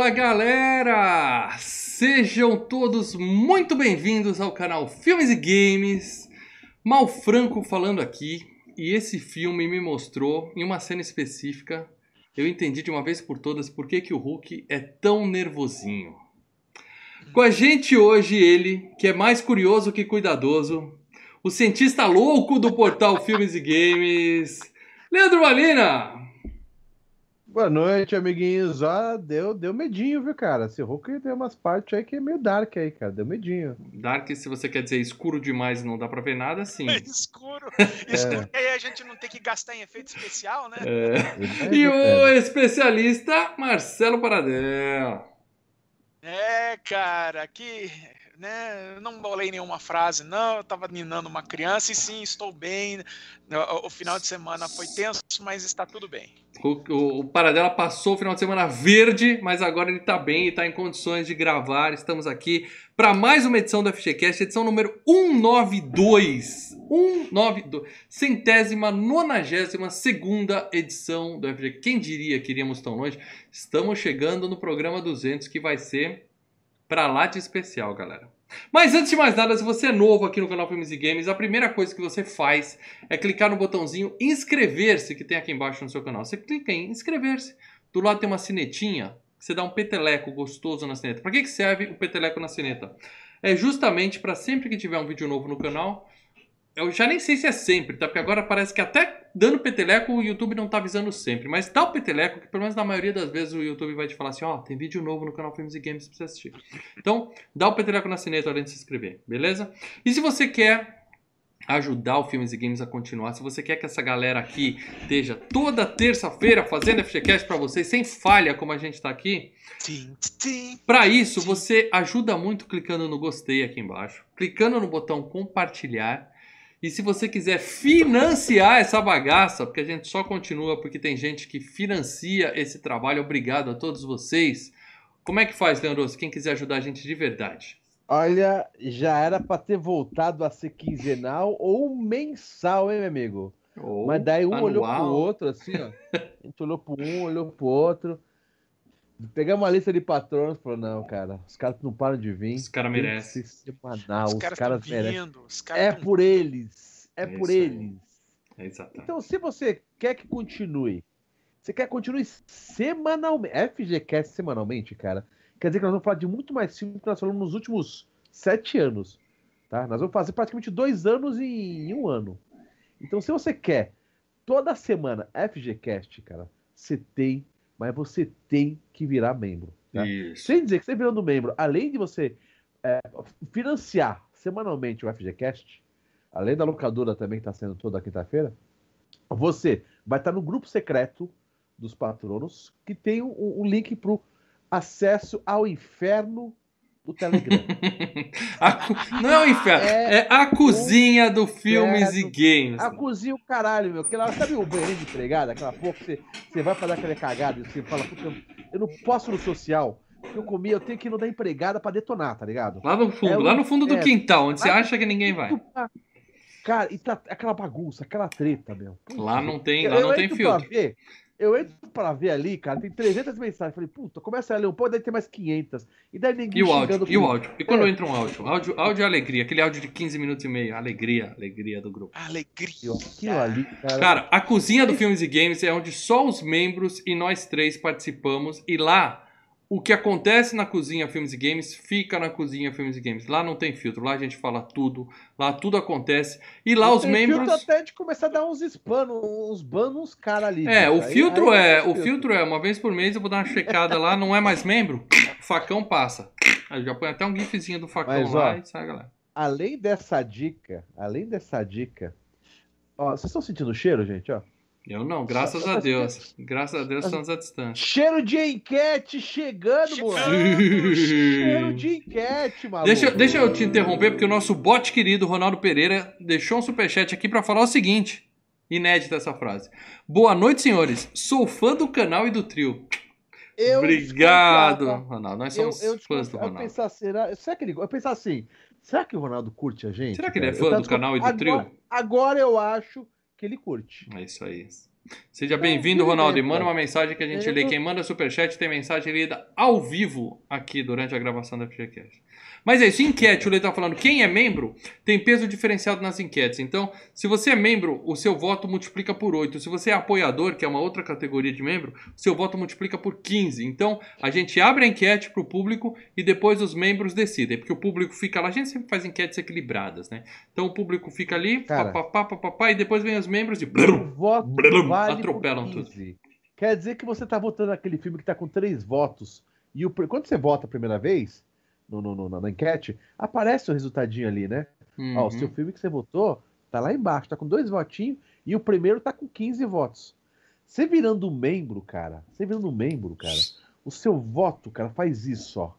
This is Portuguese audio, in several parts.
Fala galera! Sejam todos muito bem-vindos ao canal Filmes e Games. Mal Franco falando aqui, e esse filme me mostrou, em uma cena específica, eu entendi de uma vez por todas por que, que o Hulk é tão nervosinho. Com a gente hoje ele, que é mais curioso que cuidadoso, o cientista louco do portal Filmes e Games, Leandro Malina! Boa noite, amiguinhos. Ah, deu, deu medinho, viu, cara? Esse Hulk tem umas partes aí que é meio dark aí, cara. Deu medinho. Dark, se você quer dizer escuro demais e não dá pra ver nada, sim. É escuro. Escuro que aí a gente não tem que gastar em efeito especial, né? É. E o especialista Marcelo Paradela. É, cara, que né? Eu não bolei nenhuma frase, não. Eu tava ninando uma criança e sim, estou bem. O, o final de semana foi tenso, mas está tudo bem. O, o, o Paradela passou o final de semana verde, mas agora ele está bem e está em condições de gravar. Estamos aqui para mais uma edição do FGCast, edição número 192. 192. Centésima, nonagésima segunda edição do FGCast. Quem diria que iríamos tão longe? Estamos chegando no programa 200, que vai ser para lá de especial, galera. Mas antes de mais nada, se você é novo aqui no canal Filmes e Games, a primeira coisa que você faz é clicar no botãozinho inscrever-se que tem aqui embaixo no seu canal. Você clica em inscrever-se. Do lado tem uma sinetinha, você dá um peteleco gostoso na sineta. Para que, que serve o peteleco na sineta? É justamente para sempre que tiver um vídeo novo no canal, eu já nem sei se é sempre, tá? Porque agora parece que até dando peteleco o YouTube não tá avisando sempre. Mas dá o peteleco, que pelo menos na maioria das vezes o YouTube vai te falar assim: ó, oh, tem vídeo novo no canal Filmes e Games pra você assistir. Então, dá o peteleco na sineta além de se inscrever, beleza? E se você quer ajudar o Filmes e Games a continuar, se você quer que essa galera aqui esteja toda terça-feira fazendo FGCast para vocês, sem falha como a gente está aqui, para isso você ajuda muito clicando no gostei aqui embaixo, clicando no botão compartilhar e se você quiser financiar essa bagaça, porque a gente só continua porque tem gente que financia esse trabalho, obrigado a todos vocês. Como é que faz, Leandroso? Quem quiser ajudar a gente de verdade? Olha, já era para ter voltado a ser quinzenal ou mensal, hein, meu amigo? Mas daí um anual. olhou pro outro, assim, ó. A gente olhou pro um, olhou pro outro. Pegamos uma lista de patrões e falou: não, cara, os caras não param de vir. Os caras merecem. Semanal, os, os caras, caras merecem. Os caras é tão... por eles. É, é por eles. É exatamente. Então, se você quer que continue, você quer que continue semanalmente. FGCast semanalmente, cara. Quer dizer que nós vamos falar de muito mais filme que nós falamos nos últimos sete anos. Tá? Nós vamos fazer praticamente dois anos em um ano. Então, se você quer toda semana FGCast, cara, você tem mas você tem que virar membro. Tá? Sem dizer que você virando membro, além de você é, financiar semanalmente o FGCast, além da locadora também que está sendo toda quinta-feira, você vai estar no grupo secreto dos patronos que tem um, um link para o acesso ao inferno o Telegram. a, não é o inferno, é, é a cozinha do filmes e games. A cozinha, o caralho, meu. Aquela, sabe o banheiro de empregada? Aquela porra que você, você vai fazer aquela cagada e você fala, puta, eu não posso no social. Eu comi, eu tenho que ir no da empregada pra detonar, tá ligado? Lá no fundo, é, lá no fundo do é, quintal, onde você acha que ninguém vai. Cara, e tá aquela bagunça, aquela treta, meu. lá não tem, lá eu, não eu tem filtro. Ver, eu entro pra ver ali, cara, tem 300 mensagens. Falei, puta, começa a ler um pouco, daí tem mais 500. E daí ninguém E o áudio? E o áudio? E quando é. entra um áudio? áudio? Áudio é alegria, aquele áudio de 15 minutos e meio. Alegria, alegria do grupo. Alegria. Aquilo ali, cara. Cara, a cozinha do Filmes e Games é onde só os membros e nós três participamos. E lá o que acontece na cozinha Filmes e Games fica na cozinha Filmes e Games. Lá não tem filtro, lá a gente fala tudo, lá tudo acontece. E lá não os membros. Filtro até de começar a dar uns spam, uns ban uns caras ali. É, o filtro aí, é, o filtro. filtro é, uma vez por mês eu vou dar uma checada lá, não é mais membro, facão passa. Aí já põe até um gifzinho do facão Mas, lá ó, e sai, galera. Além dessa dica, além dessa dica, ó, vocês estão sentindo o cheiro, gente, ó? Eu não, graças a Deus. Graças a Deus estamos à distância. Cheiro de enquete chegando, moleque. Cheiro de enquete, maluco. Deixa, deixa eu te interromper, porque o nosso bot querido, Ronaldo Pereira, deixou um superchat aqui para falar o seguinte. Inédita essa frase. Boa noite, senhores. Sou fã do canal e do trio. Eu Obrigado, Ronaldo. Nós somos eu, eu fãs do Ronaldo. Eu pensar, será, será que ele, eu pensar assim, será que o Ronaldo curte a gente? Será que ele é fã do canal e do agora, trio? Agora eu acho que ele curte. É isso aí. Seja bem-vindo, Ronaldo. E manda uma mensagem que a gente Eu lê. tô- Quem manda superchat tem mensagem lida ao vivo aqui durante a gravação da FGCast. Mas é isso, enquete, o Lê tá falando, quem é membro tem peso diferenciado nas enquetes. Então, se você é membro, o seu voto multiplica por 8. Se você é apoiador, que é uma outra categoria de membro, o seu voto multiplica por 15. Então, a gente abre a enquete pro público e depois os membros decidem. Porque o público fica lá, a gente sempre faz enquetes equilibradas, né? Então o público fica ali, Cara. papapá, papapá, e depois vem os membros de... O voto Blum, vale atropelam 15. Quer dizer que você tá votando naquele filme que tá com três votos. E o, quando você vota a primeira vez, no, no- no- na enquete, aparece o resultadinho ali, né? Ó, o Uhum. seu filme que você votou tá lá embaixo, tá com dois votinhos e o primeiro tá com 15 votos. Você virando um membro, cara, você virando um membro, cara, o seu voto, cara, faz isso, ó.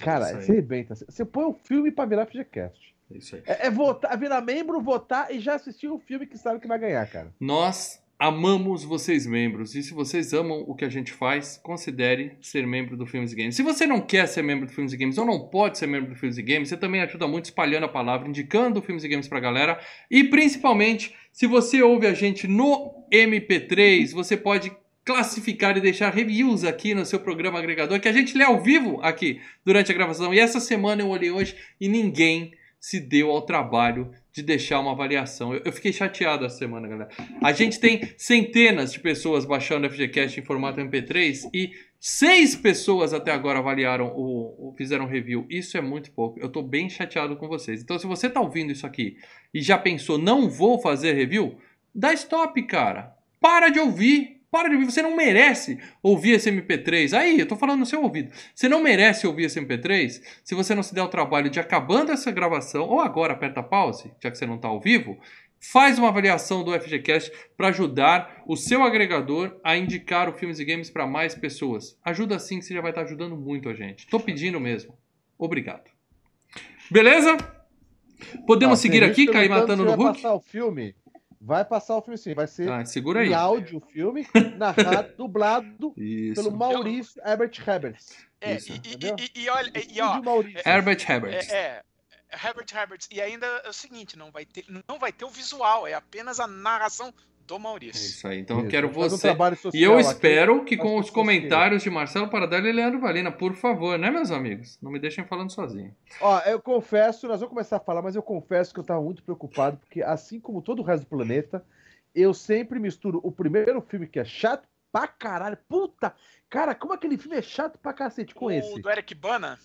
Cara, aí. você arrebenta. Você põe o filme pra virar FGCast. É isso aí. É, é votar, virar membro, votar e já assistir o filme que sabe que vai ganhar, cara. Nós amamos vocês membros. E se vocês amam o que a gente faz, considere ser membro do Filmes e Games. Se você não quer ser membro do Filmes e Games ou não pode ser membro do Filmes e Games, você também ajuda muito espalhando a palavra, indicando o Filmes e Games pra galera. E principalmente, se você ouve a gente no MP3, você pode classificar e deixar reviews aqui no seu programa agregador, que a gente lê ao vivo aqui durante a gravação. E essa semana eu olhei hoje e ninguém se deu ao trabalho de deixar uma avaliação. Eu, eu fiquei chateado essa semana, galera. A gente tem centenas de pessoas baixando o FGCast em formato MP3 e seis pessoas até agora avaliaram o, o- fizeram review. Isso é muito pouco. Eu tô bem chateado com vocês. Então, se você tá ouvindo isso aqui e já pensou, não vou fazer review, dá stop, cara. Para de ouvir. Para de ouvir. Você não merece ouvir esse MP3. Aí, eu tô falando no seu ouvido. Você não merece ouvir esse MP3 se você não se der o trabalho de acabando essa gravação, ou agora aperta pause, já que você não está ao vivo, faz uma avaliação do FGCast para ajudar o seu agregador a indicar o Filmes e Games para mais pessoas. Ajuda assim que você já vai estar ajudando muito a gente. Tô pedindo mesmo. Obrigado. Beleza? Podemos Ó, seguir aqui, cair matando no Hulk? passar o filme. Vai passar o filme sim, vai ser Ah, segura aí. em áudio o filme, narrado, dublado Isso. pelo Maurício Herbert Heberts. É, Isso, e, e- e- e olha, e, ó. Herbert Herbert. é, é, Herbert Herbert. E ainda é o seguinte, não vai ter, não vai ter o visual, é apenas a narração do É Maurício. isso aí. Então eu Isso, quero faz um você. trabalho E eu aqui. espero que com os comentários de Marcelo Paradela e Leandro Valina, por favor, né, meus amigos? Não me deixem falando sozinho. Ó, eu confesso, nós vamos começar a falar, mas eu confesso que eu tava muito preocupado, porque assim como todo o resto do planeta, eu sempre misturo o primeiro filme que é chato pra caralho. Puta! Cara, como aquele filme é chato pra cacete com o esse? do Eric Bana,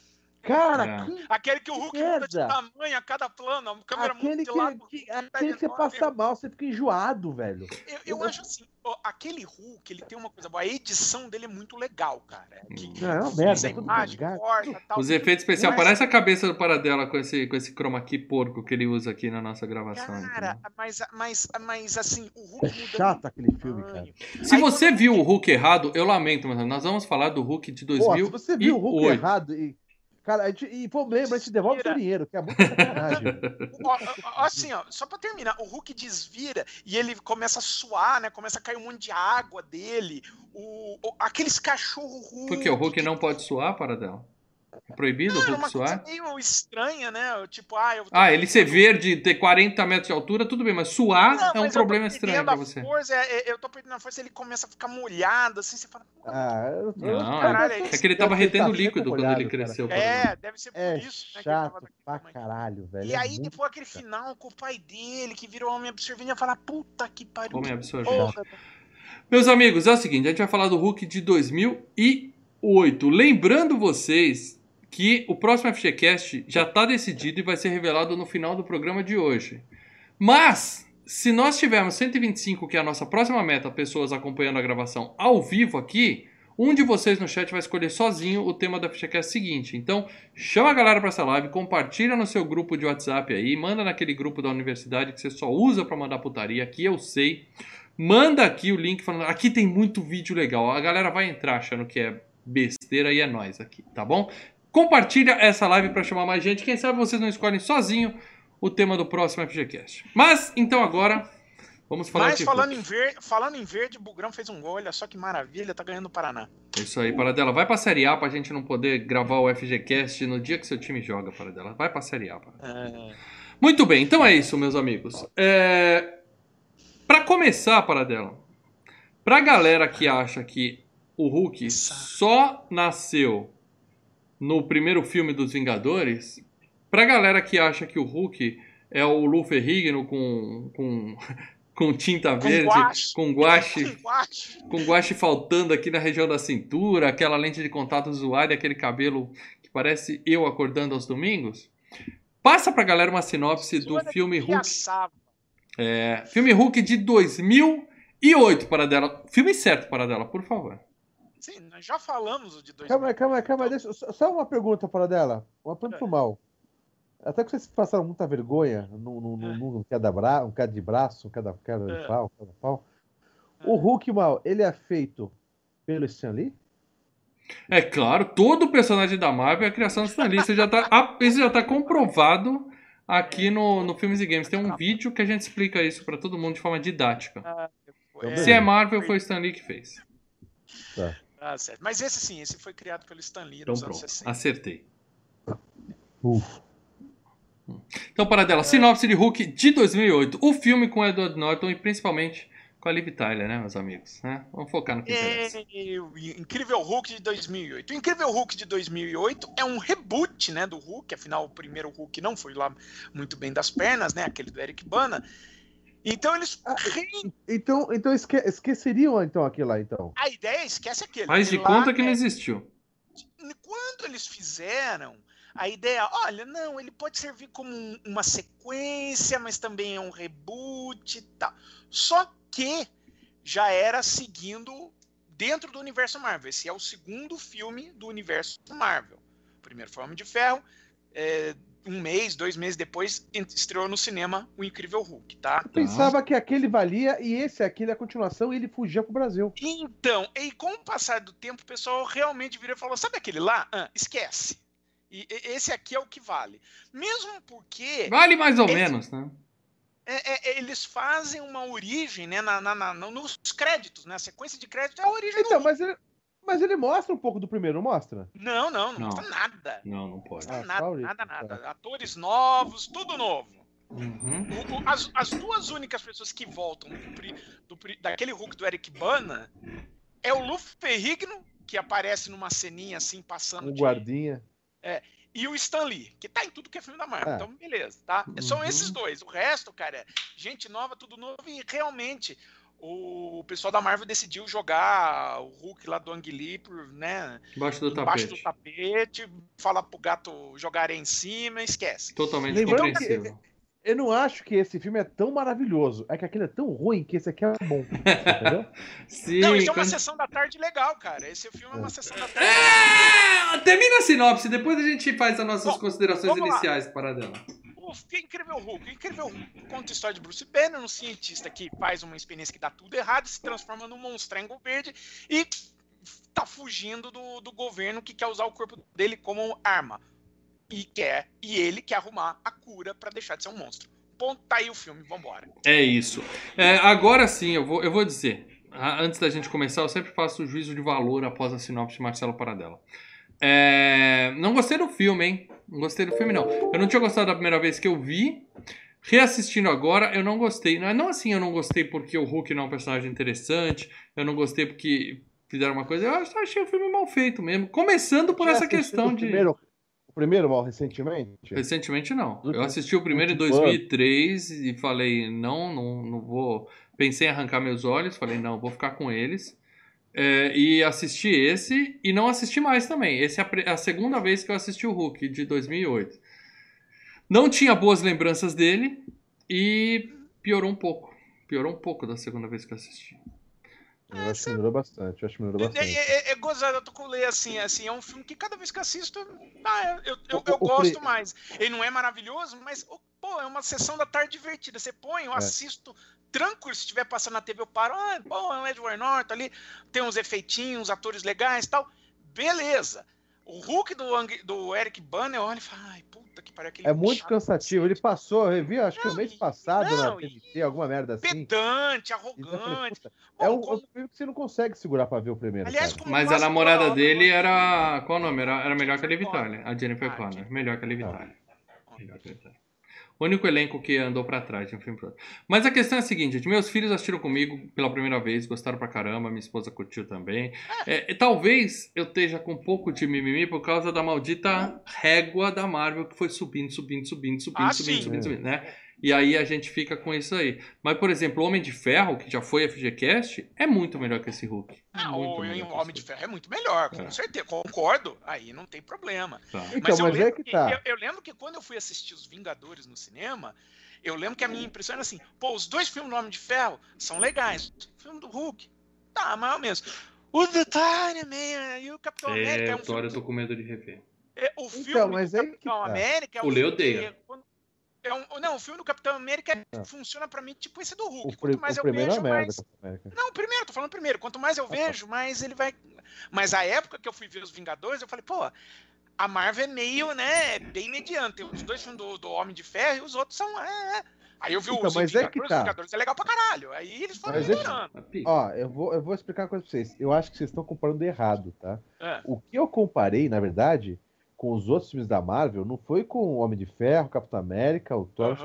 Cara, É. que aquele que o Hulk muda de merda. tamanho a cada plano, a câmera muda Aquele de que, lado. que- aquele que você passa mal, você fica enjoado, velho. Eu, eu acho assim, ó, aquele Hulk, ele tem uma coisa boa, a edição dele é muito legal, cara. Que, Não, é merda, é imagem, corta, tal. Os efeitos especiais, Mas- parece a cabeça do Paradela com esse, com esse chroma key porco que ele usa aqui na nossa gravação. Cara, mas, mas, mas assim, o Hulk É muda chato aquele de filme, cara. Se Aí você viu o Hulk errado, eu lamento, mas nós vamos falar do Hulk de Pô, 2008. se você viu o Hulk errado e. Cara, a gente, e pô, lembra, a gente devolve o seu dinheiro, que é muito sacanagem. Assim, ó, só pra terminar, o Hulk desvira e ele começa a suar, né? Começa a cair um monte de água dele. O, o- aqueles cachorro Hulk. Porque o Hulk não pode suar, Paradela? É proibido Hulk uma coisa suar? meio estranha, né? Tipo, ah, eu Ah, ele ser verde ter 40 metros de altura, tudo bem, mas suar Não, é um mas tô problema estranho pra você. Força, é- é- eu tô perdendo a força, ele começa a ficar molhado, assim, você fala. "Pô, Ah, eu, Não, Caralho, é, é que ele tava Deve retendo tá líquido sempre quando molhado, ele cresceu. cara. É, deve ser por É isso, né? que ele tava chato daquele pra caralho, velho. E é aí, depois aquele final com o pai dele, que virou homem absorvente, eu falar, puta que pariu. Homem absorvente. porra. Meus amigos, é o seguinte, a gente vai falar do Hulk de 2008. Lembrando vocês que o próximo FGCast já está decidido e vai ser revelado no final do programa de hoje. Mas, se nós tivermos 125, que é a nossa próxima meta, pessoas acompanhando a gravação ao vivo aqui, um de vocês no chat vai escolher sozinho o tema da FGCast seguinte. Então, chama a galera para essa live, compartilha no seu grupo de WhatsApp aí, manda naquele grupo da universidade que você só usa para mandar putaria, aqui eu sei. Manda aqui o link falando. Aqui tem muito vídeo legal. A galera vai entrar achando que é besteira e é nós aqui, tá bom? Compartilha essa live para chamar mais gente. Quem sabe vocês não escolhem sozinho o tema do próximo FGCast. Mas então agora vamos falar Mas de falando em, verde, falando em verde, o Bugrão fez um gol, olha só que maravilha, tá ganhando o Paraná. Isso aí, Paradela. Vai pra Série A pra gente não poder gravar o FGCast no dia que seu time joga, Paradela. Vai pra Série A. Paradela. Muito bem, então é isso, meus amigos. É... Para começar, Paradela, Pra galera que acha que o Hulk só nasceu no primeiro filme dos Vingadores, pra galera que acha que o Hulk é o Lu Ferrigno com, com, com tinta verde, guache. com guache, Com guache. com guache faltando aqui na região da cintura, aquela lente de contato zoada e aquele cabelo que parece eu acordando aos domingos. Passa pra galera uma sinopse do filme Hulk. É, filme Hulk de 2008, para dela. Filme certo, para dela, por favor. Sim, nós já falamos o de dois. Calma calma aí, calma. Deixa, só- só uma pergunta para dela. Uma pergunta pro mal. Até que vocês passaram muita vergonha num, num, cada bra, um cada de braço, um cada, cada É. pau, cada pau. O Hulk mal, ele é feito pelo Stan Lee? É claro, todo personagem da Marvel é a criação do Stan Lee. Isso já tá, ah, isso já tá comprovado aqui no, no Filmes e Games. Tem um vídeo que a gente explica isso pra todo mundo de forma didática. É, Se é Marvel, foi o Stan Lee que fez. Ah, certo. Mas esse sim, esse foi criado pelo Stan Lee Então nos anos pronto, 60. acertei. Ufa. Então, para dela, sinopse de Hulk de 2008. O filme com Edward Norton e principalmente com a Liv Tyler, né, meus amigos? Né? Vamos focar no que interessa. É, o Incrível Hulk de 2008. O Incrível Hulk de 2008 é um reboot, né, do Hulk. Afinal, o primeiro Hulk não foi lá muito bem das pernas, né, aquele do Eric Bana. Então eles Ah, re- Então, então esque, esqueceriam então aquilo lá, então. a ideia esquece aquele. Faz de Lá, conta que né, não existiu. quando eles fizeram a ideia, olha, não, ele pode servir como um- uma sequência, mas também é um reboot e tal. Só que já era seguindo dentro do universo Marvel. Esse é o segundo filme do universo Marvel. O primeiro foi Homem de Ferro. é, um mês, dois meses depois, estreou no cinema o Incrível Hulk, tá? Eu pensava que aquele valia e esse aqui é a continuação e ele fugia pro Brasil. Então, e com o passar do tempo, o pessoal realmente virou e falou: sabe aquele lá? Ah, esquece. E e- esse aqui é o que vale. Mesmo porque Vale mais ou Esse- menos, né? é, é, eles fazem uma origem né, na, na- na- no- nos créditos, né? A sequência de crédito é a origem Então, do. mas ele, mas ele mostra um pouco do primeiro, não mostra? Não, não, não, Não. mostra nada. Não, não pode. Ah, nada, nada, tá. nada. Atores novos, tudo novo. Uhum. O- o- as, as duas únicas pessoas que voltam do do daquele Hulk do Eric Bana é o Lu Ferrigno, que aparece numa ceninha assim, passando Um de- guardinha. e o Stan Lee, que tá em tudo que é filme da Marvel. É. Então, beleza, tá? São Uhum. esses dois. O resto, cara, é gente nova, tudo novo. E realmente, o pessoal da Marvel decidiu jogar o Hulk lá do Ang Lee por, né, Embaixo do embaixo tapete. do tapete, falar pro gato jogar em cima, esquece. Totalmente Lembrando compreensível. Eu não acho que esse filme é tão maravilhoso. É que aquele é tão ruim que esse aqui é bom. Entendeu? Sim, Não, isso é uma quando- sessão da tarde legal, cara. Esse filme é uma É. sessão da tarde. É, termina a sinopse, depois a gente faz as nossas Bom, considerações vamos lá. iniciais para dela. O Incrível Hulk. O Incrível Hulk conta a história de Bruce Banner, um cientista que faz uma experiência que dá tudo errado, se transforma num monstrengo verde e tá fugindo do, do governo que quer usar o corpo dele como arma. E quer, e ele quer arrumar a cura pra deixar de ser um monstro. Ponto, tá aí o filme, vambora. É isso. É, agora sim, eu vou, eu vou dizer. Antes da gente começar, eu sempre faço o juízo de valor após a sinopse de Marcelo Paradela. É, não gostei do filme, hein? Não gostei do filme, não. Eu não tinha gostado da primeira vez que eu vi. Reassistindo agora, eu não gostei. Não é não assim, eu não gostei porque o Hulk não é um personagem interessante. Eu não gostei porque fizeram uma coisa. Eu achei o filme mal feito mesmo. Começando por essa questão de. Primeiro, o primeiro, mal, recentemente? Recentemente não. Eu assisti o primeiro em do- 2003 e falei, não, não, não vou. Pensei em arrancar meus olhos, falei, não, vou ficar com eles. É, e assisti esse e não assisti mais também. Essa é a, a segunda vez que eu assisti o Hulk, de 2008. Não tinha boas lembranças dele e piorou um pouco. Piorou um pouco da segunda vez que eu assisti. Eu acho que melhorou bastante. Eu acho que melhorou É, bastante. é, é, é gozado, eu tô com o Lê assim, assim, é um filme que cada vez que assisto, ah, eu, eu, eu o gosto mais. Ele não é maravilhoso, mas, oh, pô, é uma sessão da tarde divertida. Você põe, eu É. assisto tranquilo, se estiver passando na TV, eu paro, ah, pô, é o Edward Norton ali, tem uns efeitinhos, atores legais e tal. Beleza. O Hulk do, do Eric Banner, olha e fala, ai, puta que pariu, aquele É muito chato, cansativo. Ele passou, eu revi, acho que Não, no mês e- passado não, na TNT, alguma merda assim. pedante, arrogante. é Bom, um, como- filme que você não consegue segurar pra ver o primeiro. Aliás, Mas a namorada dele era. Qual o nome? Era, era melhor que a Liv Tyler. A Jennifer Ah, Connor. Melhor que a Liv. Tyler. Melhor que a Liv Tyler. O único elenco que andou pra trás de um filme pro outro. Mas a questão é a seguinte. Meus filhos assistiram comigo pela primeira vez, gostaram pra caramba, minha esposa curtiu também. É, e talvez eu esteja com um pouco de mimimi por causa da maldita régua da Marvel que foi subindo, subindo, subindo, subindo, Ah, subindo, sim. subindo, subindo, né? E aí a gente fica com isso aí. Mas, por exemplo, o Homem de Ferro, que já foi FGCast, é muito melhor que esse Hulk. Ah, Muito o, melhor o Homem de Ferro é muito melhor, com É. certeza. Concordo, aí não tem problema. Tá. Então, eu mas é lembro que tá. Eu, eu lembro que quando eu fui assistir Os Vingadores no cinema, eu lembro que a minha impressão era assim: pô, os dois filmes do Homem de Ferro são legais. O filme do Hulk, tá, mais ou menos. O The Tiny Man e o Capitão América É, é um eu tô com medo de rever. É, o filme Então, mas do Capitão tá. América é O Leo odeia. é quando- é um- não, o filme do Capitão América Ah. funciona pra mim tipo esse do O, Hulk. pri- Quanto mais o eu primeiro é vejo, mais. Não, o primeiro, tô falando primeiro. Quanto mais eu tá. vejo, mais ele vai. Mas a época que eu fui ver os Vingadores, eu falei, pô, a Marvel é meio, né, bem mediante. Tem os dois filmes do, do Homem de Ferro e os outros são. É, é. Aí eu vi Então, os mas é Vingadores, que os tá. Vingadores é legal pra caralho. Aí eles foram Mas é que- melhorando. Pica. Ó, eu vou, eu vou explicar uma coisa pra vocês. Eu acho que vocês estão comparando errado, tá? É. O que eu comparei, na verdade, com os outros filmes da Marvel, não foi com o Homem de Ferro, Capitão América, o Thor.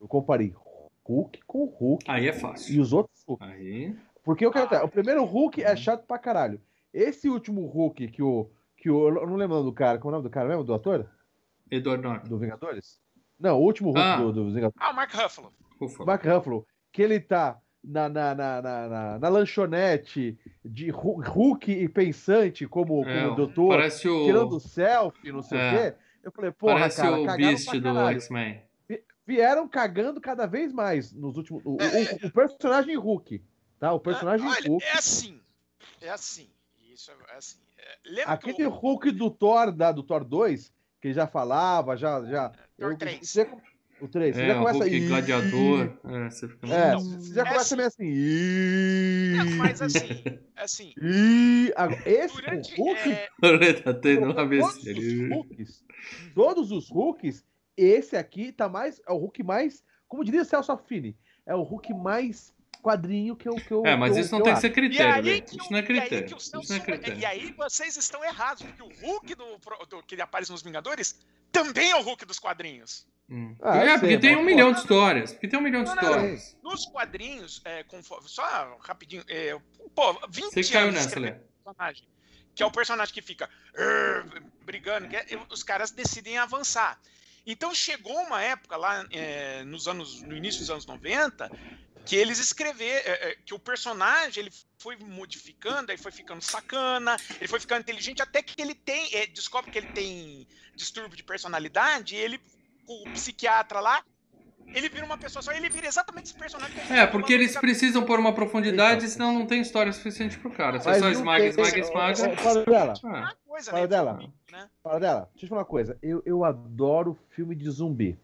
Eu comparei Hulk com o Hulk Aí é e fácil. os outros Hulk. Aí. Porque o que Ah? O primeiro Hulk é chato pra caralho. Esse último Hulk que o. Que o eu não lembro o nome do cara. Como é o nome do cara mesmo? Do ator? Edward Norton. Do Vingadores? Não, o último Hulk Ah. do, do Vingadores. Ah, o Mark Ruffalo. Por favor. Mark Ruffalo. Que ele tá na, na, na, na, na- na lanchonete de Hu- Hulk e pensante como, É, como doutor, Parece o. tirando selfie, não sei É. o quê. Eu falei, porra, Parece cara, o cagaram Beast pra do. X-Men. Vieram cagando cada vez mais nos últimos. O, o- É, o personagem Hulk, tá? O personagem Olha, Hulk. é assim. É assim. Isso é assim. É, lembra que Aquele o- Hulk do Thor, da, do Thor 2, que já falava, já. já Thor eu- 3. você- o 3, você É, já o começa Hulk gladiador. É, você fica... É, Não, você já é começa assim. meio assim. "Ih". Não, mas assim, assim, Ih, agora, esse durante. Hulk, é, tá tendo um todos AVC. os Hulks, todos os Hulks, esse aqui tá mais. É o Hulk mais. Como diria Celso Affini, é o Hulk mais quadrinho que eu. Que eu É, mas que eu- isso não tem que ser E critério, aí, que Isso o- não é e aí critério. que o Isso não é critério. e aí vocês estão errados, porque o Hulk do, do- que ele aparece nos Vingadores também é o Hulk dos quadrinhos. Hum. Ah, é, sei, porque tem um pô. milhão de histórias. Porque tem um milhão de Não, não, histórias. Nos quadrinhos, é, conforme- só rapidinho, é, pô, 20 Você que caiu anos nessa, Lê. personagem, que é o personagem que fica brigando, que é- os caras decidem avançar. Então chegou uma época lá é, nos anos, no início dos anos 90, que eles escreveram, que o personagem ele foi modificando, aí foi ficando sacana, ele foi ficando inteligente, até que ele tem, é, descobre que ele tem distúrbio de personalidade, e ele, o psiquiatra lá, ele vira uma pessoa só, ele vira exatamente esse personagem que É, tá porque eles precisam pôr uma profundidade, Então. senão não tem história suficiente pro cara. Você Mas só esmaga, esmaga, esmaga. ô, Fala dela. Ah, Uma coisa, Fala né? dela. né? Fala dela. Deixa eu te falar uma coisa. Eu, eu adoro filme de zumbi.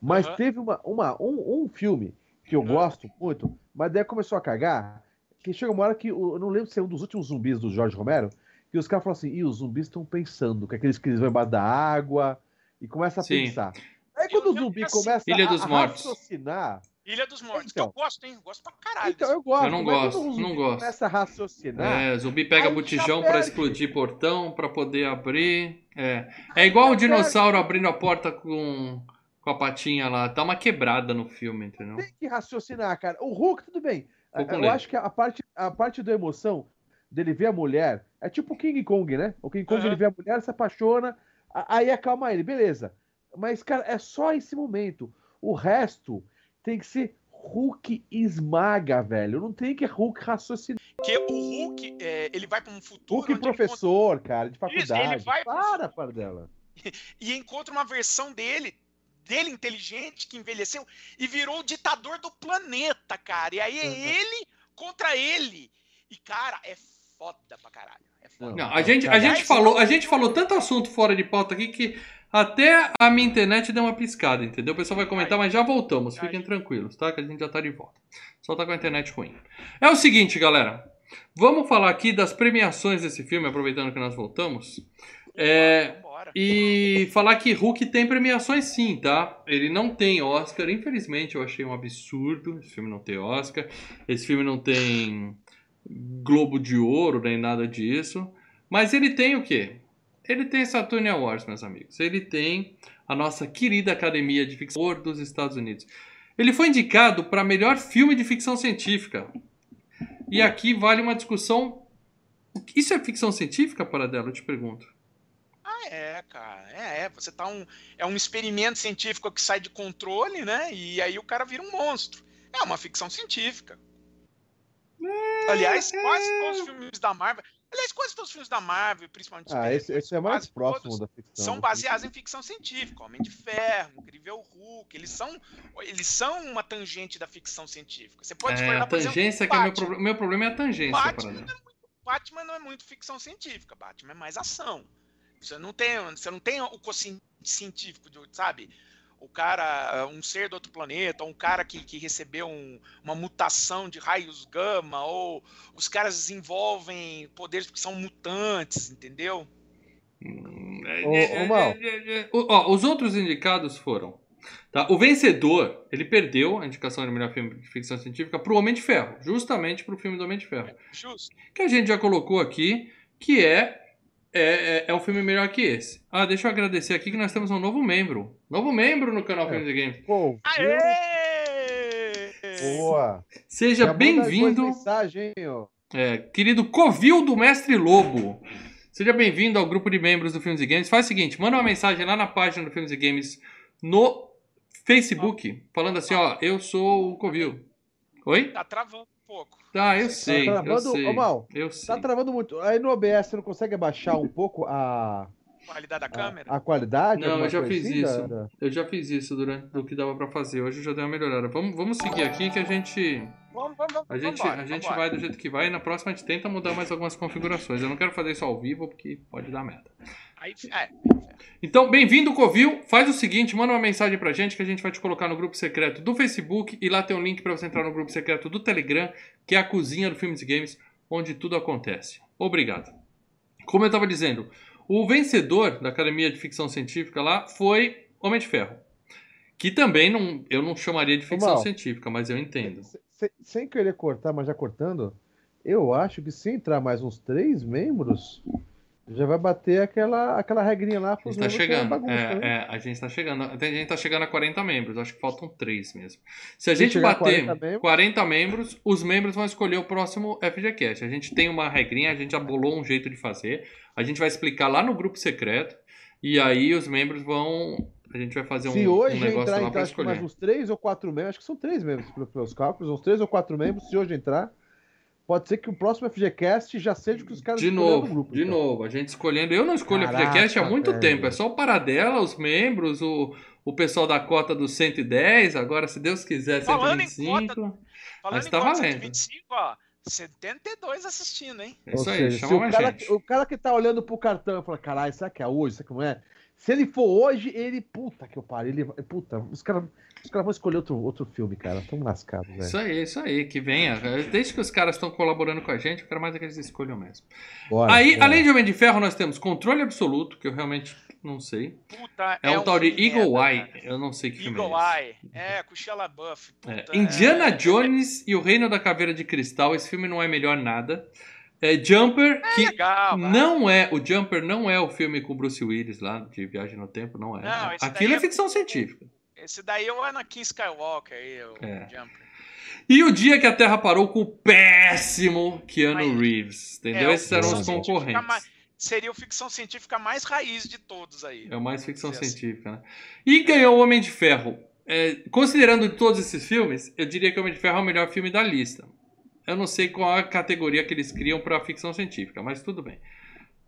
Mas Aham. teve uma, uma, um, um filme que eu Aham. gosto muito, mas daí começou a cagar. Que chega uma hora que. Eu não lembro se é um dos últimos zumbis do Jorge Romero. Que os caras falam assim: Ih, os zumbis estão pensando. Que é aqueles que eles vão embaixo da água. E começa a Sim. pensar. Aí Eu- quando o eu- zumbi assim, começa Ilha a, dos a Mortos. raciocinar. Ilha dos Mortos, Então. que eu gosto, hein? Eu Gosto pra caralho. Então eu gosto. Eu não mas quando gosto, o zumbi não gosto. começa a raciocinar. É, zumbi pega botijão perde. explodir portão, pra poder abrir. É, é igual o dinossauro abrindo a porta com, com a patinha lá. Tá uma quebrada no filme, entendeu? Tem que raciocinar, cara. O Hulk, tudo bem. Eu acho que a parte, a parte da emoção dele ver a mulher é tipo o King Kong, né? O King Kong Aham. ele vê a mulher, se apaixona, aí acalma ele, beleza. Mas, cara, é só esse momento. O resto tem que ser Hulk esmaga, velho. Não tem que Hulk raciocinar. Porque o Hulk, é, ele vai pra um futuro Hulk professor, cara, de Isso, ele faculdade. vai Para, para dela. encontra- e encontra uma versão dele, dele inteligente, que envelheceu e virou o ditador do planeta, cara. E aí é Uhum. ele contra ele. E, cara, é foda pra caralho. Não, a gente, a gente falou, a gente falou tanto assunto fora de pauta aqui que até a minha internet deu uma piscada, entendeu? O pessoal vai comentar, mas já voltamos. Fiquem tranquilos, tá? Que a gente já tá de volta. Só tá com a internet ruim. É o seguinte, galera. Vamos falar aqui das premiações desse filme, aproveitando que nós voltamos. É. E falar que Hulk tem premiações sim, tá? Ele não tem Oscar, infelizmente eu achei um absurdo esse filme não ter Oscar. Esse filme não tem Globo de Ouro nem nada disso. Mas ele tem o quê? Ele tem Saturn Awards, meus amigos. Ele tem a nossa querida Academia de Ficção dos Estados Unidos. Ele foi indicado para melhor filme de ficção científica. E aqui vale uma discussão. Isso é ficção científica, Paradelo? Eu te pergunto. Ah, é, cara. É, é. Você tá um. É um experimento científico que sai de controle, né? E aí o cara vira um monstro. É uma ficção científica. É, Aliás, quase é... todos os filmes da Marvel. Aliás, quase todos os filmes da Marvel, principalmente. Ah, esse, esse é mais próximo da ficção. São baseados em ficção científica. Homem de Ferro, Incrível Hulk. Eles são, eles são uma tangente da ficção científica. Você pode é, a tangência exemplo, que é meu, pro... meu problema é a tangência. Batman, não é muito, Batman não é muito ficção científica. Batman é mais ação. Você não tem, você não tem o científico, sabe? O cara, um ser do outro planeta, ou um cara que, que recebeu um, uma mutação de raios gama, ou os caras desenvolvem poderes porque são mutantes, entendeu? Hum, ô, ô, Mal. Ó, os outros indicados foram. Tá? O vencedor, ele perdeu a indicação de melhor filme de ficção científica para o Homem de Ferro, justamente para o filme do Homem de Ferro. Justo. Que a gente já colocou aqui, que é é, é, é, um filme melhor que esse. Ah, deixa eu agradecer aqui que nós temos um novo membro. Novo membro no canal é. Filmes e Games. Pô, Boa! Seja bem-vindo. É, querido Covil do Mestre Lobo. Seja bem-vindo ao grupo de membros do Filmes e Games. Faz o seguinte, manda uma mensagem lá na página do Filmes e Games no Facebook, falando assim, ó, eu sou o Covil. Oi? Tá travando pouco. Tá, eu sei. Tá travando, eu sei. Ô, Mal, eu tá sei. Tá travando muito. Aí no OBS você não consegue abaixar um pouco a. Qualidade da câmera? A, a qualidade? Não, eu já fiz assim, isso. Da... Eu já fiz isso durante o que dava pra fazer. Hoje eu já dei uma melhorada. Vamos, vamos seguir aqui que a gente. Vamos, vamos, vamos, a gente, vambora, a gente vambora. vai do jeito que vai e na próxima a gente tenta mudar mais algumas configurações. Eu não quero fazer isso ao vivo porque pode dar merda. Aí, é. Então, bem-vindo, Covil. Faz o seguinte, manda uma mensagem pra gente que a gente vai te colocar no grupo secreto do Facebook e lá tem um link para você entrar no grupo secreto do Telegram, que é a cozinha do Filmes e Games, onde tudo acontece. Obrigado. Como eu estava dizendo, o vencedor da Academia de Ficção Científica lá foi Homem de Ferro. Que também não, eu não chamaria de ficção Mal, científica, mas eu entendo. Sem, sem querer cortar, mas já cortando, eu acho que se entrar mais uns três membros, já vai bater aquela, aquela regrinha lá. A gente tá chegando. Bagunça, é, né? é, a gente tá chegando. A gente tá chegando a 40 membros. Acho que faltam 3 mesmo. Se a gente bater 40 membros... 40 membros, os membros vão escolher o próximo FGCast. A gente tem uma regrinha, a gente já bolou um jeito de fazer. A gente vai explicar lá no grupo secreto. E aí os membros vão. A gente vai fazer se um, hoje um negócio entrar, lá pra que escolher. mais uns 3 ou 4 membros, acho que são 3 membros pelos cálculos, uns 3 ou 4 membros, se hoje entrar. Pode ser que o próximo FGCast já seja o que os caras De novo, no grupo, de então. novo. A gente escolhendo. Eu não escolho Caraca, FGCast há muito velho. tempo. É só o Paradela, os membros, o, o pessoal da cota dos 110. Agora, se Deus quiser, Falando em 125. Falando Mas em tá cota valendo. 125, ó. 72 assistindo, hein? É isso aí, seja, se chama o mais cara, gente. o cara que tá olhando pro cartão e fala, caralho, será que é hoje? Será que não é? Se ele for hoje, ele. Puta que eu pariu. Ele. Puta, os caras os cara vão escolher outro, outro filme, cara. Tão lascados, velho. Isso aí, isso aí, que venha. Desde que os caras estão colaborando com a gente, eu quero mais é que eles escolham mesmo. Bora, aí, bora. além de Homem de Ferro, nós temos Controle Absoluto, que eu realmente não sei. Puta, É, um, tal de filme Eagle merda, Eye. cara. eu não sei que filme Eagle é Eye. É, com Shia LaBeouf. É, Indiana é- Jones e o Reino da Caveira de Cristal. Esse filme não é melhor nada. É Jumper, É que legal, não é. O Jumper não é o filme com o Bruce Willis lá, de Viagem no Tempo, não é. Não, Aquilo é é- ficção científica. Esse daí é o Anakin Skywalker aí, o É. Jumper. E o dia que a Terra parou com o péssimo Keanu Mas- Reeves, entendeu? É, Esses eram os concorrentes. mais- Seria o ficção científica mais raiz de todos aí. É o mais ficção assim. científica, né? E ganhou o Homem de Ferro. É, considerando todos esses filmes, eu diria que o Homem de Ferro é o melhor filme da lista. Eu não sei qual a categoria que eles criam para ficção científica, mas tudo bem.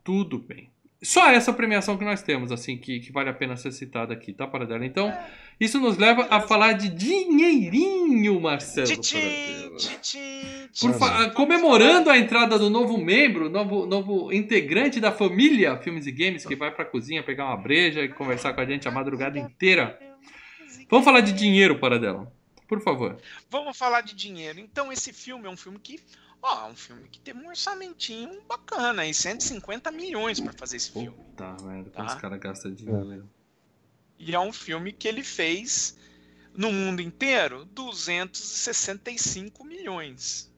Tudo bem. Só essa premiação que nós temos, assim, que, que vale a pena ser citada aqui, tá, Paradela? Então, isso nos leva a falar de dinheirinho, Marcelo. Tchim, fa- comemorando a entrada do novo membro, novo, novo integrante da família Filmes e Games, que vai pra cozinha pegar uma breja e conversar com a gente a madrugada inteira. Vamos falar de dinheiro, Paradela. Por favor. Vamos falar de dinheiro. Então, esse filme é um filme que. Ó, é um filme que teve um orçamentinho bacana aí, 150 milhões pra fazer esse filme. Puta merda, como Tá. os caras gastam dinheiro. E é um filme que ele fez no mundo inteiro 265 milhões.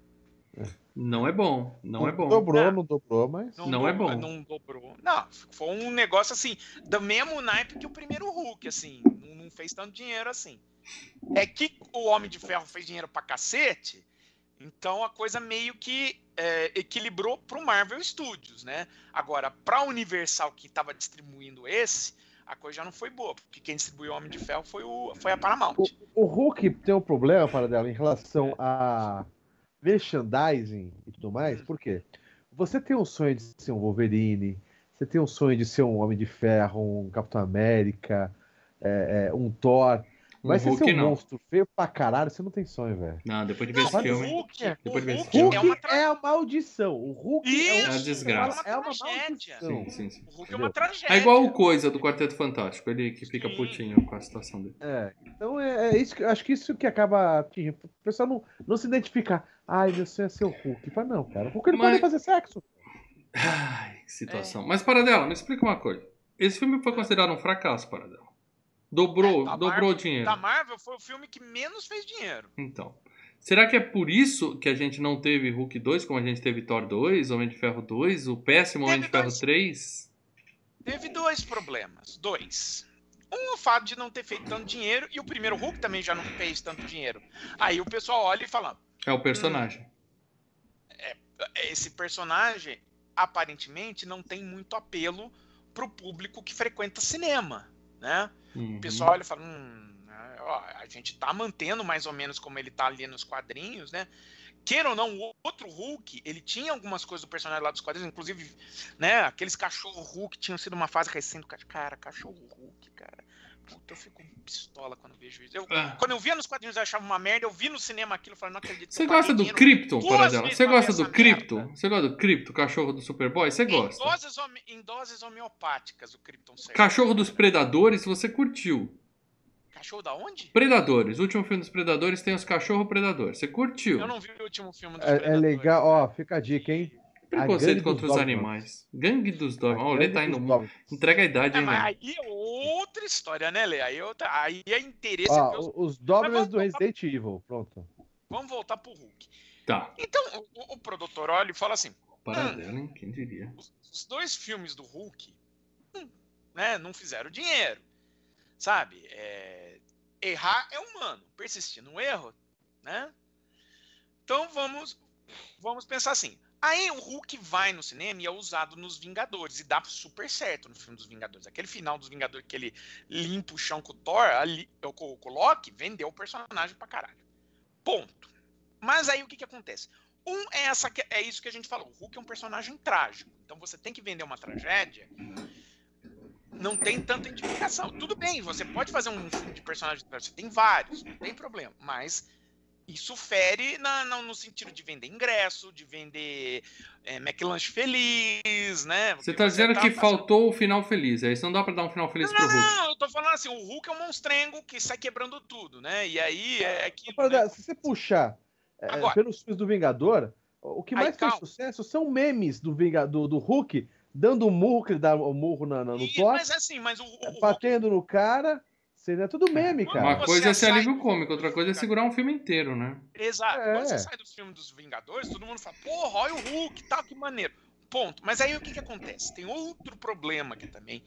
Não é bom, não é bom. Dobrou, Não. não dobrou, mas. Não é do- bom. Não dobrou. Não, foi um negócio assim, do mesmo naipe que o primeiro Hulk, assim. Não, não fez tanto dinheiro assim. É que o Homem de Ferro fez dinheiro pra cacete, então a coisa meio que é, equilibrou pro Marvel Studios, né? Agora, pra Universal que tava distribuindo esse, a coisa já não foi boa, porque quem distribuiu o Homem de Ferro foi, o, foi a Paramount. O Hulk tem um problema, para dela, em relação a merchandising e tudo mais, Hum. por quê? Você tem um sonho de ser um Wolverine, você tem um sonho de ser um Homem de Ferro, um Capitão América, é, é, um Thor. Mas Hulk ser um não. monstro feio pra caralho, você não tem sonho, velho. Não, depois de ver Não, esse filme. Hulk, é. o Depois de ver esse Hulk filme. é Hulk uma tra- é a maldição. O Hulk Isso, é, É a desgraça. É uma É uma tragédia. maldição. Sim, sim, sim. O Hulk é uma tragédia. É igual o Coisa do Quarteto Fantástico, ele que fica Sim. putinho com a situação dele. É, então é, é isso que eu acho que isso que acaba atingindo. O pessoal não, não se identificar. Ai, meu sonho é ser o Hulk. Fala, não, cara. O Hulk ele Mas- pode fazer sexo. Ai, que situação. É. Mas, Paradela, me explica uma coisa. Esse filme foi considerado um fracasso, Paradela. Dobrou, É, dobrou Marvel- o dinheiro. Da Marvel foi o filme que menos fez dinheiro. Então. Será que é por isso que a gente não teve Hulk 2, como a gente teve Thor 2, Homem de Ferro 2, o péssimo Homem de Teve Ferro dois. 3? Teve dois problemas. Dois. Um, o fato de não ter feito tanto dinheiro, e o primeiro Hulk também já não fez tanto dinheiro. Aí o pessoal olha e fala: É o personagem. esse personagem aparentemente não tem muito apelo pro público que frequenta cinema, né? Uhum. O pessoal olha e fala: hum, né, ó, a gente tá mantendo mais ou menos como ele tá ali nos quadrinhos, né? Queira ou não, o outro Hulk, ele tinha algumas coisas do personagem lá dos quadrinhos, inclusive, né, aqueles cachorro Hulk tinham sido uma fase recente cara, cachorro Hulk. Puta, eu fico pistola quando vejo isso. Eu- Ah. Quando eu via nos quadrinhos eu achava uma merda, eu vi no cinema aquilo e falei, não acredito. Você gosta do Krypton, vezes Você gosta do Krypton? Você gosta do Krypton, cachorro do Superboy? Você Em gosta. doses, home- em doses homeopáticas, o Krypton serve. Cachorro dos Predadores, você curtiu. Cachorro da onde? Predadores, o último filme dos Predadores tem os cachorro predadores. Você curtiu. Eu não vi o último filme dos É, é Predadores. legal, ó, fica a dica, hein? Preconceito gangue contra dos os Dogmas. animais. Gangue dos Dogmas. Ó, o Lê gangue tá indo. Dogmas. Entrega a idade, É, hein, mas aí é outra história, né, Lê? Aí, é outra- aí é interesse. Ó, meus- o- os Dogmas do Resident Evil. Pronto. Vamos voltar pro Hulk. Tá. Então, o, o produtor olha e fala assim: Paradela, hein? Quem diria? os, os dois filmes do Hulk hum, né, não fizeram dinheiro. Sabe? É, errar é humano. Persistir no erro, né? Então vamos, vamos pensar assim. Aí o Hulk vai no cinema e é usado nos Vingadores. E dá super certo no filme dos Vingadores. Aquele final dos Vingadores que ele limpa o chão com o Thor, ali, com, o Loki, vendeu o personagem pra caralho. Ponto. Mas aí o que, que acontece? Um é, essa, é isso que a gente falou. O Hulk é um personagem trágico. Então você tem que vender uma tragédia. Não tem tanta identificação. Tudo bem, você pode fazer um filme de personagem. Você tem vários, não tem problema. Mas isso fere na- na- no sentido de vender ingresso, de vender é, McLanche feliz, né? Você Porque tá dizendo que fazendo- faltou o final feliz. Aí isso não dá pra dar um final feliz pro Não, Hulk. não, eu tô falando assim, o Hulk é um monstrengo que sai quebrando tudo, né? E aí é aquilo, Pra né? Se você puxar é, Agora. pelos filmes do Vingador, o que Aí, mais fez calma. sucesso são memes do, Vinga- do, do Hulk dando um murro, que ele dá o murro na, na- no E- Thor, mas assim, mas o, o, o Hulk batendo no cara. Seria tudo meme, Quando cara. Uma coisa é ser alívio do- cômico, outra coisa é segurar um filme inteiro, né? Exato. É. Quando você sai do filme dos Vingadores, todo mundo fala, porra, olha o Hulk e tal, que maneiro. Ponto. Mas aí o que, que acontece? Tem outro problema que também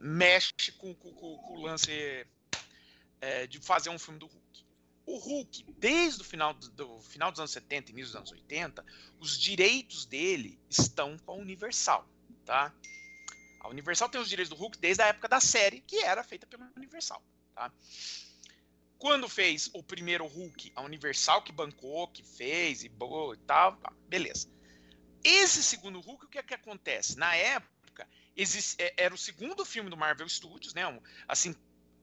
mexe com, com- com- com o lance é, de fazer um filme do Hulk. O Hulk, desde o final, do, do final dos anos 70 e início dos anos 80, os direitos dele estão com a Universal, tá? A Universal tem os direitos do Hulk desde a época da série, que era feita pela Universal, tá? Quando fez o primeiro Hulk, a Universal que bancou, que fez e boa e tal, tá, beleza. Esse segundo Hulk, o que é que acontece? Na época, exis- é- era o segundo filme do Marvel Studios, né? Assim,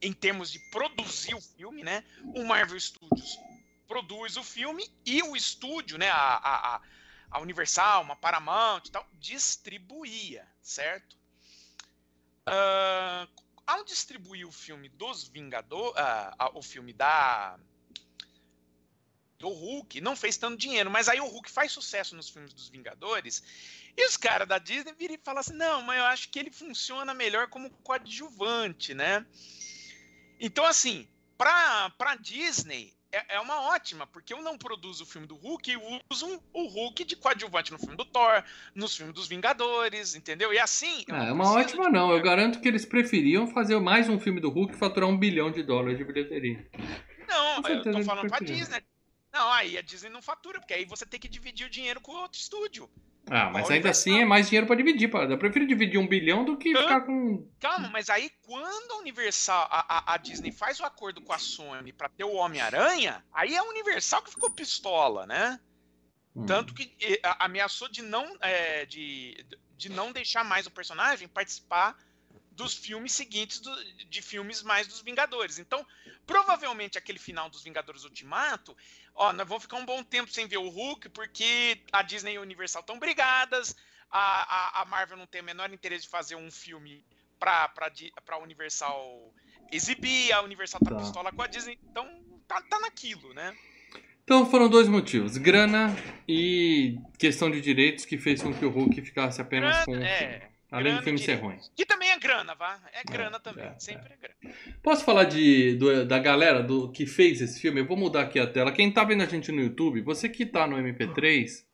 em termos de produzir o filme, né? O Marvel Studios produz o filme e o estúdio, né? A, a- a Universal, uma Paramount e tal, distribuía, certo? Ah, ao distribuir o filme dos Vingadores, o filme da do Hulk, não fez tanto dinheiro, mas aí o Hulk faz sucesso nos filmes dos Vingadores, e os caras da Disney viram e falam assim: não, mas eu acho que ele funciona melhor como coadjuvante, né? Então, assim, pra, pra Disney, é, é uma ótima, porque eu não produzo o filme do Hulk e uso o Hulk de coadjuvante no filme do Thor, nos filmes dos Vingadores, entendeu? E assim. Ah, é uma ótima não. Eu garanto que eles preferiam fazer mais um filme do Hulk e faturar um bilhão de dólares de bilheteria. Não, eu tô falando pra. Disney. Não, aí a Disney não fatura, porque aí você tem que dividir o dinheiro com outro estúdio. Ah, mas ainda assim é mais dinheiro pra dividir, para. Eu prefiro dividir um bilhão do que ficar com. Calma, mas aí quando a Universal, a, a- a Disney faz o acordo com a Sony pra ter o Homem-Aranha, aí é a Universal que ficou pistola, né? Hum. Tanto que ameaçou de não, eh, de, de não deixar mais o personagem participar dos filmes seguintes do- de filmes mais dos Vingadores. Então, provavelmente aquele final dos Vingadores Ultimato, ó, nós vamos ficar um bom tempo sem ver o Hulk, porque a Disney e a Universal estão brigadas, a, a, a Marvel não tem o menor interesse de fazer um filme pra, pra, Universal exibir, a Universal tá, Tá. pistola com a Disney, então tá, tá naquilo, né? Então foram dois motivos: grana e questão de direitos que fez com que o Hulk ficasse apenas com. Grana, filme. é, Além grana do filme ser ruim. Que também é grana, vá. É grana também. é, sempre é grana. Posso falar de, do- da galera do, que fez esse filme? Eu vou mudar aqui a tela. Quem tá vendo a gente no YouTube, você que tá no MP3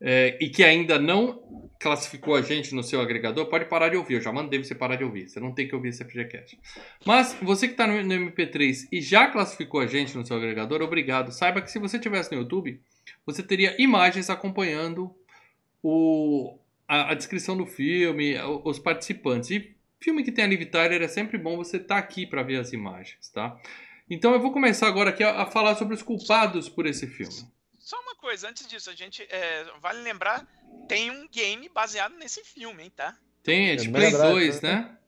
é, e que ainda não classificou a gente no seu agregador, pode parar de ouvir. Eu já mandei você parar de ouvir. Você não tem que ouvir esse FGCast. Mas você que tá no, no MP3 e já classificou a gente no seu agregador, obrigado. Saiba que se você tivesse no YouTube, você teria imagens acompanhando o, a, a descrição do filme, os participantes. E filme que tem a Liv Tyler é sempre bom você estar aqui para ver as imagens, tá? Então eu vou começar agora aqui a, a falar sobre os culpados por esse filme. Só uma coisa, antes disso, a gente. é, vale lembrar, tem um game baseado nesse filme, hein, tá? Tem é de É, Play Mega Drive, 2, né? né?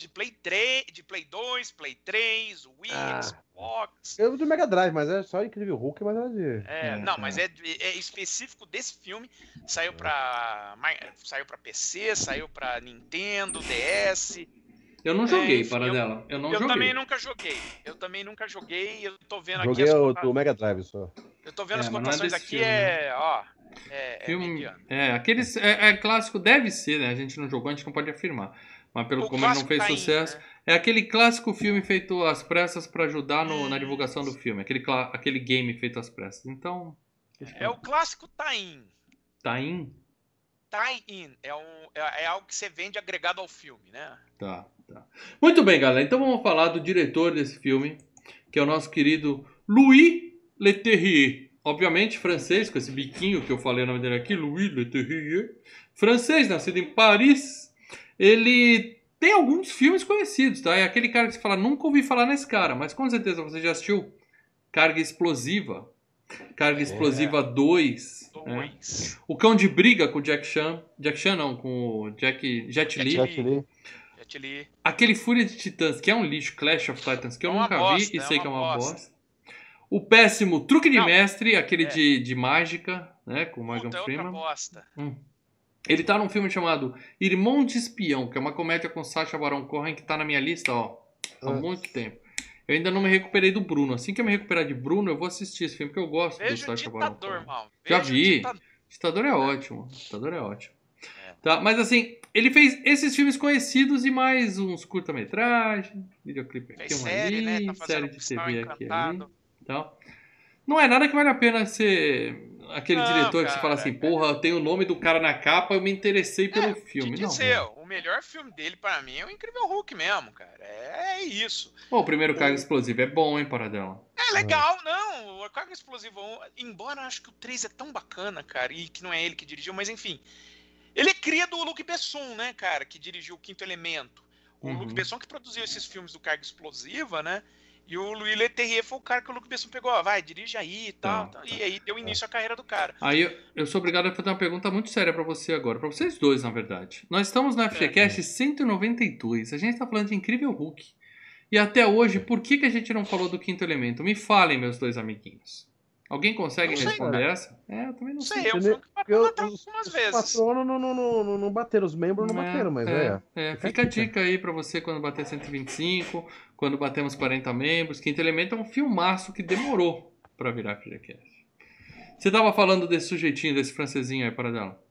De Play 3, de Play 2, Play 3, Wii, Ah. Xbox. Eu do Mega Drive, mas é só Incrível Hulk, mas era de. É, É, não, é. mas é, é específico desse filme. Saiu pra, saiu pra PC, saiu pra Nintendo, DS. Eu não É, joguei, enfim, para eu- dela. Eu não eu joguei. também nunca joguei. Eu também nunca joguei. Eu tô vendo Joguei aqui as o Mega Drive só. Eu tô vendo É, as é cotações desse aqui, filme, né? é. Ó. É, é Filme, é, aqueles é, é clássico, deve ser, né? A gente não jogou, a gente não pode afirmar. Mas pelo O como ele não fez tá indo, sucesso, né? é aquele clássico filme feito às pressas para ajudar no- na divulgação do filme, aquele aquele game feito às pressas. Então, É o clássico tie-in. tá in, Tie-in. É, um, é, é algo que você vende agregado ao filme, né? Tá, tá. Muito bem, galera. Então vamos falar do diretor desse filme, que é o nosso querido Louis Leterrier. Obviamente francês, com esse biquinho que eu falei o nome dele aqui, Louis Leterrier. Francês, nascido em Paris. Ele tem alguns filmes conhecidos, tá? É aquele cara que você fala, nunca ouvi falar nesse cara, mas com certeza você já assistiu Carga Explosiva. Carga Explosiva 2. né? Dois. O Cão de Briga com o Jack Chan. Jack Chan não, com o Jack, Jet Li. Jet Li. Jet Li. Aquele Fúria de Titãs, que é um lixo, Clash of Titans, que eu É nunca bosta, vi e é sei que é uma bosta. bosta. O péssimo Truque de Não, Mestre, aquele é. de, de mágica, né, com o Morgan Puta, é outra Freeman. bosta. Hum. Ele tá num filme chamado Irmão de Espião, que é uma comédia com Sacha Baron Cohen, que tá na minha lista, ó, há Ah. muito tempo. Eu ainda não me recuperei do Bruno. Assim que eu me recuperar de Bruno, eu vou assistir esse filme, porque eu gosto do Veja o Sacha Baron Cohen. Já vi. ditador. Ditador é ótimo. Ditador é ótimo. É. Tá, mas assim, ele fez esses filmes conhecidos e mais uns curta-metragens, videoclipe aqui, Fez um série, ali, né? Tá série de TV aqui ali. Então, não é nada que vale a pena ser aquele Não, diretor que você cara, fala assim, é. porra, tem o nome do cara na capa, eu me interessei pelo filme. Te Não. dizer, o melhor filme dele pra mim é o Incrível Hulk mesmo, cara. É isso. Pô, o primeiro Carga Explosiva é bom, hein, Paradela? É legal, não. O Carga Explosiva 1, embora eu acho que o 3 é tão bacana, cara, e que não é ele que dirigiu, mas enfim. Ele é cria do Luc Besson, né, cara, que dirigiu o Quinto Elemento. O Uhum. Luc Besson que produziu esses filmes do Carga Explosiva, né? E o Louis Leterrier foi o cara que o Luc Besson pegou, ó, vai, dirige aí e tal, Tá, tal. tá. E aí deu início à carreira do cara. Aí eu, eu sou obrigado a fazer uma pergunta muito séria pra você agora, pra vocês dois, na verdade. Nós estamos É. no FGCast 192, a gente tá falando de Incrível Hulk. E até hoje, por que, que a gente não falou do Quinto Elemento? Me falem, meus dois amiguinhos. Alguém consegue sei, responder essa? É, eu também não sei. sei, eu fui eu- os, algumas os vezes. patronos não, não, não, não, bateram, os membros não bateram, mas é. é, Fica fica a dica aí pra você quando bater 125, quando batemos 40 membros. Quinto Elemento é um filmaço que demorou pra virar FGCast. Você tava falando desse sujeitinho, desse francesinho aí, Paradela? Então,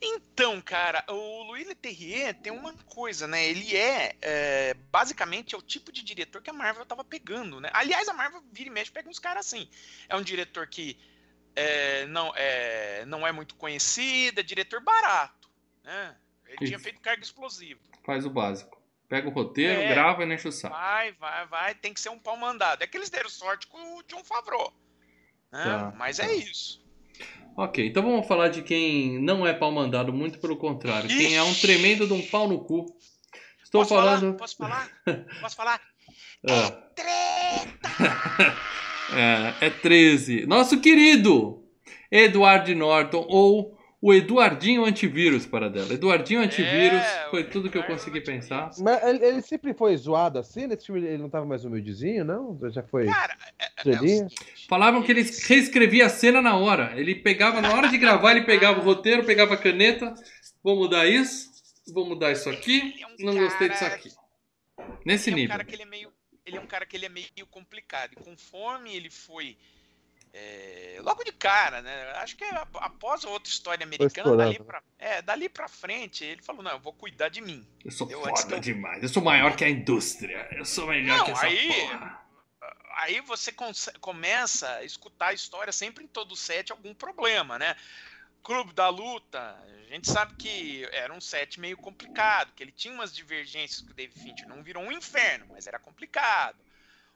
Então, cara, o Louis Leterrier tem uma coisa, né? Ele é, é, basicamente é o tipo de diretor que a Marvel tava pegando, né? Aliás, a Marvel vira e mexe pega uns caras assim. É um diretor que é, não, é, não é muito conhecido, é diretor barato, né? Ele Isso. tinha feito carga explosiva. Faz o básico. Pega o roteiro, É. grava e não enche o saco. Vai, vai, vai, tem que ser um pau mandado. É que eles deram sorte com o John Favreau. né? Tá, Mas tá. é isso. Ok, então vamos falar de quem não é pau mandado, muito pelo contrário. Quem é um Ixi. tremendo de um pau no cu. Estou Posso falando. falar? Posso falar? Posso falar? Ah, Treta! é, é 13. Nosso querido Edward Norton, ou o Eduardinho Antivírus para dela. Eduardinho Antivírus É, foi tudo que eu consegui pensar. Mas ele, ele sempre foi zoado assim? Nesse filme ele não tava mais humildezinho, não? Já foi. Cara, é, é seguinte. Falavam que ele reescrevia a cena na hora. Ele pegava, na hora de gravar, ele pegava o roteiro, pegava a caneta. Vou mudar isso, vou mudar isso aqui. É um Não gostei disso aqui. Nesse ele é um nível. cara que ele é meio ele é um cara que ele é meio complicado e conforme ele foi é, logo de cara né acho que a- após a outra história americana dali né? pra, é, dali pra frente ele falou não eu vou cuidar de mim Eu sou Eu foda que eu- demais. Eu sou maior que a indústria. Eu sou melhor Não, que essa aí- porra. aí você começa a escutar a história sempre em todo set algum problema né Clube da Luta, a gente sabe que era um set meio complicado, que ele tinha umas divergências com o David Fincher, não virou um inferno, mas era complicado.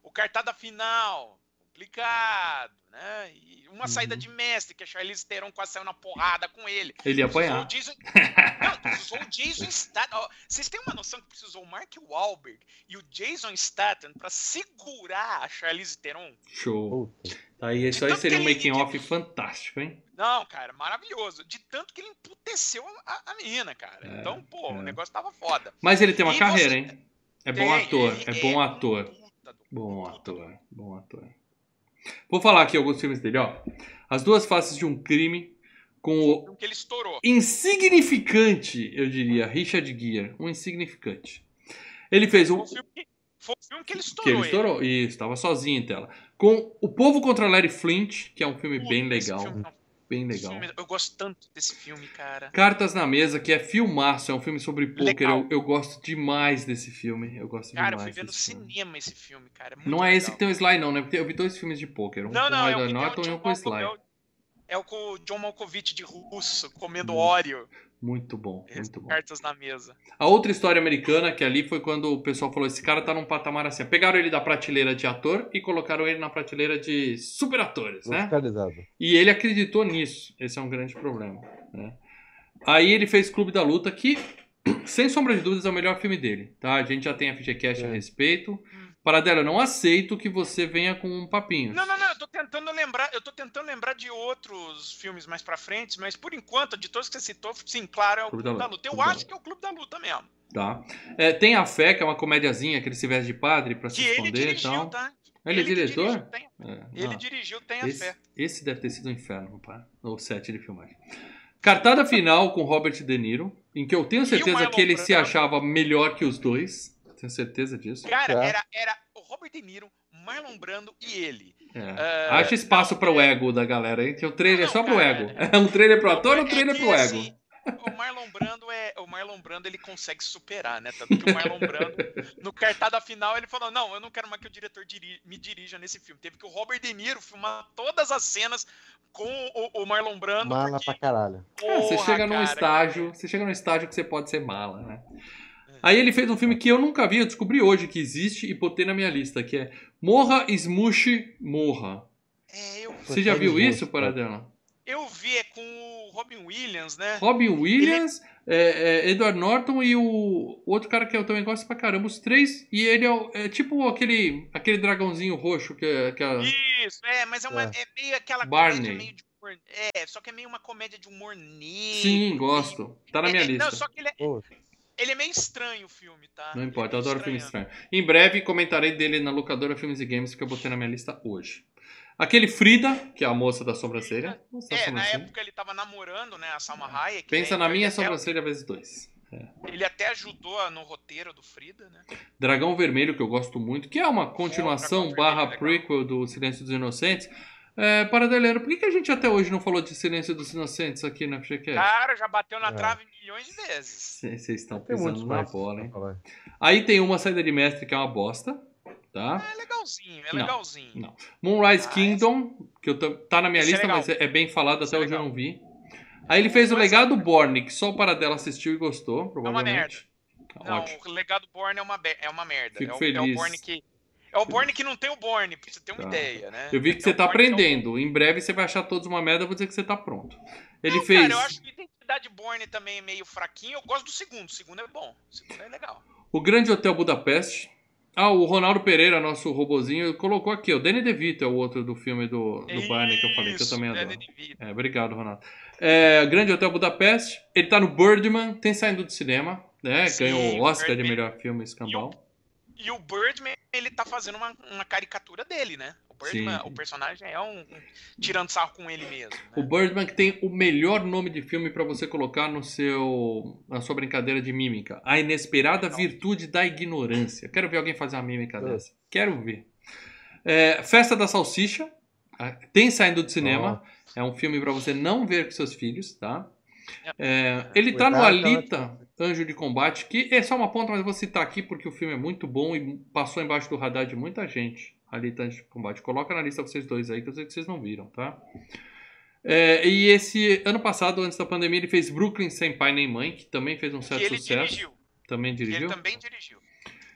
O Cartada Final, complicado, né? E uma saída Uhum. de mestre, que a Charlize Theron quase saiu na porrada com ele. Ele ia o apanhar. Jason... Não, precisou o Jason Statham. Vocês têm uma noção que precisou o Mark Wahlberg e o Jason Statham pra segurar a Charlize Theron? Show. Tá aí, isso aí seria um que ele- making off fantástico, hein? Não, cara, maravilhoso. De tanto que ele emputeceu a, a menina, cara. É, então, pô, é. o negócio tava foda. Mas ele tem uma E carreira, você- hein? É bom ator, ele é bom ator. Bom ator, bom ator. Vou falar aqui alguns filmes dele, ó. As duas faces de um crime com o que ele estourou. insignificante, eu diria, Richard Gere, um insignificante. Ele fez Foi um filme que, foi o filme que ele que estourou. ele estourou, isso, estava sozinho em tela. Com O Povo contra Larry Flint, que é um filme Puta, bem legal, filme é um bem legal. filme- eu gosto tanto desse filme, cara. Cartas na Mesa, que é filmaço, é um filme sobre poker. Legal. Eu, eu gosto demais desse filme. Eu gosto Cara, eu fui demais ver no filme. cinema esse filme, cara. é Não é esse que tem o Sly, não, né? Porque eu vi dois filmes de poker. Um Não, com não, é o Edward Norton e um com o Sly. é o- É o com o John Malkovich de russo, comendo Hum. óleo, Muito bom, muito bom. cartas na mesa. A outra história americana, que ali foi quando o pessoal falou: esse cara tá num patamar assim. Pegaram ele da prateleira de ator e colocaram ele na prateleira de super atores, né? E ele acreditou nisso. Esse é um grande problema. Né? Aí ele fez Clube da Luta, que, sem sombra de dúvidas, é o melhor filme dele. Tá? A gente já tem a FGCast a É. respeito. Paradela, eu não aceito que você venha com um papinho. Não, não, não, eu tô tentando lembrar, eu tô tentando lembrar de outros filmes mais pra frente, mas por enquanto, de todos que você citou, sim, claro, é o Clube Clube, da da, Luta. Eu Clube acho que é o Clube da Luta mesmo. Tá? É, tem A Fé, que é uma comediazinha que ele se veste de padre pra se Que ele esconder e tal. tá? Ele é que diretor? dirigiu, tem- É, ele não. dirigiu, tem a Esse, fé. esse deve ter sido um inferno, pá. O set de filmagem. Cartada final com Robert De Niro, em que eu tenho certeza que ele se achava melhor que os dois. Tenho certeza disso. Cara, Tá. era, era o Robert De Niro, Marlon Brando e ele. É. É, Acha espaço para o é- ego da galera, hein? Que o trailer é Não, só pro cara, ego. É um trailer pro ator ou um É trailer pro ego? assim, O Marlon Brando é. O Marlon Brando ele consegue superar, né? Tanto que o Marlon Brando, no cartada final, ele falou: Não, eu não quero mais que o diretor diri- me dirija nesse filme. Teve que o Robert De Niro filmar todas as cenas com o, o Marlon Brando. Mala porque, pra caralho. É, você porra, chega num cara, estágio, você chega num estágio que você pode ser mala, né? É. Aí ele fez um filme que eu nunca vi, eu descobri hoje que existe e botei na minha lista, que é Morra, Smush, Morra. É, eu, Você já viu isso, cara. Paradela? eu vi, é com o Robin Williams, né? Robin Williams, é, é, Edward Norton e o outro cara que eu também gosto pra caramba, os três. E ele é, é tipo aquele, aquele dragãozinho roxo que, é- que a- Isso, é, mas é, uma, É. é meio aquela Barney. comédia meio de humor. É, só que é meio uma comédia de humor negro. Sim, gosto. Tá na minha É, é, lista. Não, só que ele é, ele é meio estranho o filme, tá? Não é importa, eu meio adoro filme estranho. Em breve comentarei dele na locadora Filmes e Games que eu botei na minha lista hoje. Aquele Frida, que é a moça da sobrancelha. Moça da É, na sobrancelha. época ele tava namorando, né, a Salma Hayek. Pensa né, na então minha sobrancelha vezes dois. Ele até ajudou no roteiro do Frida, né? Dragão Vermelho, que eu gosto muito, que é uma continuação Dragão barra Vermelho, prequel do Silêncio dos Inocentes. É, Paradeleiro, por que, que a gente até hoje não falou de Silêncio dos Inocentes aqui na FGCast? Cara, já bateu na É. trave milhões de vezes. Vocês estão pisando na bola, hein? Aí tem uma saída de mestre que é uma bosta, tá? É legalzinho, é Não, legalzinho. não. Moonrise Ah, Kingdom, que eu tô- tá na minha Esse é lista, legal. mas é é bem falado, Esse até é hoje eu não vi. Aí ele fez o Legado Borne, que só o Paradela assistiu e gostou, provavelmente. Não, Ótimo. o legado Borne é uma, é uma merda. Fico é, o, é feliz. o Borne que. É o Borne que não tem o Borne, pra você ter uma Tá. ideia, né? Eu vi que É você tá Bourne que é aprendendo. Em breve você vai achar todos uma merda, eu vou dizer que você tá pronto. Ele Não, fez. Cara, eu acho que a identidade Borne também é meio fraquinho. Eu gosto do segundo. O segundo é bom. O segundo é legal. O Grande Hotel Budapeste. Ah, o Ronaldo Pereira, nosso robozinho, colocou aqui. O Danny DeVito é o outro do filme do, do Barney que eu falei, que eu também adoro. É, obrigado, Ronaldo. É, Grande Hotel Budapeste. Ele tá no Birdman, tem saindo do cinema, né? Sim, Ganhou o Oscar de Birdman. melhor filme escambau. E o Birdman, ele tá fazendo uma, uma caricatura dele, né? O Birdman, Sim. o personagem é um, um- tirando sarro com ele mesmo. O Né? Birdman que tem o melhor nome de filme pra você colocar no seu na sua brincadeira de mímica. A inesperada virtude da ignorância. Quero ver alguém fazer uma mímica É. dessa. Quero ver. É, Festa da Salsicha. Ah, Tem saindo do cinema. É um filme pra você não ver com seus filhos, tá? É, ele tá no Alita, Anjo de Combate, que é só uma ponta, mas eu vou citar aqui porque o filme é muito bom e passou embaixo do radar de muita gente. Alita, Anjo de Combate. Coloca na lista vocês dois aí, que eu sei que vocês não viram, tá? É, e esse ano passado, antes da pandemia, ele fez Brooklyn Sem Pai Nem Mãe, que também fez um Que certo ele sucesso. dirigiu. Também Que ele dirigiu. também dirigiu.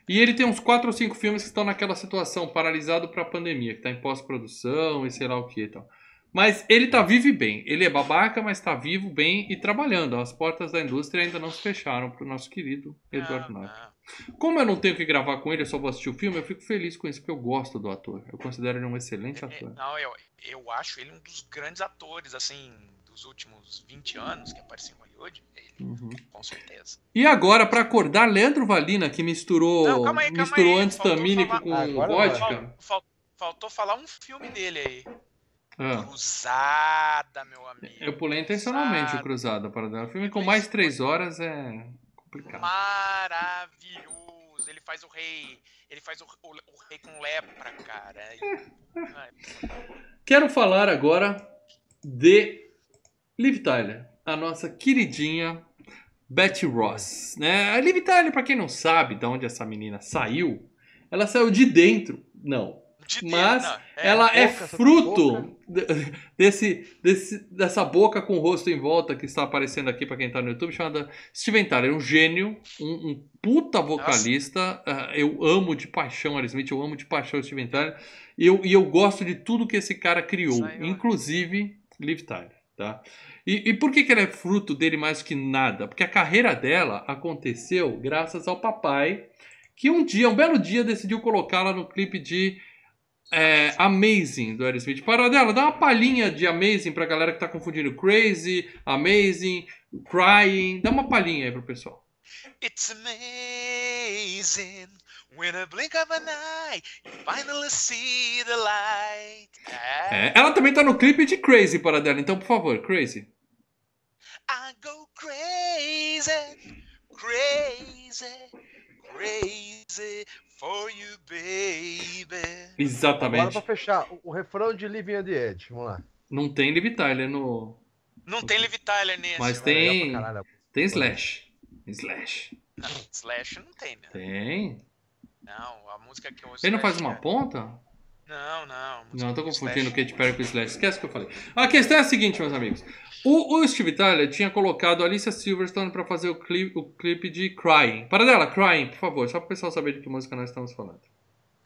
E ele tem uns 4 ou 5 filmes que estão naquela situação, paralisado pra pandemia, que tá em pós-produção e sei lá o que e tal. Mas ele tá vivo e bem. Ele é babaca, mas tá vivo, bem e trabalhando. As portas da indústria ainda não se fecharam pro nosso querido Eduardo Não, Nato. não. Como eu não tenho que gravar com ele, eu só vou assistir o filme, eu fico feliz com isso, porque eu gosto do ator. Eu considero ele um excelente É, ator. Não, eu, eu acho ele um dos grandes atores, assim, dos últimos 20 anos que apareceu em Hollywood. Ele, Uhum. com certeza. E agora, pra acordar, Leandro Valina, que misturou, Não, calma aí, calma misturou aí, antistamínico com vodka. Fal- fal- faltou falar um filme dele aí. Ah. Cruzada, meu amigo. Eu pulei intencionalmente o Cruzada. Para dar. O filme com mais três horas é complicado. Maravilhoso. Ele faz o rei. Ele faz o, o- o rei com lepra, cara. Quero falar agora de Liv Tyler, a nossa queridinha Betty Ross. Né? A Liv Tyler, pra quem não sabe de onde essa menina saiu, ela saiu de dentro. Não. De Mas Deus, é, ela é fruto de- desse, desse, dessa boca com o rosto em volta que está aparecendo aqui pra quem tá no YouTube, chamada Steven Tyler. Um gênio, um, um puta vocalista. Ah, eu amo de paixão Aerosmith, eu amo de paixão Steven Tyler. E eu, e eu gosto de tudo que esse cara criou, inclusive Liv Tyler. Tá? E, e por que, que ela é fruto dele mais que nada? Porque a carreira dela aconteceu graças ao papai, que um dia, um belo dia, decidiu colocá-la no clipe de é, Amazing do Aerosmith. Paradela, dá uma palhinha de Amazing pra galera que tá confundindo Crazy, Amazing, Crying. Dá uma palhinha aí pro pessoal. It's amazing when a blink of an eye you finally see the light. É. É, ela também tá no clipe de Crazy, Paradela. Então, por favor, Crazy. I go crazy, crazy, crazy for you, baby. Agora Exatamente. pra fechar, o, o refrão de Living on the Edge. Vamos lá. Não tem Liv Tyler no. Não tem Liv Tyler nesse. Mas tem-. Tem Slash. Slash. Não, Slash não tem, né? Tem. Não, a música que eu Ele não faz uma é- ponta? Não, não. Não, tô do confundindo Slash- Katy Perry com Slash. Esquece o que eu falei. A questão é a seguinte, meus amigos. O, o Steve Tyler tinha colocado a Alicia Silverstone pra fazer o clipe, o clipe de Crying. Para dela, Crying, por favor, só pro pessoal saber de que música nós estamos falando.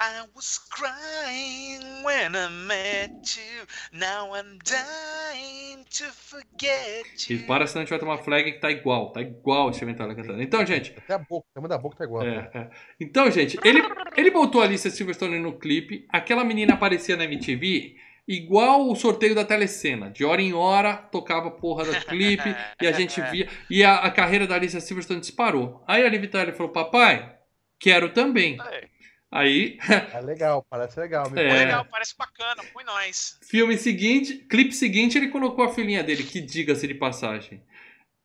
I was crying when I met you. Now I'm dying to forget E you. para, senão a gente vai tomar flag que tá igual, tá igual o Steven Tyler cantando. Então, gente, Até a boca, o tamanho da boca tá igual. É, é. Então, gente, ele, ele botou a Alicia Silverstone no clipe. Aquela menina aparecia na MTV igual o sorteio da telecena. De hora em hora, tocava a porra do clipe e a gente via. E a, a carreira da Alicia Silverstone disparou. Aí a Liv Tyler falou: Papai, quero também. É, Aí, É legal, parece legal. Me É. põe- Legal, parece bacana, põe nós. filme seguinte, clipe seguinte, ele colocou a filhinha dele, que diga-se de passagem.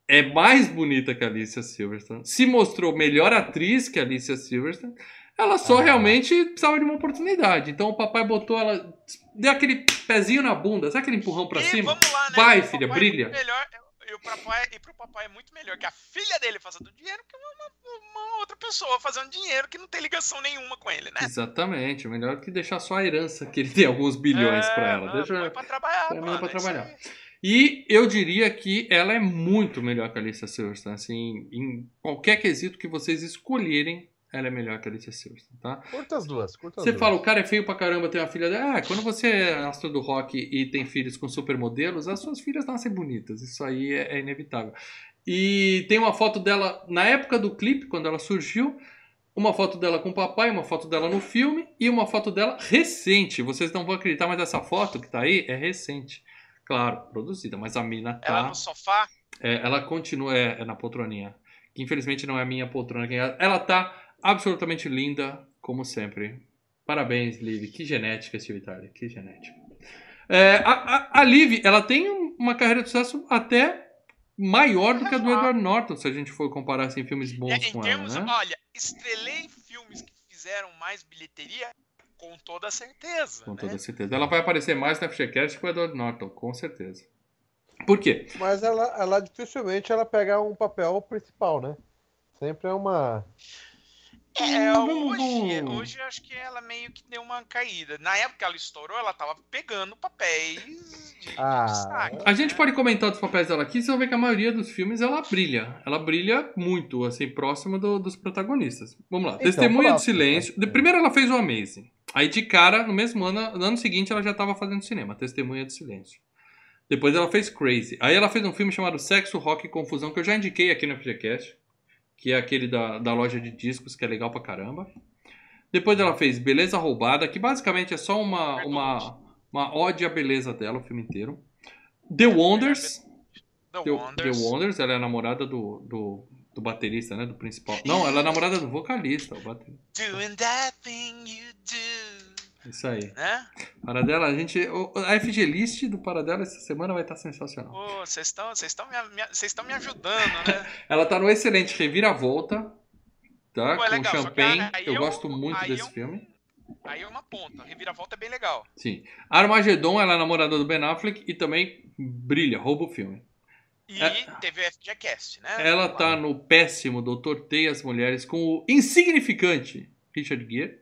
É mais bonita que a Alicia Silverstone. Se mostrou melhor atriz que a Alicia Silverstone. Ela só Ah. realmente precisava de uma oportunidade. Então o papai botou ela. Deu aquele pezinho na bunda. Sabe aquele empurrão pra e cima? vamos lá, né? Vai, filha, papai brilha. é Melhor, e, o papai, e pro papai é muito melhor que a filha dele faça do dinheiro que uma, uma, outra pessoa fazendo dinheiro que não tem ligação nenhuma com ele, né? Exatamente. Melhor que deixar só a herança, que ele tem alguns bilhões é, pra ela. Deixa põe pra trabalhar, põe mano, pra trabalhar. E eu diria que ela é muito melhor que a Alicia Silverstone. Assim, em qualquer quesito que vocês escolherem, ela é melhor que a Alicia Silverstone, tá? Curta as duas, curta as Você duas. fala, o cara é feio pra caramba, tem uma filha dela. Ah, quando você é astro do rock e tem filhos com supermodelos, as suas filhas nascem bonitas. Isso aí é, é inevitável. E tem uma foto dela na época do clipe, quando ela surgiu. Uma foto dela com o papai, uma foto dela no filme e uma foto dela recente. Vocês não vão acreditar, mas essa foto que tá aí é recente. Claro, produzida, mas a mina tá. Ela no sofá? É, ela continua é, é na poltroninha. Que infelizmente não é a minha poltrona. Ela tá absolutamente linda, como sempre. Parabéns, Liv. Que genética, Steve Tyler. Que genética. É, a, a, a Liv, ela tem uma carreira de sucesso até maior do que a do Edward Norton, se a gente for comparar assim, filmes bons É, em com termos, ela, né? olha, estrelei filmes que fizeram mais bilheteria com toda certeza. Com né? toda certeza. Ela vai aparecer mais na FGCast que o Edward Norton, com certeza. Por quê? Mas ela, ela dificilmente ela pega um papel principal, né? Sempre é uma. É, Vamos- hoje, vamos- hoje eu acho que ela meio que deu uma caída. Na época que ela estourou, ela tava pegando papéis de, de Ah, destaque. A gente pode comentar dos papéis dela aqui, vocês vão ver que a maioria dos filmes ela brilha. Ela brilha muito, assim, próximo do- dos protagonistas. Vamos lá. Então, Testemunha de próximo, Silêncio. né? De- Primeiro ela fez o Amazing. Aí de cara, no mesmo ano, no ano seguinte, ela já estava fazendo cinema. Testemunha de Silêncio. Depois ela fez Crazy. Aí ela fez um filme chamado Sexo, Rock e Confusão, que eu já indiquei aqui no FGCast. Que é aquele da, da loja de discos, que é legal pra caramba. Depois ela fez Beleza Roubada, que basicamente é só uma, uma, uma ode à beleza dela, o filme inteiro. The Wonders. The The, Wonders. The Wonders, ela é a namorada do, do, do baterista, né? Do principal. Não, ela é a namorada do vocalista. O baterista. Doing that thing you do. Isso aí. Né? Paradela, a gente. A FG List do Paradela essa semana vai estar sensacional. Pô, vocês estão me, me- ajudando, né? Ela tá no excelente Reviravolta, tá? Pô, é Com legal, champanhe. aí Eu um- gosto muito desse um- filme. Aí é uma ponta. Reviravolta é bem legal. Sim. Armagedon, ela é namorada do Ben Affleck e também brilha, rouba o filme. E É. teve o FGCast, né? Ela tá no péssimo Doutor T e as Mulheres com o insignificante Richard Gere.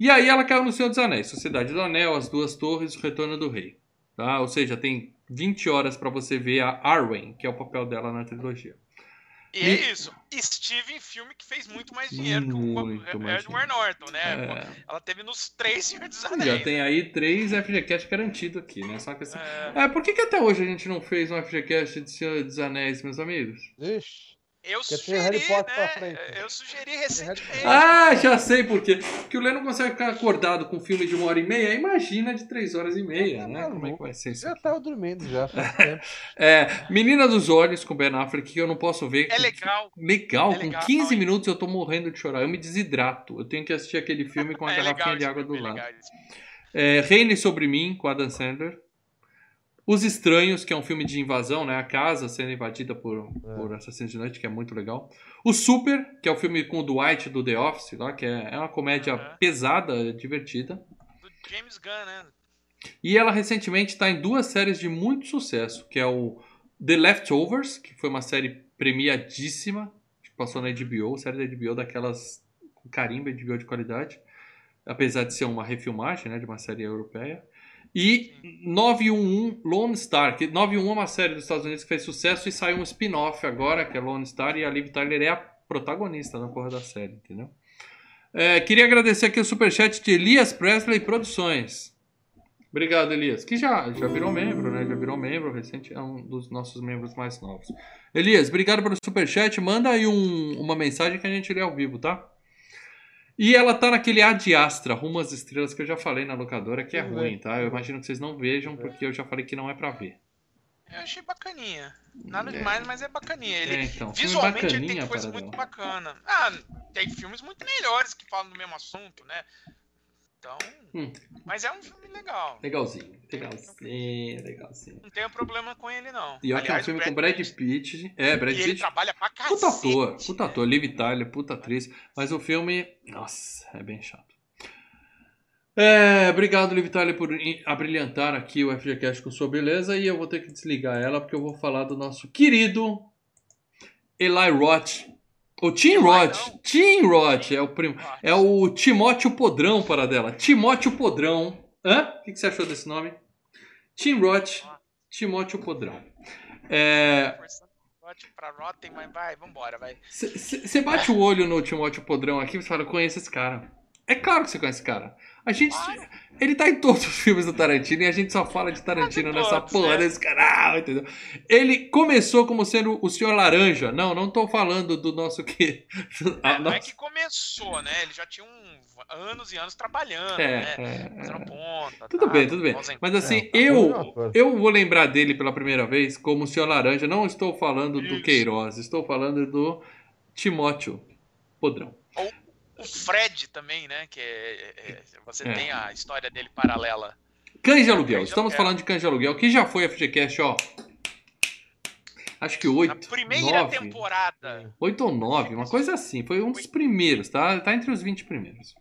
E aí ela caiu no Senhor dos Anéis, Sociedade do Anel, As Duas Torres, O Retorno do Rei. Tá? Ou seja, tem 20 horas pra você ver a Arwen, que é o papel dela na trilogia. E Me- é isso. Estive em filme que fez muito mais dinheiro que o Muito Edward Norton, né? É. Ela teve nos três Senhor dos Já Anéis. tem aí três FGCast garantido aqui, né? Só que assim... É, É, por que, que até hoje a gente não fez um FGCast de Senhor dos Anéis, meus amigos? Ixi. Eu Porque sugeri, Harry Potter né? pra frente. Eu sugeri recentemente. Ah, já sei por quê. Porque o Lê não consegue ficar acordado com um filme de uma hora e meia. Imagina de três horas e meia, Tá né? Como é que vai ser isso? Já tava dormindo já faz tempo. É, Menina dos Olhos com Ben Affleck, que eu não posso ver. É legal. Legal, É com legal. 15 minutos eu tô morrendo de chorar. Eu me desidrato. Eu tenho que assistir aquele filme com a é garrafinha legal, de água do é lado. É, Reine sobre mim, com Adam Sandler. Os Estranhos, que é um filme de invasão, né? A casa sendo invadida por, por assassinos de noite, que é muito legal. O Super, que é o filme com o Dwight do The Office, lá, que é, é uma comédia Aham. pesada, divertida. Do James Gunn, né? E ela recentemente está em duas séries de muito sucesso, que é o The Leftovers, que foi uma série premiadíssima, que passou na HBO, série da HBO daquelas com carimbo HBO de qualidade, apesar de ser uma refilmagem, né, de uma série europeia. E 911 Lone Star, que 911 é uma série dos Estados Unidos que fez sucesso e saiu um spin-off agora, que é Lone Star, e a Liv Tyler é a protagonista na porra da série, entendeu? É, queria agradecer aqui o superchat de Elias Presley Produções. Obrigado, Elias. Que já, já virou membro, né? Já virou membro recente, é um dos nossos membros mais novos. Elias, obrigado pelo superchat. Manda aí um- uma mensagem que a gente lê ao vivo, tá? E ela tá naquele Ad Astra, Rumo às Estrelas, que eu já falei na locadora, que é Vamos ruim, ver. tá? Eu imagino que vocês não vejam, porque eu já falei que não é pra ver. Eu achei bacaninha. Nada É. demais, mas é bacaninha. Ele, É, então, visualmente ele bacaninha, tem coisa muito bacana. Ah, tem filmes muito melhores que falam do mesmo assunto, né? Então. Hum. Mas é um filme legal. Legalzinho, legalzinho, legalzinho. Não tenho problema com ele, não. E olha que é um filme o com Brad Pitt. É, Brad E ele Pitt. trabalha pra cacete. Puta ator, puta ator, Liv Tyler, puta atriz. Mas o filme, nossa, é bem chato. É, obrigado, Liv Tyler, por abrilhantar aqui o FGCast com sua beleza. E eu vou ter que desligar ela porque eu vou falar do nosso querido Eli Roth. O Tim Roth. Tim Roth é o primo. É o Timóteo Podrão para dela. Timóteo Podrão. Hã? O que que você achou desse nome? Tim Roth. Timóteo Podrão. É, pra Rotten, mas vai, vambora, vai. Você bate o olho no Timóteo Podrão aqui e você fala, eu conheço esse cara. É claro que você conhece esse cara. A gente. Ele tá em todos os filmes do Tarantino e a gente só fala de Tarantino Quase nessa todos, porra né? desse canal, entendeu? Ele começou como sendo o Senhor Laranja. Não, não tô falando do nosso que. É, não é que começou, né? Ele já tinha um, anos e anos trabalhando, É, né? é, Fazendo é. ponta. Tudo tá, bem, tudo bem. Mas assim, É, tá eu, eu vou lembrar dele pela primeira vez como o Senhor Laranja. Não estou falando do Isso. Queiroz, estou falando do Timóteo Podrão. O Fred também, né? Que é, é- você É. tem a história dele paralela. Cães de aluguel. Cães de Estamos aluguel. falando de cães de aluguel, que já foi FGCast, ó. Acho que oito. Na primeira nove, temporada. Oito ou nove, uma coisa assim. Foi um dos primeiros, tá? Tá entre os 20 primeiros.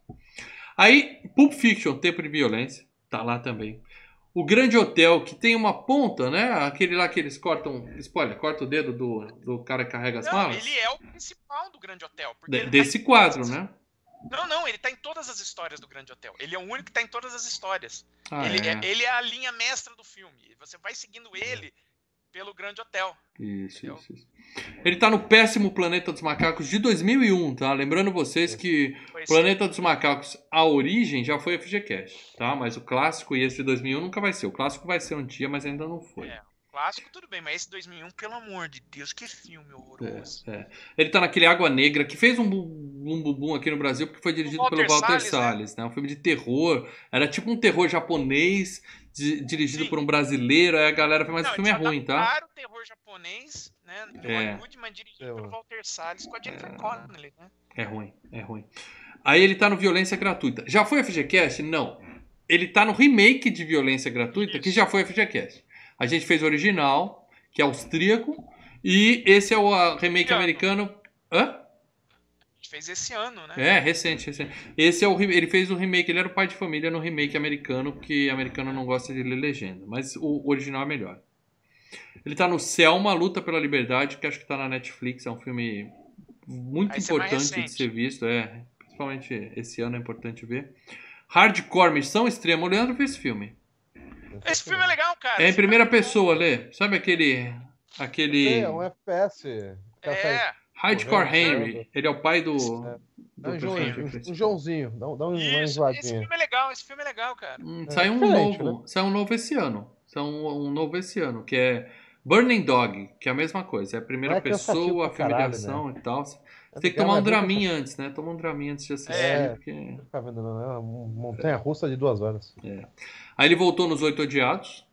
Aí, Pulp Fiction, Tempo de Violência, tá lá também. O Grande Hotel, que tem uma ponta, né? Aquele lá que eles cortam. Spoiler, corta o dedo do, do cara que carrega as Não, malas. ele é o principal do Grande Hotel. De- tá desse em quadro, né? Não, não, ele tá em todas as histórias do Grande Hotel. Ele é o único que tá em todas as histórias. Ah, ele, é. é. ele é a linha mestra do filme. Você vai seguindo ele pelo Grande Hotel. Isso, isso, isso. Ele tá no péssimo Planeta dos Macacos de 2001, tá? Lembrando vocês que Planeta dos Macacos, a origem já foi FGCast, tá? Mas o clássico e esse de 2001 nunca vai ser. O clássico vai ser um dia, mas ainda não foi. É. Clássico, tudo bem, mas esse 2001, pelo amor de Deus, que filme horroroso. É, é. Ele tá naquele Água Negra, que fez um bum bum bum aqui no Brasil, porque foi dirigido Walter pelo Walter Salles, Salles, né? Um filme de terror. Era tipo um terror japonês, di- dirigido Sim. por um brasileiro. Aí a galera foi, mas Não, o filme é ruim, tá? adaptaram o terror japonês, né, de É. Hollywood, mas dirigido É, pelo. Walter Salles com a Jennifer Connelly, né? É ruim, é ruim. Aí ele tá no Violência Gratuita. Já foi FGCast? Não. Ele tá no remake de Violência Gratuita, que Isso. já foi FGCast. A gente fez o original, que é austríaco, e esse é o remake Ano. americano. Hã? Fez esse ano, né? É, recente, recente. Esse é o ele fez o remake, ele era o pai de família no remake americano, porque americano não gosta de ler legenda, mas o original é melhor. Ele tá no Selma, Luta pela Liberdade, que acho que tá na Netflix, é um filme muito é importante de recente. ser visto, é, principalmente esse ano é importante ver. Hardcore, Missão Extrema, o Leandro fez esse filme. Esse filme é legal, cara. É em primeira bom. pessoa, Lê. Sabe aquele aquele É um FPS. É, Hardcore Henry, ele é o pai do, É. Dá um, Joãozinho, um Joãozinho. Dá, um- dá um- isso, esse filme é legal, esse filme é legal, cara. Hum, É, saiu um novo, saiu um novo esse ano. Saiu um, um novo esse ano, que é Burning Dog, que é a mesma coisa. É a primeira é pessoa, a caralho, familiação e tal. É tem que tomar um é draminha antes, né? Toma um draminha antes de assistir, É. porque... Tá vendo? não, É uma montanha russa de duas horas. Aí ele voltou nos Oito Odiados,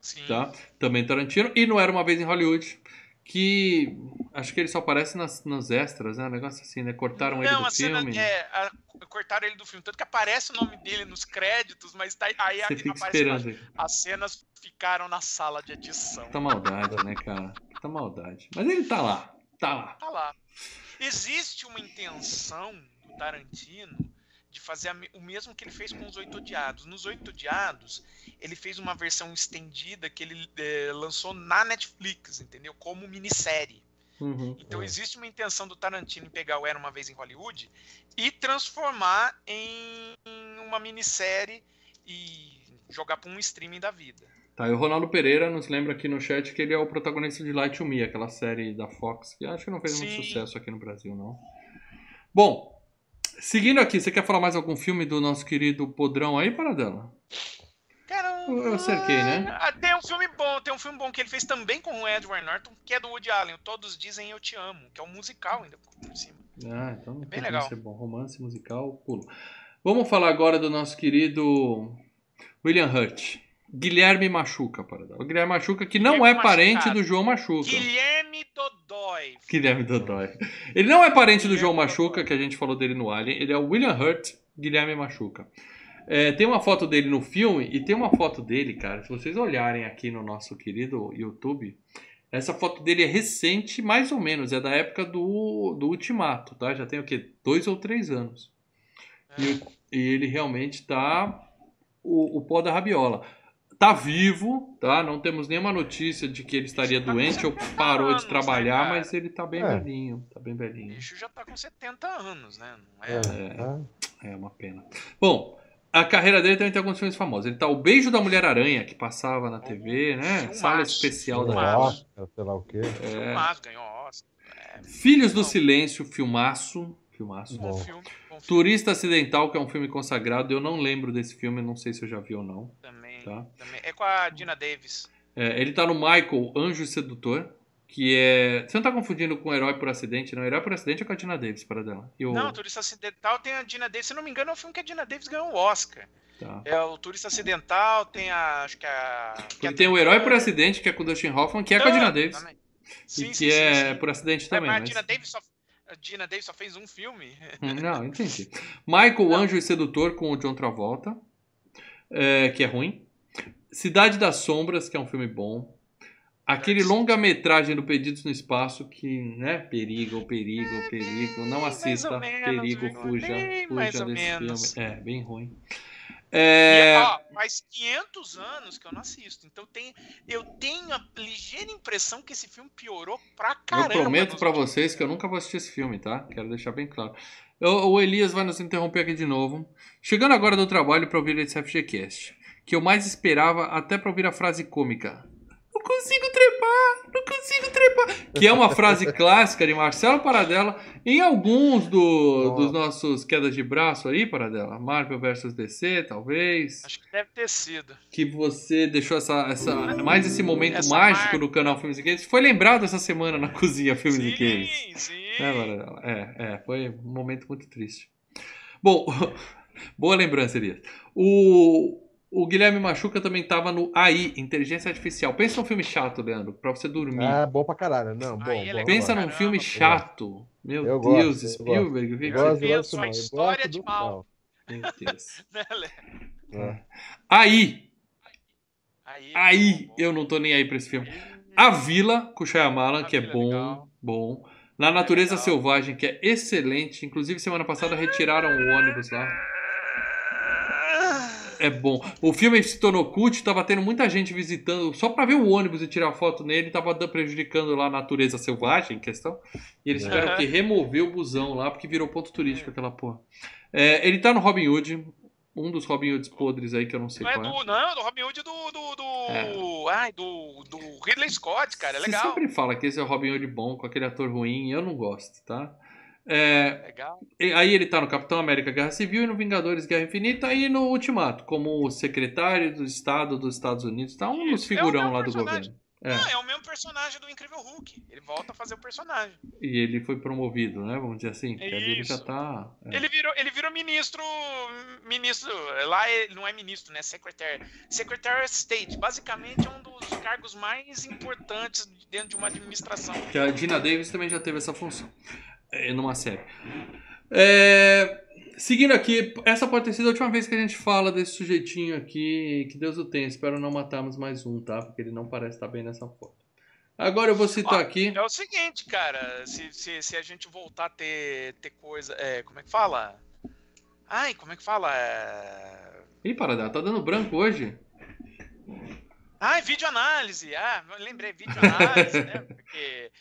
Sim. tá? Também Tarantino. E não Era Uma Vez em Hollywood, que acho que ele só aparece nas, nos extras, né? Um negócio assim, né? Cortaram ele Não, do a cena filme. é. a- cortaram ele do filme. Tanto que aparece o nome dele nos créditos, mas tá, aí Você a- fica aparece esperando. As cenas ficaram na sala de edição. Puta maldade, né, cara? Puta maldade. Mas ele tá lá, tá lá. Tá lá. Existe uma intenção do Tarantino de fazer o mesmo que ele fez com os Oito Odiados. Nos Oito Odiados, ele fez uma versão estendida que ele eh, lançou na Netflix, entendeu? Como minissérie. Uhum. Então É. existe uma intenção do Tarantino em pegar o Era Uma Vez em Hollywood e transformar em uma minissérie e jogar para um streaming da vida. Tá, e o Ronaldo Pereira nos lembra aqui no chat que ele é o protagonista de Light to Me, aquela série da Fox, que acho que não fez muito Sim. sucesso aqui no Brasil, não. Bom, seguindo aqui, você quer falar mais algum filme do nosso querido Podrão aí, Paradela? Cara, Eu- cerquei, né? ah, Tem um filme bom, tem um filme bom que ele fez também com o Edward Norton, que é do Woody Allen, Todos Dizem Eu Te Amo, que é um musical ainda por cima. Ah, então não bem legal. ser bom. Romance, musical, pulo. Vamos falar agora do nosso querido William Hurt. Guilherme Machuca, Paradela. O Guilherme Machuca, que não Guilherme é parente Machucado. do João Machuca. Guilherme Dodói. Guilherme Dodói. Ele não é parente do João Dodói. Machuca, que a gente falou dele no Alien. Ele é o William Hurt Guilherme Machuca. É, tem uma foto dele no filme e tem uma foto dele, cara. Se vocês olharem aqui no nosso querido YouTube, essa foto dele é recente, mais ou menos. É da época do, do Ultimato, tá? Já tem o quê? Dois ou três anos. E, e ele realmente tá o, o pó da rabiola. Tá vivo, tá? Não temos nenhuma notícia de que ele estaria Tá doente ou 70 parou anos, de né, trabalhar, cara? mas ele tá bem É. velhinho. Tá bem O velhinho. bicho já tá com 70 anos, né? Não É, é? tá. É uma pena. Bom, a carreira dele também tem alguns filmes famosos. Ele tá O Beijo da Mulher-Aranha, que passava na TV, né? Filmaço. Sala especial da Filmaço. Oscar, sei lá o quê. É. Filmaço, ganhou Oscar. É, Filhos do. Silêncio, filmaço. Filmaço. bom filme. Bom filme Turista Acidental, que é um filme consagrado. Eu não lembro desse filme, não sei se eu já vi ou não. também, Tá. também. É com a Dina Davis. É, ele tá no Michael, Anjo Sedutor, que é. Você não tá confundindo com Herói por Acidente, não? Herói por Acidente é com a Tina Davis, para dela. E o... Não, Turista Acidental tem a Dina Davis. Se não me engano, é um filme que a Dina Davis ganhou o Oscar. Tá. É o Turista Acidental, tem a. Acho que a. Porque tem o Herói por Acidente, que é com o Dustin Hoffman, que é com a Dina Davis. Também. e Sim, que sim, é sim, por acidente Mas também. a mas- Dina Davis só. A Dina Davis só fez um filme. Hum, Não, entendi. Michael, Não. Anjo e Sedutor com o John Travolta, é, que é ruim. Cidade das Sombras, que é um filme bom. Aquele longa-metragem do Perdidos no Espaço, que, né, perigo, perigo, perigo. Não assista, perigo, viu? fuja, fuja desse filme. É, bem ruim. E, É, ó, faz 500 anos que eu não assisto. Então tem, eu tenho a ligeira impressão que esse filme piorou pra eu caramba. prometo nos pra últimos vocês que eu nunca vou assistir esse filme, tá? Quero deixar bem claro. Eu- o Elias vai nos interromper aqui de novo. Chegando agora do trabalho pra ouvir esse FGCast, que eu mais esperava até pra ouvir a frase cômica. Não consigo trepar, não consigo trepar. Que é uma frase clássica de Marcelo Paradela em alguns do- dos nossos quedas de braço aí, Paradela. Marvel vs DC, talvez. Acho que deve ter sido. Que você deixou essa, essa, mais esse momento Essa mágico marca. no canal Filmes e Games. Foi lembrado essa semana na cozinha Filmes e Games. Sim, sim. É, Paradela? É, é, foi um momento muito triste. Bom, boa lembrança, Elias. O, o Guilherme Machuca também estava no AI, Inteligência Artificial. Pensa num filme chato, Leandro, pra você dormir. Ah, bom pra caralho. Não, bom. Aí é bom. Pensa num Caramba, filme chato. Meu Eu Deus, gosto, eu Spielberg. o que Eu que gosto, você eu gosto. Eu história gosto de do mal. Meu Deus. Né. É. AI, Aí, aí bom. eu não tô nem aí pra esse filme. A Vila, com o Shyamalan, que é é bom, legal. bom. Na Natureza legal. Selvagem, que é excelente. Inclusive, semana passada retiraram o ônibus lá. É bom. O filme se tornou cult, tava tendo muita gente visitando só pra ver o ônibus e tirar foto nele, tava prejudicando lá a natureza selvagem em questão. E eles tiveram Aham. que remover o busão lá, porque virou ponto turístico aquela porra. É, ele tá no Robin Hood, um dos Robin Hoods podres aí que eu não sei Não é qual é. do, não, do Robin Hood do. do, do Ai, do, do Ridley Scott, cara. É Você legal. sempre fala que esse é o Robin Hood bom, com aquele ator ruim, eu não gosto, tá? É, Aí ele tá no Capitão América Guerra Civil e no Vingadores Guerra Infinita e no Ultimato, como secretário do Estado dos Estados Unidos. Tá um dos é figurão mesmo lá do personagem. governo. É, Não, é o mesmo personagem do Incrível Hulk. Ele volta a fazer o personagem. e ele foi promovido, né? Vamos dizer assim. Ali ele já tá. é. Ele virou, ele virou ministro. Ministro. Lá ele não é ministro, né? Secretary. Secretary of State. Basicamente é um dos cargos mais importantes dentro de uma administração. Que a Gina Davis também já teve essa função. É, numa série. É, Seguindo aqui, essa pode ter sido a última vez que a gente fala desse sujeitinho aqui. Que Deus o tenha. Espero não matarmos mais um, tá? Porque ele não parece estar bem nessa foto. Agora eu vou citar Ó, aqui. É o seguinte, cara. Se, se, se a gente voltar a ter, ter coisa. É, como é que fala? Ai, como é que fala? É... Ih, Paradá, tá dando branco hoje? Ah, videoanálise. Ah, lembrei, videoanálise, né? Porque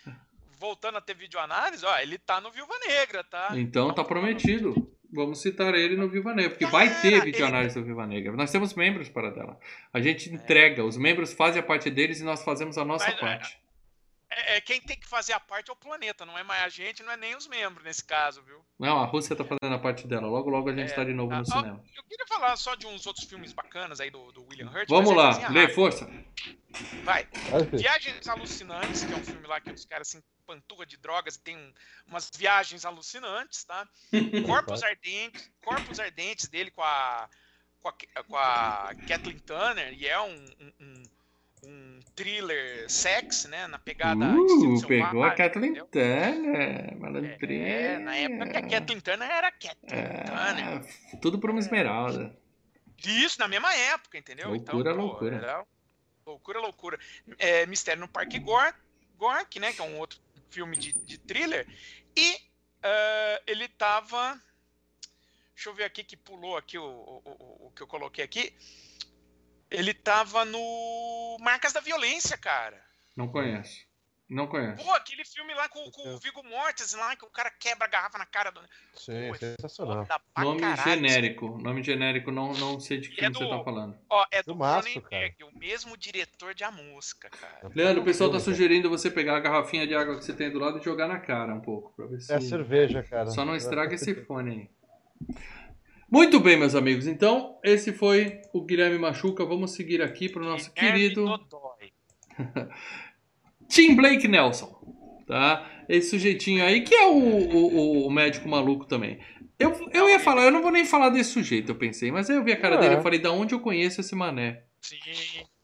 voltando a ter videoanálise, ó, ele tá no Viúva Negra, tá? Então tá prometido. Vamos citar ele no Viva Negra, porque vai ter videoanálise do Viva Negra. Nós temos membros para dela. A gente É. entrega, os membros fazem a parte deles e nós fazemos a nossa Mas, é, parte. É, é, quem tem que fazer a parte é o planeta, não é mais a gente, não é nem os membros nesse caso, viu? Não, a Rússia tá fazendo a parte dela. Logo, logo a gente É, tá de novo ah, no cinema. Eu queria falar só de uns outros filmes bacanas aí do, do William Hurt. Vamos é lá, coisinha lê, força. Vai. Viagens Alucinantes, que é um filme lá que os caras se panturra de drogas e tem um- umas viagens alucinantes, tá? Corpos Ardentes, Corpos Ardentes dele com a, com a, com a Kathleen Turner, e é um, um, um- um thriller sex, né? Na pegada Uh, pegou a selvagem, Kathleen entendeu? Turner, malandrinha. É, na época que a Kathleen Turner era Kathleen Turner. É, tudo por uma esmeralda. Isso, na mesma época, entendeu? Loucura, então, pô, loucura. era- loucura, loucura. É, Mistério no Parque Gor- Gork, né? Que é um outro filme de, de thriller. E ah, ele tava Deixa eu ver aqui que pulou aqui o, o, o, o que eu coloquei aqui. Ele tava no Marcas da Violência, cara. Não conheço. Não conheço. Pô, aquele filme lá com, com o Viggo Mortensen lá, que o cara quebra a garrafa na cara do. Sim, Pô, sensacional. Foda pra Nome caralho. genérico. Nome genérico, não, não sei de que É filme você do- tá falando. Ó, é do Filmaço, Cronenberg, o mesmo diretor de A Mosca, cara. Leandro, o pessoal tá sugerindo você pegar a garrafinha de água que você tem do lado e jogar na cara um pouco. Pra ver se... É cerveja, cara. Só não estraga esse fone aí. Muito bem, meus amigos. Então, esse foi o Guilherme Machuca. Vamos seguir aqui pro nosso Guilherme querido. Tim Blake Nelson. Tá? Esse sujeitinho aí, que é o, o, o médico maluco também. Eu, eu ia falar, eu não vou nem falar desse sujeito, eu pensei, mas aí eu vi a cara É. dele e falei, da onde eu conheço esse mané? Sim.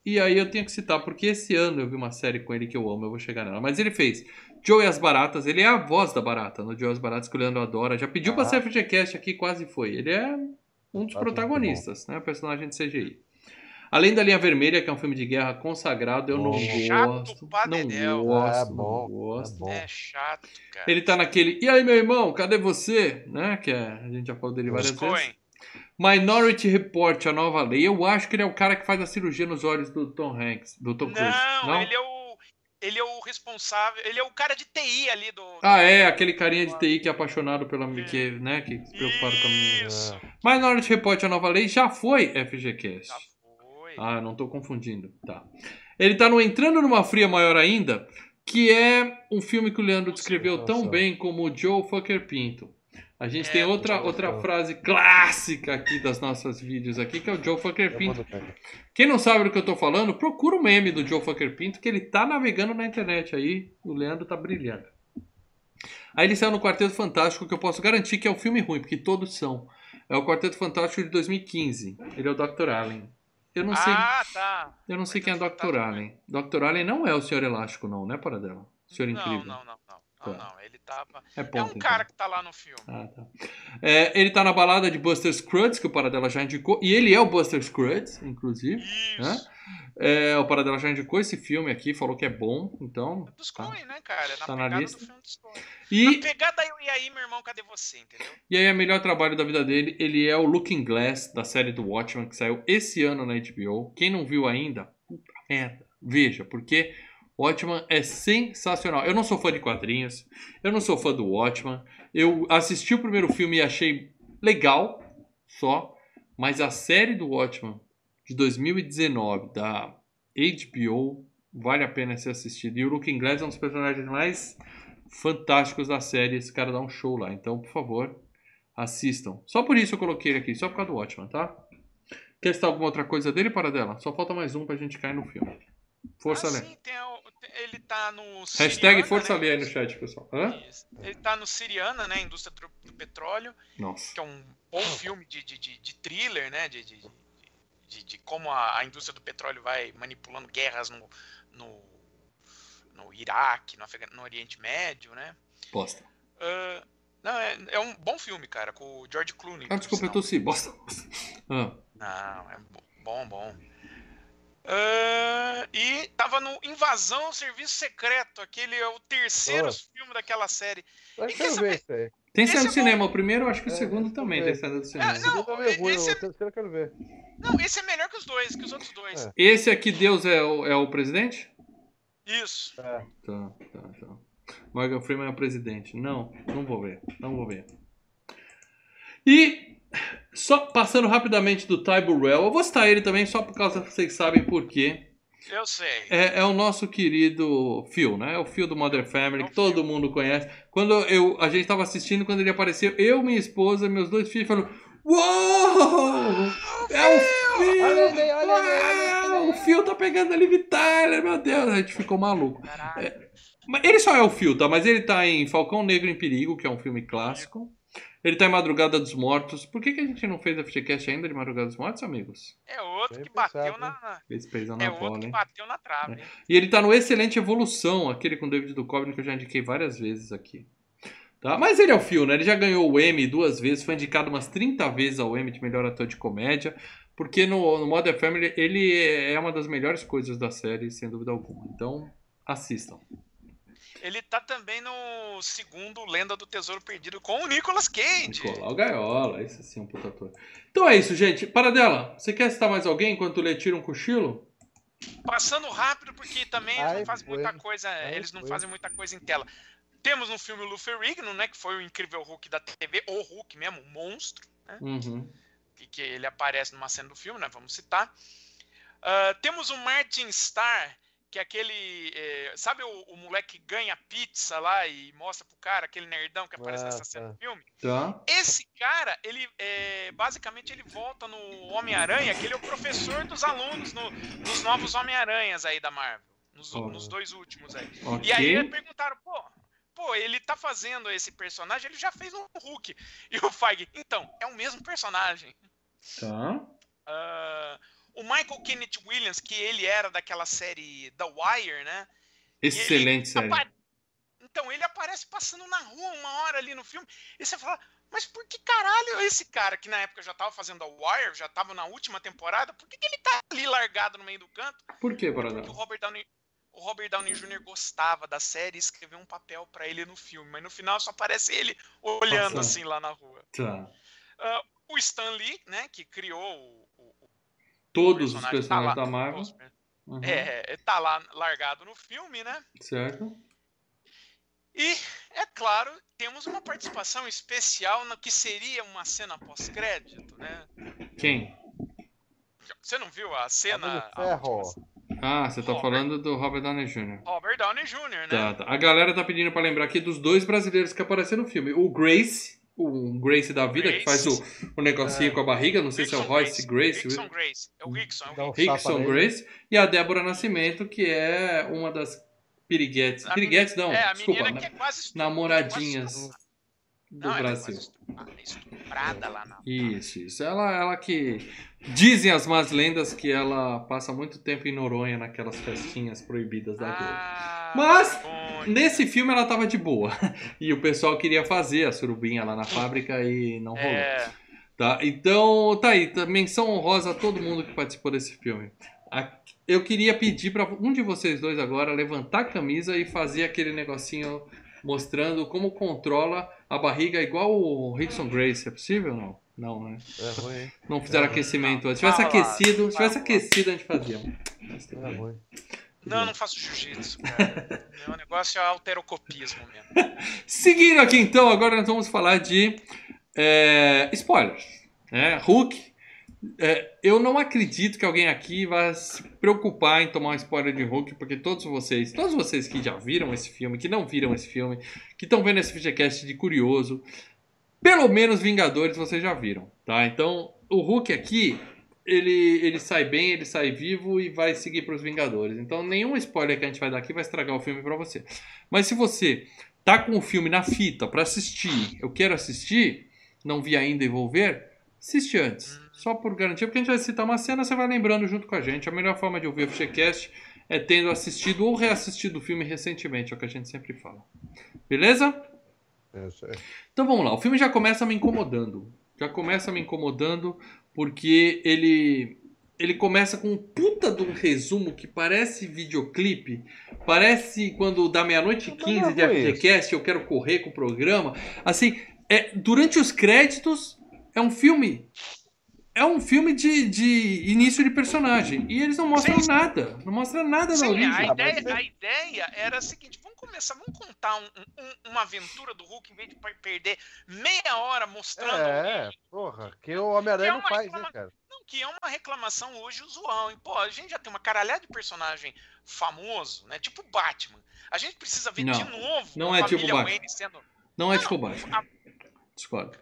E aí eu tenho que citar, porque esse ano eu vi uma série com ele que eu amo, eu vou chegar nela. Mas ele fez Joe e as Baratas, ele é a voz da Barata no Joe e as Baratas que o Leandro adora. Já pediu pra Ah. ser FGCast aqui, quase foi. Ele é um dos Ah, protagonistas, né? Personagem de CGI. Além da Linha Vermelha, que é um filme de guerra consagrado, eu não Bom. Gosto. pra Não dedéu. gosto, É bom, não gosto. é bom. É chato, cara. Ele tá naquele, e aí meu irmão, cadê você? Né? Que é, a gente já falou dele várias Os vezes. Coen. Minority Report, a nova lei. Eu acho que ele é o cara que faz a cirurgia nos olhos do Tom Hanks, do Tom Cruise. Não, ele é o. Ele é o responsável. Ele é o cara de TI ali do. Ah, é, aquele carinha de TI que é apaixonado pela que, né, que se preocuparam com a menina. Isso. Minority Report, a nova lei, já foi FGCast. Já foi. Ah, não tô confundindo. Tá. Ele tá no Entrando numa Fria Maior Ainda, que é um filme que o Leandro descreveu tão Nossa. bem como o Joe Fucker Pinto. A gente É, tem outra, outra frase clássica aqui das nossas vídeos aqui, que é o Joe Fucker Pinto. Quem não sabe do que eu tô falando, procura o meme do Joe Fucker Pinto, que ele tá navegando na internet aí. O Leandro tá brilhando. Aí ele saiu no Quarteto Fantástico, que eu posso garantir que é um filme ruim, porque todos são. É o Quarteto Fantástico de 2015. Ele é o Dr. Allen. Eu não sei, Ah, tá. eu não sei quem é Dr. Fantástico, Allen. Dr. Allen não é o Senhor Elástico, não, né, Paradela? Senhor Não, Incrível. não, não, não. Tá. Não. Ele tava. É, É ponto, um então. cara que tá lá no filme. Ah, tá. É, ele tá na balada de Buster Scruggs, que o Paradela já indicou. E ele é o Buster Scruggs, inclusive. Isso. É, o Paradela já indicou esse filme aqui, falou que é bom, então. É Dos tá. Coen, né, cara? Na Tá na pegada lista. do filme dos Coen. E, Na pegada eu e aí, meu irmão, cadê você, entendeu? e aí, o melhor trabalho da vida dele, ele é o Looking Glass, da série do Watchmen, que saiu esse ano na HBO. Quem não viu ainda, puta merda, veja, porque Watchmen é sensacional. Eu não sou fã de quadrinhos, eu não sou fã do Watchmen. Eu assisti o primeiro filme e achei legal, só, mas a série do Watchmen de 2019 da HBO vale a pena ser assistido. E o Looking Glass é um dos personagens mais fantásticos da série. Esse cara dá um show lá. Então, por favor, assistam. Só por isso eu coloquei ele aqui, só por causa do Watchmen, tá? Quer citar alguma outra coisa dele, Paradela? Só falta mais um pra gente cair no filme. Força ah, Lê. sim, tem o- tem- ele tá no. Hashtag Siriana, Força né? Lê aí no chat, pessoal. Hã? Ele tá no Siriana, né? Indústria do, Petróleo, Nossa. que é um bom filme de, de, de, de thriller, né? De, de, de, de como a, a indústria do petróleo vai manipulando guerras no, no, no Iraque, no, no Oriente Médio, né? Bosta. Ah, não, é, é um bom filme, cara, com o George Clooney. Ah, desculpa, eu sinal. tossi. Bosta. Ah, Não, é bo- bom, bom. Ah, e tava no Invasão ao Serviço Secreto, aquele é o terceiro Oh. filme daquela série. Eu E quer quero saber? ver isso aí. Tem saído é do cinema. O primeiro, eu acho que o É, segundo também tem saído do cinema. Ah, não, O segundo é ruim, esse- o terceiro eu quero ver. Não, esse é melhor que os dois, que os outros dois. É. Esse aqui, Deus é o, é o presidente? Isso. É. Tá, tá, tá. Morgan Freeman é o presidente. Não, não vou ver. Não vou ver. E só passando rapidamente do Ty Burrell, eu vou citar ele também só por causa que vocês sabem por quê. Eu sei. É, é o nosso querido Phil, né? É o Phil do Mother Family, É que todo Phil. mundo conhece. Quando eu, a gente tava assistindo, quando ele apareceu, eu, minha esposa, meus dois filhos falaram: Uou! É o Phil! Olha ele, olha ele, olha! O Phil tá pegando a Liv Tyler, meu Deus, a gente ficou maluco. Mas Ele só é o Phil, tá? Mas ele tá em Falcão Negro em Perigo, que é um filme clássico. Ele tá em Madrugada dos Mortos. Por que, que a gente não fez a FGCast ainda de Madrugada dos Mortos, amigos? É outro Bem que bateu pensado, na. na- Eles pesam É na outro bola, que hein? bateu na trave. hein? E ele tá no Excelente Evolução, aquele com David Duchovny que eu já indiquei várias vezes aqui. Tá? Mas ele é o Phil, né? Ele já ganhou o Emmy duas vezes, foi indicado umas 30 vezes ao Emmy de melhor ator de comédia, porque no, no Modern Family ele é uma das melhores coisas da série, sem dúvida alguma. Então, assistam. Ele tá também no segundo Lenda do Tesouro Perdido com o Nicolas Cage. Nicolau Gaiola, esse sim é um puta ator. Então é isso, gente. Para dela, você quer citar mais alguém enquanto Lê tira um cochilo? Passando rápido, porque também eles Ai, não fazem foi. muita coisa. Ai, eles não foi. fazem muita coisa em tela. Temos no filme o Lou Ferrigno, né? Que foi o incrível Hulk da TV, o Hulk mesmo, o monstro, né? Uhum. Que, que ele aparece numa cena do filme, né? Vamos citar. Ah, temos o Martin Starr, que é aquele. eh, sabe o, o moleque que ganha pizza lá e mostra pro cara, aquele nerdão que aparece Ah, nessa cena tá. do filme? Tá. Esse cara, ele é, basicamente ele volta no Homem-Aranha, que ele é o professor dos alunos no- nos novos Homem-Aranhas aí da Marvel. Nos, Oh. nos dois últimos aí. Ok. E aí perguntaram, pô, pô, ele tá fazendo esse personagem, ele já fez um Hulk. E o Feige, então, é o mesmo personagem. Tá. Ah, o Michael Kenneth Williams, que ele era daquela série The Wire, né? Excelente série. Então, ele aparece passando na rua uma hora ali no filme, e você fala, mas por que caralho esse cara, que na época já tava fazendo a Wire, já tava na última temporada, por que, que ele tá ali largado no meio do canto? Por que, para Porque o? Robert Downey, o Robert Downey Jr. gostava da série e escreveu um papel pra ele no filme, mas no final só aparece ele olhando Passando. assim lá na rua. Tá. Ah, o Stan Lee, né, que criou Todos os personagem, tá personagens lá- da Marvel. os- Uhum. É, tá lá largado no filme, né? Certo. E, é claro, temos uma participação especial no que seria uma cena pós-crédito, né? Quem? Você não viu a cena? Ferro. Ah, você tá Robert. falando do Robert Downey Jr. Robert Downey Jr., né? Tá, tá. A galera tá pedindo pra lembrar aqui dos dois brasileiros que apareceram no filme. O Grace, o Grace da vida, que faz o, o negocinho É. com a barriga. Não sei se é o Rickson Royce Grace. Rickson Grace. É o Rickson, é o um Rickson. Rickson. Grace. E a Débora Nascimento, que é uma das piriguetes. A Piriguetes não, é, a desculpa. menina que é né? quase estu- Namoradinhas quase- do Não, é Brasil. estuprada, lá na. Isso, isso. Ela, ela que. Dizem as más lendas que ela passa muito tempo em Noronha naquelas festinhas proibidas da Globo. Mas. Nesse filme ela tava de boa. E o pessoal queria fazer a surubinha lá na fábrica e não rolou. É, Tá? Então, tá aí. tá- Menção honrosa a todo mundo que participou desse filme. Eu queria pedir pra um de vocês dois agora levantar a camisa e fazer aquele negocinho mostrando como controla a barriga igual o Rickson Grace. É possível ou não? Não, né? É ruim. Não fizeram É. aquecimento antes. Se tivesse aquecido, se tivesse aquecido, a gente fazia. É ruim. Não, eu não faço jiu-jitsu, cara. Meu negócio é alterocopismo mesmo. Seguindo aqui então, agora nós vamos falar de é, spoilers. Né? Hulk. é, eu não acredito que alguém aqui vá se preocupar em tomar um spoiler de Hulk, porque todos vocês, todos vocês que já viram esse filme, que não viram esse filme, que estão vendo esse FGCast de curioso, pelo menos Vingadores vocês já viram, tá? Então, o Hulk aqui, ele, ele sai bem, ele sai vivo e vai seguir para os Vingadores. Então, nenhum spoiler que a gente vai dar aqui vai estragar o filme para você. Mas se você tá com o filme na fita para assistir, eu quero assistir, não vi ainda e vou ver, assiste antes. Só por garantia, porque a gente vai citar uma cena, você vai lembrando junto com a gente. A melhor forma de ouvir o FGCast é tendo assistido ou reassistido o filme recentemente, é o que a gente sempre fala. Beleza? É. Então vamos lá, o filme já começa me incomodando. Já começa me incomodando porque ele ele começa com um puta de um resumo que parece videoclipe. Parece quando dá meia-noite e Mas 15 não de. FGCast, eu quero correr com o programa. Assim, é, durante os créditos é um filme é um filme de, de início de personagem. E eles não mostram Sim, sim. nada. Não mostram nada da Sim, origem. a ideia, é- a ideia era a seguinte: vamos começar, vamos contar um- um- uma aventura do Hulk em vez de per- perder meia hora mostrando É, porra, que o Homem-Aranha é não faz, reclama- né, cara? Não, que é uma reclamação hoje usual, hein? Pô, a gente já tem uma caralhada de personagem famoso, né? Tipo Batman. A gente precisa ver Não, de novo não a é tipo família Batman. Wayne sendo. Não é Não, tipo baixo. a- Discordo.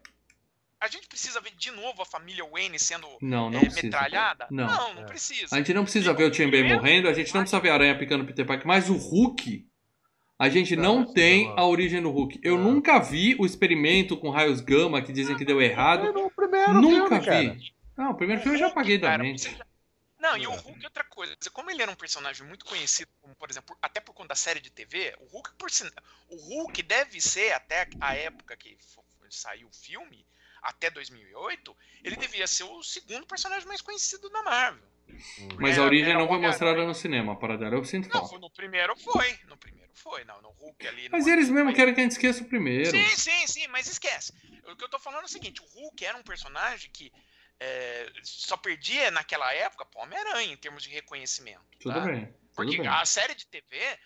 A gente precisa ver de novo a família Wayne sendo Não, não é, precisa. metralhada? Não. não, não É. precisa. A gente não precisa ver o Tim Bay morrendo, a gente não precisa ver a aranha picando Peter Parker, mas o Hulk, a gente não, Não, tem não. a origem do Hulk. Eu Não. nunca vi o experimento com raios gama que dizem que deu É errado. no primeiro Nunca filme, cara. vi. Não, o primeiro O filme eu já apaguei da cara, mente. Não, e o É. Hulk é outra coisa. Como ele era um personagem muito conhecido, como, por exemplo, até por conta da série de TV, o Hulk, por o Hulk deve ser, até a época que saiu o filme, até 2008, ele devia ser o segundo personagem mais conhecido da Marvel. Mas Era- a origem não foi mostrada no cinema, a parada dela. Eu sinto Não, falta. foi no primeiro foi. No primeiro foi, não, no Hulk ali. Mas no- eles mesmo querem que a gente esqueça o primeiro. Sim, sim, sim, mas esquece. O que eu tô falando é o seguinte: o Hulk era um personagem que é, só perdia naquela época pro Homem-Aranha em termos de reconhecimento. Tudo tá? bem. Tudo Porque bem. a série de TV, é,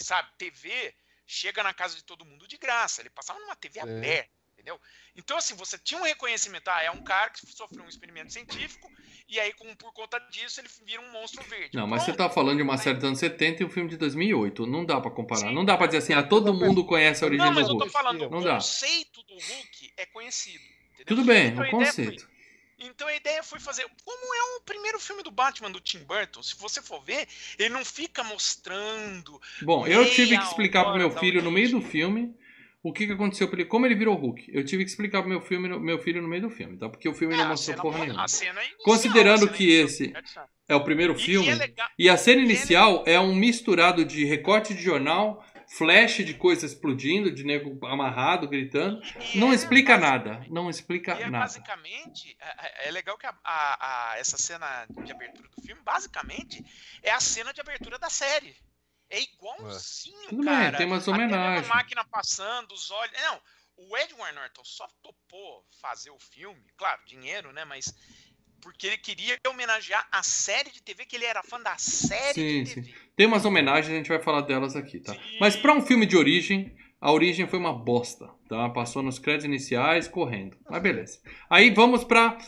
sabe, TV chega na casa de todo mundo de graça. Ele passava numa TV Sim. aberta, entendeu? Então, assim, você tinha um reconhecimento. Ah, é um cara que sofreu um experimento científico e aí, com, por conta disso, ele vira um monstro verde. Não, mas você tá falando de uma série dos anos 70 e um filme de 2008. Não dá pra comparar. Sim. Não dá pra dizer assim, ah, todo mundo conhece a origem Não, do mas eu tô Hulk. falando, Não o dá. conceito do Hulk é conhecido. entendeu? Tudo bem, Então o a ideia conceito. foi- Então a ideia foi fazer. Como é o primeiro filme do Batman do Tim Burton, se você for ver, ele não fica mostrando. Bom, eu tive que explicar pro meu filho no meio do filme o que, que aconteceu pra ele, como ele virou Hulk. Eu tive que explicar pro meu, filme, meu filho no meio do filme, tá? Porque o filme É, não mostrou porra nenhuma. Considerando que esse é o primeiro E- filme. E é. E a cena inicial é um misturado de recorte de jornal, flash de coisa explodindo, de nego amarrado, gritando. e Não é explica nada. Não explica E é nada. basicamente, é, é- é legal que a, a- a- essa cena de abertura do filme, basicamente, é a cena de abertura da série. É igualzinho, Tudo bem, cara. tem umas homenagens. a máquina passando, os olhos. Não, o Edward Norton só topou fazer o filme, claro, dinheiro, né? Mas porque ele queria homenagear a série de TV, que ele era fã da série Sim, de TV. Tem umas homenagens, a gente vai falar delas aqui, tá? Sim. Mas pra um filme de origem, a origem foi uma bosta, tá? Passou nos créditos iniciais, correndo. Mas beleza. Aí vamos pra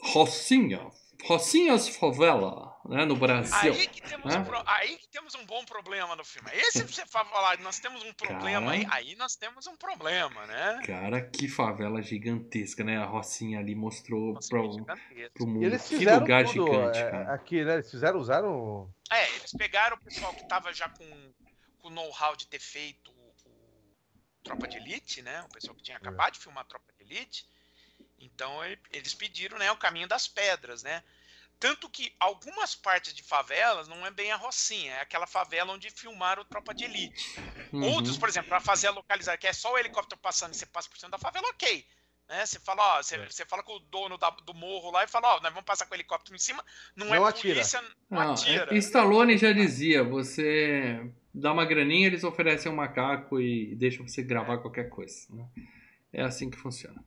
Rocinha. Rocinhas Favela, né? No Brasil. Aí que, temos Hã? um pro- aí que temos um bom problema no filme. Esse você fa- falar, nós temos um problema aí, Cara. aí nós temos um problema, né? Cara, que favela gigantesca, né? A Rocinha ali mostrou pro E mundo. eles Que lugar tudo, gigante, é, cara. aqui, né? Eles fizeram, usaram. É, eles pegaram o pessoal que tava já com o know-how de ter feito o, o Tropa de Elite, né? O pessoal que tinha acabado de filmar Tropa de Elite. Então ele- eles pediram, né, o caminho das pedras, né? Tanto que algumas partes de favelas não é bem a Rocinha, é aquela favela onde filmaram o Tropa de Elite. Uhum. Outros, por exemplo, para fazer a localizar, que é só o helicóptero passando e você passa por cima da favela, ok. Né? Você fala, ó, você, É. você fala com o dono da- do morro lá e fala, ó, nós vamos passar com o helicóptero em cima, não, Não é atira. polícia, não, Não, atira. é- Stallone já dizia, você dá uma graninha, eles oferecem um macaco e deixam você gravar qualquer coisa. né? É assim que funciona.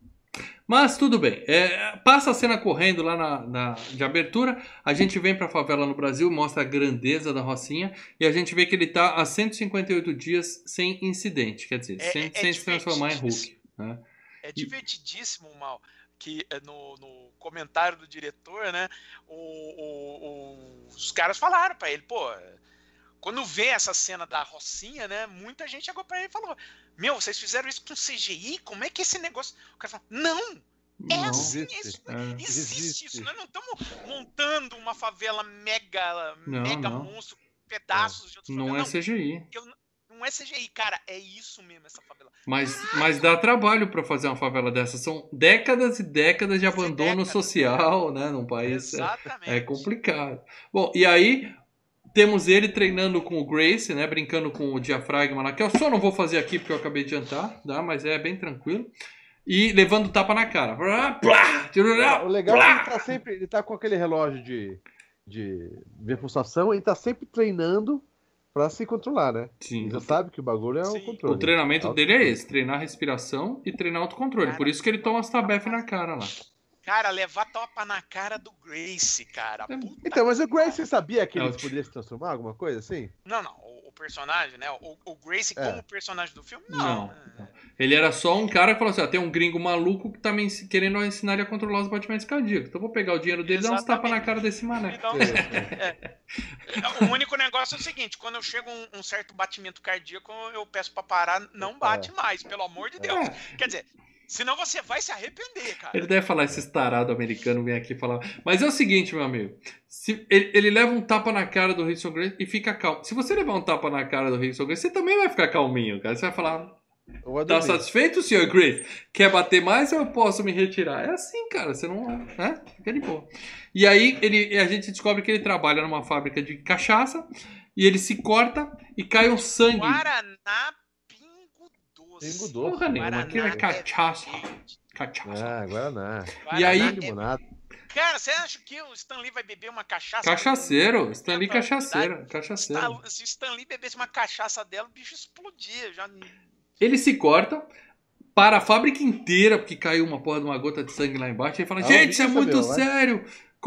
Mas tudo bem. É, passa a cena correndo lá na, na- de abertura. A gente vem pra favela no Brasil, mostra a grandeza da Rocinha. E a gente vê que ele tá há 158 dias sem incidente. Quer dizer, É- sem, é sem se transformar em Hulk. né? É divertidíssimo, Mal, que é, no, no comentário do diretor, né, o- o- os caras falaram pra ele, pô, quando vê essa cena da Rocinha, né, muita gente chegou pra ele e falou, meu, vocês fizeram isso com CGI? Como é que esse negócio... O cara falou, não, é Não. assim, é existe. isso, É. existe, Existe. isso, nós não estamos montando uma favela mega, Não, mega não. monstro, pedaços de outras Não é favelas, CGI. que eu não, não é CGI, cara, é isso mesmo, essa favela. Mas, mas dá trabalho pra fazer uma favela dessa. São décadas e décadas de abandono décadas. social, né? Num país. é- Exatamente. É complicado. Bom, e aí temos ele treinando com o Grace, né? Brincando com o diafragma lá, que eu só não vou fazer aqui porque eu acabei de jantar, tá? Mas é bem tranquilo. E levando tapa na cara. Tirurá, O legal é que ele tá sempre. Ele tá com aquele relógio de, de ver pulsação e tá sempre treinando pra se controlar, né? Sim. Ele já sabe que o bagulho é Sim. o controle. O treinamento dele é esse: treinar respiração e treinar autocontrole. Cara, Por isso que ele toma as tabef na cara lá. Cara, levar topa na cara do Grace, cara. É. Puta Então, mas o Grace sabia que É, ele poderia se transformar? Alguma coisa assim? Não, não. O, o personagem, né? O, o Grace É. como personagem do filme, Não, não. Ele era só um cara que falou assim: ó, tem um gringo maluco que tá me querendo ensinar ele a controlar os batimentos cardíacos. Então vou pegar o dinheiro dele e dar uns tapas na cara desse mané. Então, É, o único negócio é o seguinte: quando eu chego um, um certo batimento cardíaco, eu peço pra parar, não bate mais, pelo amor de Deus. É. Quer dizer, senão você vai se arrepender, cara. Ele deve falar, esse tarado americano vem aqui falar. Mas é o seguinte, meu amigo. Se ele, ele leva um tapa na cara do Rickson Grace e fica calmo. Se você levar um tapa na cara do Rickson Grace, você também vai ficar calminho, cara. Você vai falar, tá satisfeito, senhor Grace? Quer bater mais ou eu posso me retirar? É assim, cara. Você não. Né? Fica de boa. E aí ele, a gente descobre que ele trabalha numa fábrica de cachaça e ele se corta e cai um sangue. Guaraná. Pingo doce. Porra nenhuma, aquilo é cachaça. Cachaça. Ah, Guaraná. E aí- é. Cara, você acha que o Stanley vai beber uma cachaça? Cachaceiro, Stanley cachaceiro, cachaceiro. Se o Stanley bebesse uma cachaça dela, o bicho explodia. Já... Ele se corta, para a fábrica inteira, porque caiu uma porra de uma gota de sangue lá embaixo. Ele fala: Ah, Gente, isso é muito meu, vai-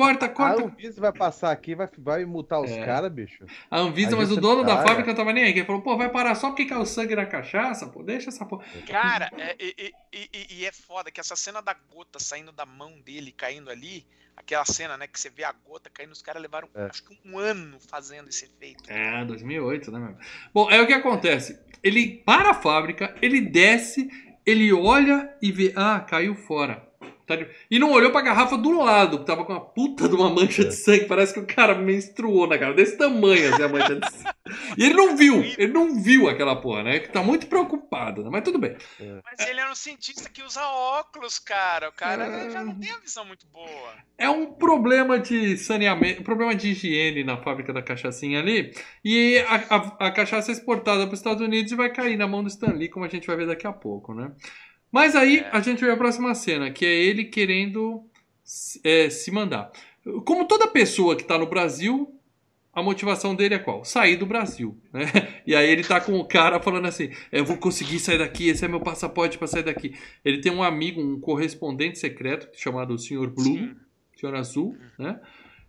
sério. Corta, A corta. Anvisa vai passar aqui, vai, vai multar os É. caras, bicho. A Anvisa, A mas o dono da paga. fábrica não tava nem aí. que Ele falou: Pô, vai parar só porque caiu sangue na cachaça? Pô, deixa essa porra. Cara, é- e, e- e- e- e é foda que essa cena da gota saindo da mão dele, caindo ali, aquela cena, né, que você vê a gota caindo, os caras levaram É. acho que um ano fazendo esse efeito. É, 2008, né, meu? Bom, é o que acontece. Ele para a fábrica, ele desce, ele olha e vê, ah, caiu fora. Tá? E não olhou pra garrafa do lado, que tava com uma puta de uma mancha de sangue. Parece que o cara menstruou na cara, desse tamanho assim a mancha de sangue. E ele não viu, ele não viu aquela porra, né? Que tá muito preocupado, né? Mas tudo bem. Mas ele era um cientista que usa óculos, cara. O cara É. já não tem a visão muito boa. É um problema de saneamento, um problema de higiene na fábrica da cachaçinha ali. E a, a- a cachaça é exportada para os Estados Unidos e vai cair na mão do Stanley, como a gente vai ver daqui a pouco, né? Mas aí É. a gente vê a próxima cena, que é ele querendo é, se mandar. Como toda pessoa que está no Brasil, a motivação dele é qual? Sair do Brasil, né? E aí ele tá com o cara falando assim: eu vou conseguir sair daqui, esse é meu passaporte para sair daqui. Ele tem um amigo, um correspondente secreto chamado Sr. Blue, Sim. Senhor Azul, né?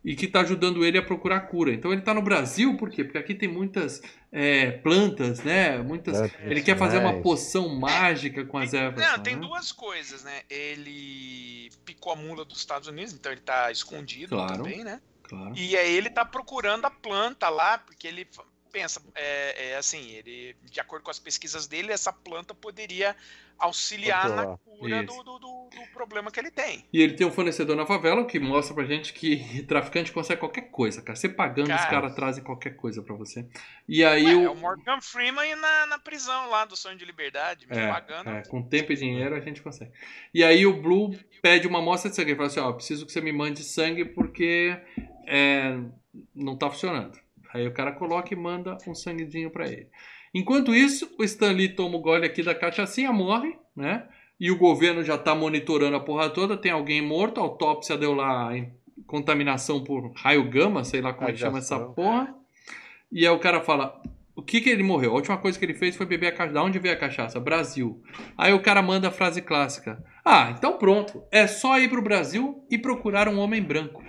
E que tá ajudando ele a procurar cura. Então ele tá no Brasil, por quê? Porque aqui tem muitas é, plantas, né? Muitas. Plantas Ele quer fazer uma poção mágica com as ervas. Não, tem né? duas coisas, né? Ele picou a mula dos Estados Unidos, então ele tá escondido Claro. também, né? Claro. E aí ele tá procurando a planta lá, porque ele pensa, é, é assim, ele, de acordo com as pesquisas dele, essa planta poderia auxiliar na Controlar. cura do, do, do- do problema que ele tem. E ele tem um fornecedor na favela que mostra pra gente que traficante consegue qualquer coisa, cara. Você pagando, os Cara. caras trazem qualquer coisa pra você. E aí Ué, o. é o Morgan Freeman na, na prisão lá do Sonho de Liberdade, me É, pagando. é, com tempo e dinheiro a gente consegue. E aí o Blue pede uma amostra de sangue. Ele fala assim: ó, preciso que você me mande sangue porque é, não tá funcionando. Aí o cara coloca e manda um sanguezinho pra ele. Enquanto isso, o Stanley toma o gole aqui da cachaçinha, morre, né? E o governo já tá monitorando a porra toda. Tem alguém morto, a autópsia deu lá em contaminação por raio gama, sei lá como é que chama essa porra. E aí o cara fala: o que que ele morreu? A última coisa que ele fez foi beber a cachaça. Da onde veio a cachaça? Brasil. Aí o cara manda a frase clássica: Ah, então pronto. É só ir pro Brasil e procurar um homem branco.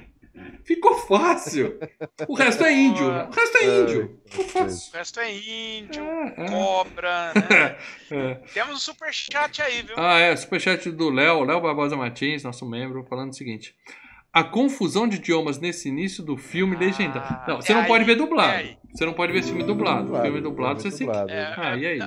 Ficou fácil. O resto é índio. né? O resto é índio. Ficou O fácil. resto é índio, É, cobra, né? é, é. Temos um superchat aí, viu? Ah, é. Superchat do Léo, Léo Barbosa Martins, nosso membro, falando o seguinte. A confusão de idiomas nesse início do filme Ah, legendado. Não, você é não pode aí, ver é dublado. Você não pode ver filme dublado. filme dublado você se. dublado. É, Ah, e aí?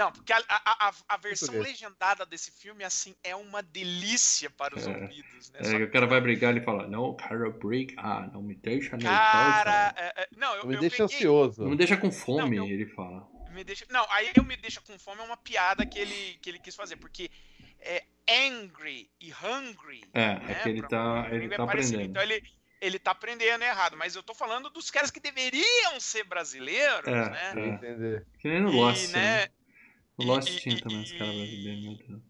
Não, porque a, a, a, a versão legendada desse filme, assim, é uma delícia para os É. ouvidos, né? É, que o cara vai brigar e fala: Não, cara, break. Ah, não me deixa nervoso. Cara, é, é, não, eu, Me eu deixa peguei, ansioso. Não me deixa com fome, Não, eu- ele fala. me deixa, não, aí eu me deixa com fome é uma piada que ele, que ele quis fazer, porque é angry e hungry. É, né, é que ele tá, ele é tá aprendendo. Então ele, ele tá aprendendo errado, mas eu tô falando dos caras que deveriam ser brasileiros, É, né? É. entender. Que nem no E, Lost, né? né, E- Lost tinha também os caras e- brasileiros, meu Deus.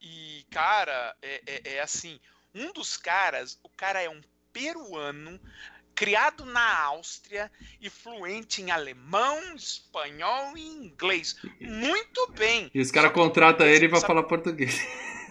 E, cara, é, é- é assim, um dos caras, o cara é um peruano, criado na Áustria e fluente em alemão, espanhol e inglês. Muito bem. E os caras contratam ele pra sabe- falar português.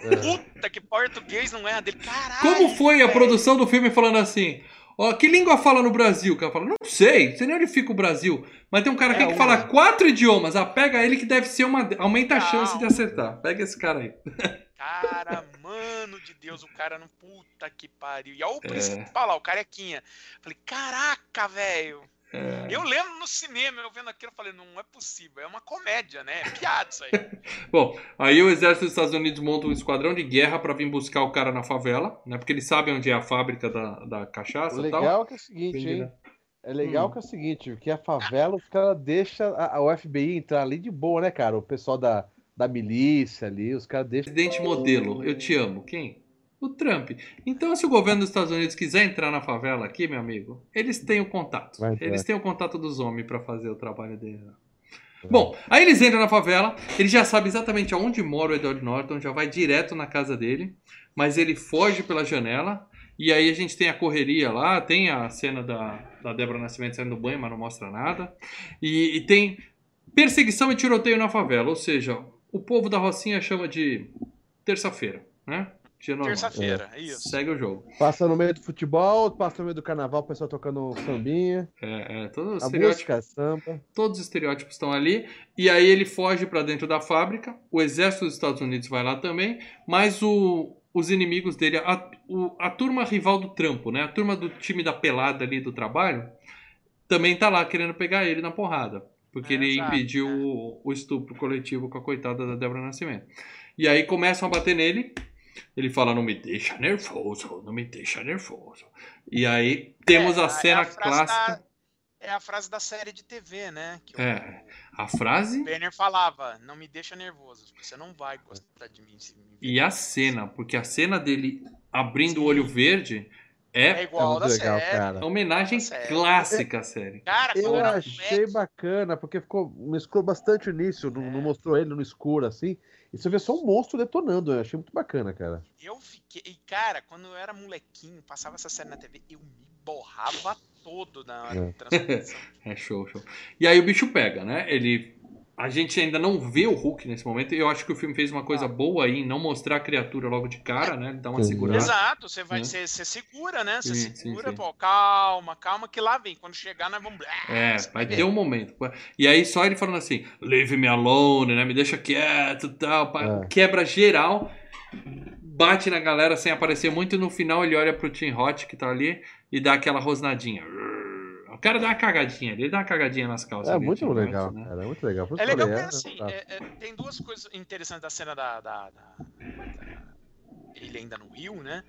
É. Puta que português não é a dele. Caralho. Como foi a velho. produção do filme falando assim? Ó, que língua fala no Brasil? O cara fala, não sei, não sei nem onde fica o Brasil. Mas tem um cara aqui É, que uma- fala quatro idiomas. Ah, pega ele que deve ser uma. Aumenta a Não. chance de acertar. Pega esse cara aí. Cara, mano de Deus, o cara não. Puta que pariu. E olha o É. principal lá, o carequinha. Falei, caraca, velho. É. Eu lembro no cinema, eu vendo aquilo, eu falei, não é possível. É uma comédia, né? É piada isso aí. Bom, aí o exército dos Estados Unidos monta um esquadrão de guerra pra vir buscar o cara na favela, né? Porque eles sabem onde é a fábrica da, da cachaça O e tal. legal que é o seguinte, Entendi, hein? né? É legal Hum. que é o seguinte, que a favela, os caras deixam a, FBI entrar ali de boa, né, cara? O pessoal da, da milícia ali, os caras deixam. Presidente modelo, eu te amo. Quem? O Trump. Então, se o governo dos Estados Unidos quiser entrar na favela aqui, meu amigo, eles têm o contato. Vai. Eles têm o contato dos homens pra fazer o trabalho dele. Bom, aí eles entram na favela, ele já sabe exatamente aonde mora o Edward Norton, já vai direto na casa dele, mas ele foge pela janela, e aí a gente tem a correria lá, tem a cena da, da Débora Nascimento saindo do banho, mas não mostra nada, e, e tem perseguição e tiroteio na favela, ou seja, o povo da Rocinha chama de terça-feira, né? Dia normal. Terça-feira, é isso. Segue o jogo. Passa no meio do futebol, passa no meio do carnaval, o pessoal tocando sambinha. É, é, todos os A estereótipos música, samba. Todos os estereótipos estão ali. E aí ele foge para dentro da fábrica. O exército dos Estados Unidos vai lá também. Mas o- os inimigos dele, a, o- a turma rival do trampo, né? A turma do time da pelada ali do trabalho, também tá lá querendo pegar ele na porrada. Porque É, ele exato, impediu é. o, o estupro coletivo com a coitada da Débora Nascimento. E aí começam a bater nele. Ele fala, não me deixa nervoso, não me deixa nervoso. E aí temos É, a é cena a frase clássica. da- É a frase da série de TV, né? Que É, a frase o Banner falava, não me deixa nervoso, você não vai gostar de mim. se me ver E a cena, porque a cena dele abrindo o olho verde É é É igual muito da legal, série. cara. uma homenagem clássica à série. Cara, Eu achei bacana, porque ficou, mesclou bastante o início, não, É. não mostrou ele no escuro assim. E você vê só um monstro detonando, eu achei muito bacana, cara. eu fiquei. e, Cara, quando eu era molequinho, passava essa série na TV, eu me borrava todo na hora É. de transformação. É show, show. E aí o bicho pega, né? Ele. A gente ainda não vê o Hulk nesse momento. e Eu acho que o filme fez uma coisa boa aí em não mostrar a criatura logo de cara, né? Ele dá uma Sim. segurada. Exato, você vai, Né? você, você segura, né? Você segura, sim. pô, calma, calma, que lá vem. Quando chegar, nós vamos. É, vai ter um momento. E aí só ele falando assim, leave me alone, né? Me deixa quieto e tal. É. Quebra geral, bate na galera sem aparecer muito e no final ele olha pro Tim Hot que tá ali e dá aquela rosnadinha. O cara dá uma cagadinha ali, ele dá uma cagadinha nas calças. É ali, muito legal, né? cara. É muito legal. Por É legal falei, porque assim, tá. é- é, tem duas coisas interessantes da cena da, da- da- da- Ele ainda no Rio, né?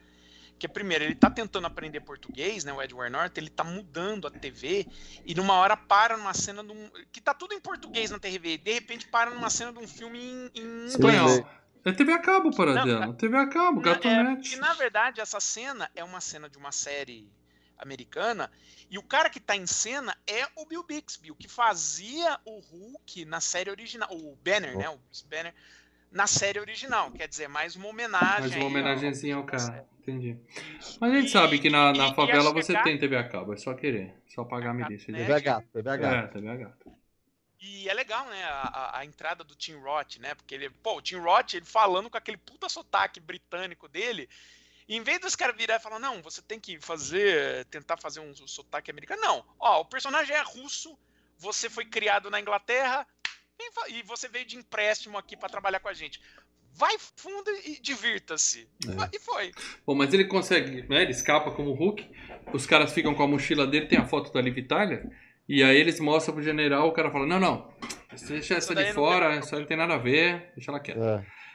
Que primeiro, ele tá tentando aprender português, né? O Edward Norton, ele tá mudando a TV e numa hora para numa cena de um. Que tá tudo em português na TV, e de repente para numa cena de um filme em, em. Espanhol. É TV a cabo, Paradela. TV a cabo, é, gatonete. porque, na verdade, essa cena é uma cena de uma série americana e o cara que tá em cena é o Bill Bixby, o que fazia o Hulk na série original, o Banner, Oh. né, o Bruce Banner, na série original, quer dizer, mais uma homenagem. Mais uma aí ao- ao cara. Entendi. Mas a gente E- sabe que na, e- na e favela a você tem TV a cabo, é só querer. Só pagar a milícia. TV a gato, TV a gato. É, TV a gato. E é legal, né, a, a- entrada do Tim Roth, né? Porque ele, pô, o Tim Roth, ele falando com aquele puta sotaque britânico dele, e em vez dos caras virar e falar, não, você tem que fazer, tentar fazer um sotaque americano, não. Ó, o personagem é russo, você foi criado na Inglaterra, e você veio de empréstimo aqui pra trabalhar com a gente. Vai fundo e divirta-se. E É. E foi. Bom, mas ele consegue, né? Ele escapa como Hulk. Os caras ficam com a mochila dele, tem a foto da Liv Tyler. E aí eles mostram pro general, o cara fala: Não, não, deixa essa de fora, isso aí não tem nada a ver, deixa ela quieta. É.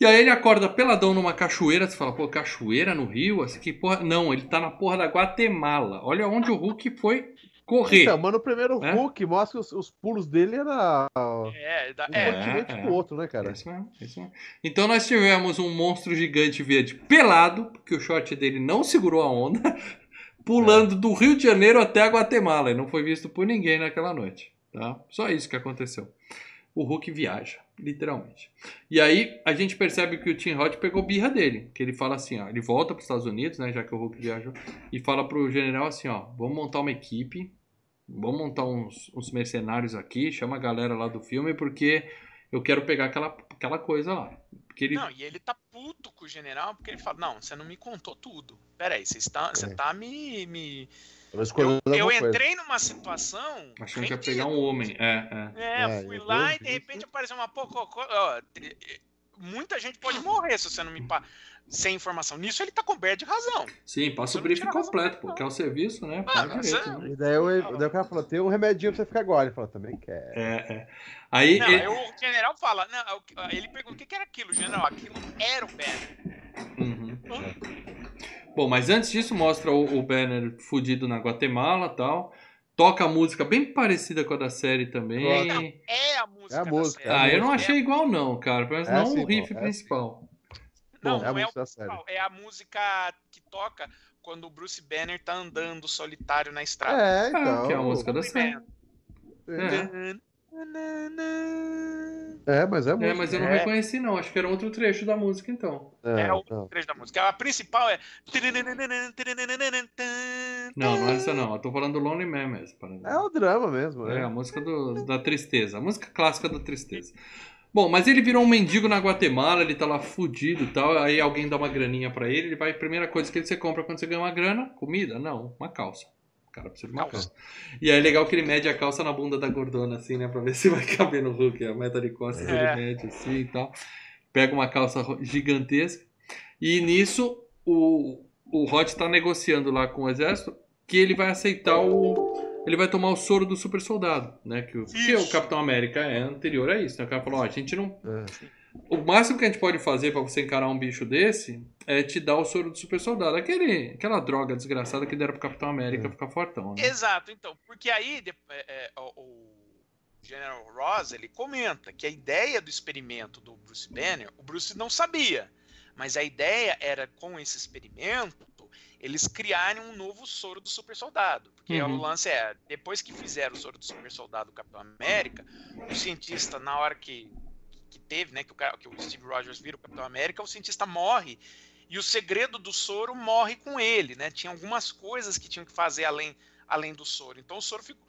E aí ele acorda peladão numa cachoeira, você fala, pô, cachoeira no Rio? Assim, que porra. Não, ele tá na porra da Guatemala. Olha onde o Hulk foi correr. Então, mas no primeiro É? Hulk mostra que os, os pulos dele era um É, da- É. é, continente é. pro outro, né, cara? Isso mesmo, isso mesmo. Então nós tivemos um monstro gigante verde pelado, porque o short dele não segurou a onda, pulando do Rio de Janeiro até a Guatemala. E não foi visto por ninguém naquela noite. Tá? Só isso que aconteceu. O Hulk viaja, literalmente. E aí a gente percebe que o Tim Roth pegou birra dele. Que ele fala assim, ó, ele volta para os Estados Unidos, né, já que o Hulk viajou, e fala pro general assim, ó, vamos montar uma equipe, vamos montar uns, uns mercenários aqui, chama a galera lá do filme, porque eu quero pegar aquela, aquela coisa lá. Porque ele. Não, e ele tá puto com o general, porque ele fala, não, você não me contou tudo. Peraí, você está, você É. tá me... me... Eu, Eu, coisa. entrei numa situação... Achando que ia rendido. pegar um homem. É, é. É, É, fui eu lá e de repente apareceu uma pococó. ó, te- Muita gente pode morrer se você não me... Pa... Sem informação. Nisso ele tá coberto de razão. Sim, passa Você o briefing completo, pô. Quer o serviço, né? Ah, direito. é- né? E daí, eu, daí o cara falou, tem um remedinho pra você ficar agora. Ele falou, também quer. É, é. Aí. Não, ele- aí o general fala, não, o que- ele pergunta o que que era aquilo, general. Aquilo era o Banner. Uhum. Bom, mas antes disso, mostra o, o Banner fudido na Guatemala e tal. Toca a música bem parecida com a da série também. Não, é a música. É a da música, série. Ah, eu não É- achei igual, não, cara. Pelo menos É não assim, o riff é principal. Não, é a não é, música da série. o, é a música que toca quando o Bruce Banner tá andando solitário na estrada. É, Ah, então. que é a música da série. É. É, mas é É, música. mas eu não É. reconheci, não. Acho que era outro trecho da música, então. É, É o não. trecho da música. A principal é. Não, não é essa, não. Eu tô falando do Lonely Man mesmo. para- É o drama mesmo, É, né? a música do- da tristeza. A música clássica da tristeza. Bom, mas ele virou um mendigo na Guatemala, ele tá lá fudido e tal. Aí alguém dá uma graninha pra ele, ele vai. Primeira coisa que você compra quando você ganha uma grana: comida? Não, uma calça. Cara precisa de uma Calça. calça. E aí é legal que ele mede a calça na bunda da gordona, assim, né? Pra ver se vai caber no Hulk. A meta de costas É. ele mede assim e tal. Pega uma calça gigantesca. E nisso, o, o Hot tá negociando lá com o exército que ele vai aceitar o. Ele vai tomar o soro do super soldado, né? Que, o- que o. Capitão América é anterior a isso. Né? O cara falou: ó, a gente não. É. O máximo que a gente pode fazer pra você encarar um bicho desse é te dar o soro do super soldado. Aquele, aquela droga desgraçada que deram pro Capitão América É. ficar fortão, né? Exato, então. Porque aí de- é, é, o, o General Ross ele comenta que a ideia do experimento do Bruce Banner, o Bruce não sabia. Mas a ideia era, com esse experimento, eles criarem um novo soro do super soldado. Porque Uhum. o lance é, depois que fizeram o soro do super soldado do Capitão América, o cientista, na hora que, que teve, né, que o, que o Steve Rogers vira o Capitão América, o cientista morre. E o segredo do soro morre com ele, né? Tinha algumas coisas que tinham que fazer além, além do soro. Então o soro ficou.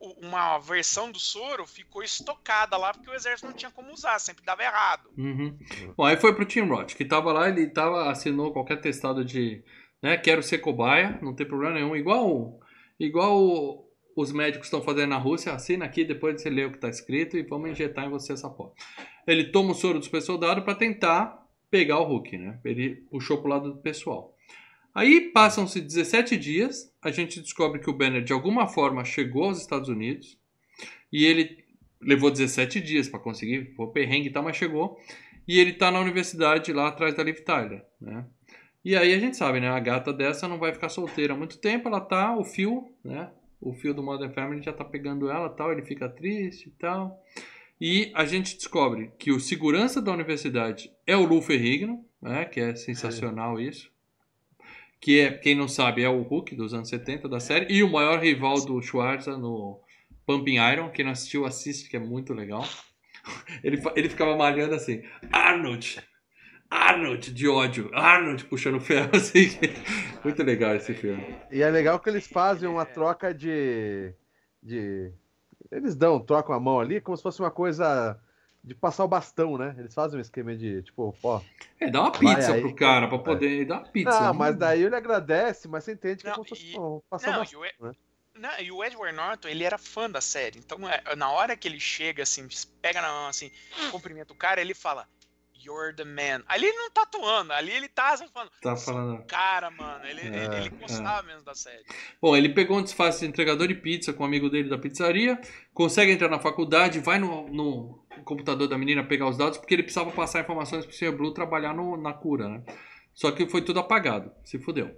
Uma versão do soro ficou estocada lá porque o exército não tinha como usar, sempre dava errado. Uhum. Bom, aí foi pro Tim Roth, que tava lá, ele tava, assinou qualquer testado de, né, quero ser cobaia, não tem problema nenhum, igual, igual os médicos estão fazendo na Rússia, assina aqui, depois você lê o que tá escrito e vamos injetar em você essa porra. Ele toma o soro do super soldado pra tentar pegar o Hulk, né? Ele puxou pro lado do pessoal. Aí passam-se 17 dias, a gente descobre que o Banner de alguma forma chegou aos Estados Unidos e ele levou 17 dias pra conseguir, foi perrengue e tal, mas chegou. E ele tá na universidade lá atrás da Liv Tyler, né? E aí a gente sabe, né? A gata dessa não vai ficar solteira há muito tempo, ela tá, o fio, né? O fio do Modern Family já tá pegando ela tal, ele fica triste e tal. E a gente descobre que o segurança da universidade é o Lou Ferrigno, né? Que é sensacional isso. Que é, quem não sabe, é o Hulk dos anos 70 da série. E o maior rival do Schwarza no Pumping Iron. Quem não assistiu, assiste, que é muito legal. Ele, ele ficava malhando assim, Arnold, Arnold, de ódio, Arnold puxando ferro, assim. Muito legal esse filme. E é legal que eles fazem uma troca de. de... Eles dão, trocam a mão ali, como se fosse uma coisa de passar o bastão, né? Eles fazem um esquema de, tipo, ó. É, dá uma pizza aí. pro cara, pra poder dar uma pizza. Não, né? mas daí ele agradece, mas você entende que é Não, como se fosse e- ó, passar o Não, bastão. e o, E- né? não, e o Edward Norton, ele era fã da série. Então, é, na hora que ele chega, assim, pega na mão, assim, cumprimenta o cara, ele fala, You're the man. Ali ele não tá atuando, ali ele tá falando, Tá falando. cara, mano, ele, É, ele, ele gostava mesmo da série. Bom, ele pegou um disfarce de entregador de pizza com um amigo dele da pizzaria, consegue entrar na faculdade, vai no, no computador da menina pegar os dados, porque ele precisava passar informações pro Sr. Blue trabalhar no- na cura, né? Só que foi tudo apagado, se fudeu.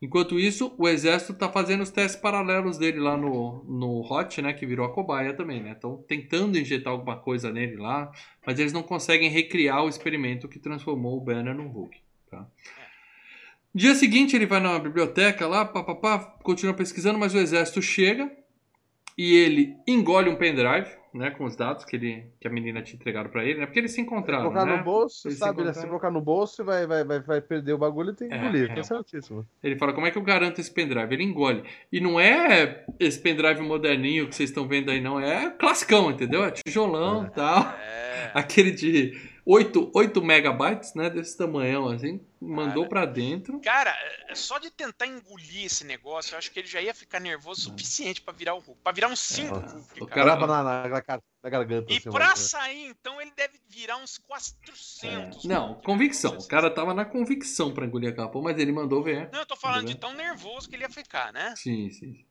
Enquanto isso, o exército tá fazendo os testes paralelos dele lá no, no Hot, né? Que virou a cobaia também, né? Estão tentando injetar alguma coisa nele lá, mas eles não conseguem recriar o experimento que transformou o Banner no Hulk, tá? Dia seguinte ele vai na biblioteca lá, papapá, continua pesquisando, mas o exército chega e ele engole um pendrive, né, com os dados que, ele, que a menina tinha entregado pra ele, né? Porque eles se encontraram, colocar né? no bolso, Eles se sabe, né? Se encontraram. colocar no bolso, vai, vai, vai, vai perder o bagulho e tem que É, engolir. é. Tá certíssimo. Ele fala, como é que eu garanto esse pendrive? Ele engole. E não é esse pendrive moderninho que vocês estão vendo aí, não. É classicão, entendeu? É tijolão e tal. É. Aquele de 8, 8 megabytes, né? Desse tamanhão, assim. Mandou Cara. pra dentro. Cara, é- só de tentar engolir esse negócio, eu acho que ele já ia ficar nervoso o suficiente pra virar o Hulk. Pra virar uns 5 Nossa, Hulk, o cara. cara- na, na, na, na garganta. E assim, pra mano. sair, então, ele deve virar uns 400. Não, Hulk, né? convicção. Não O cara tava na convicção pra engolir aquela porra, mas ele mandou ver. Não, eu tô falando de tão nervoso que ele ia ficar, né? Sim, sim. sim.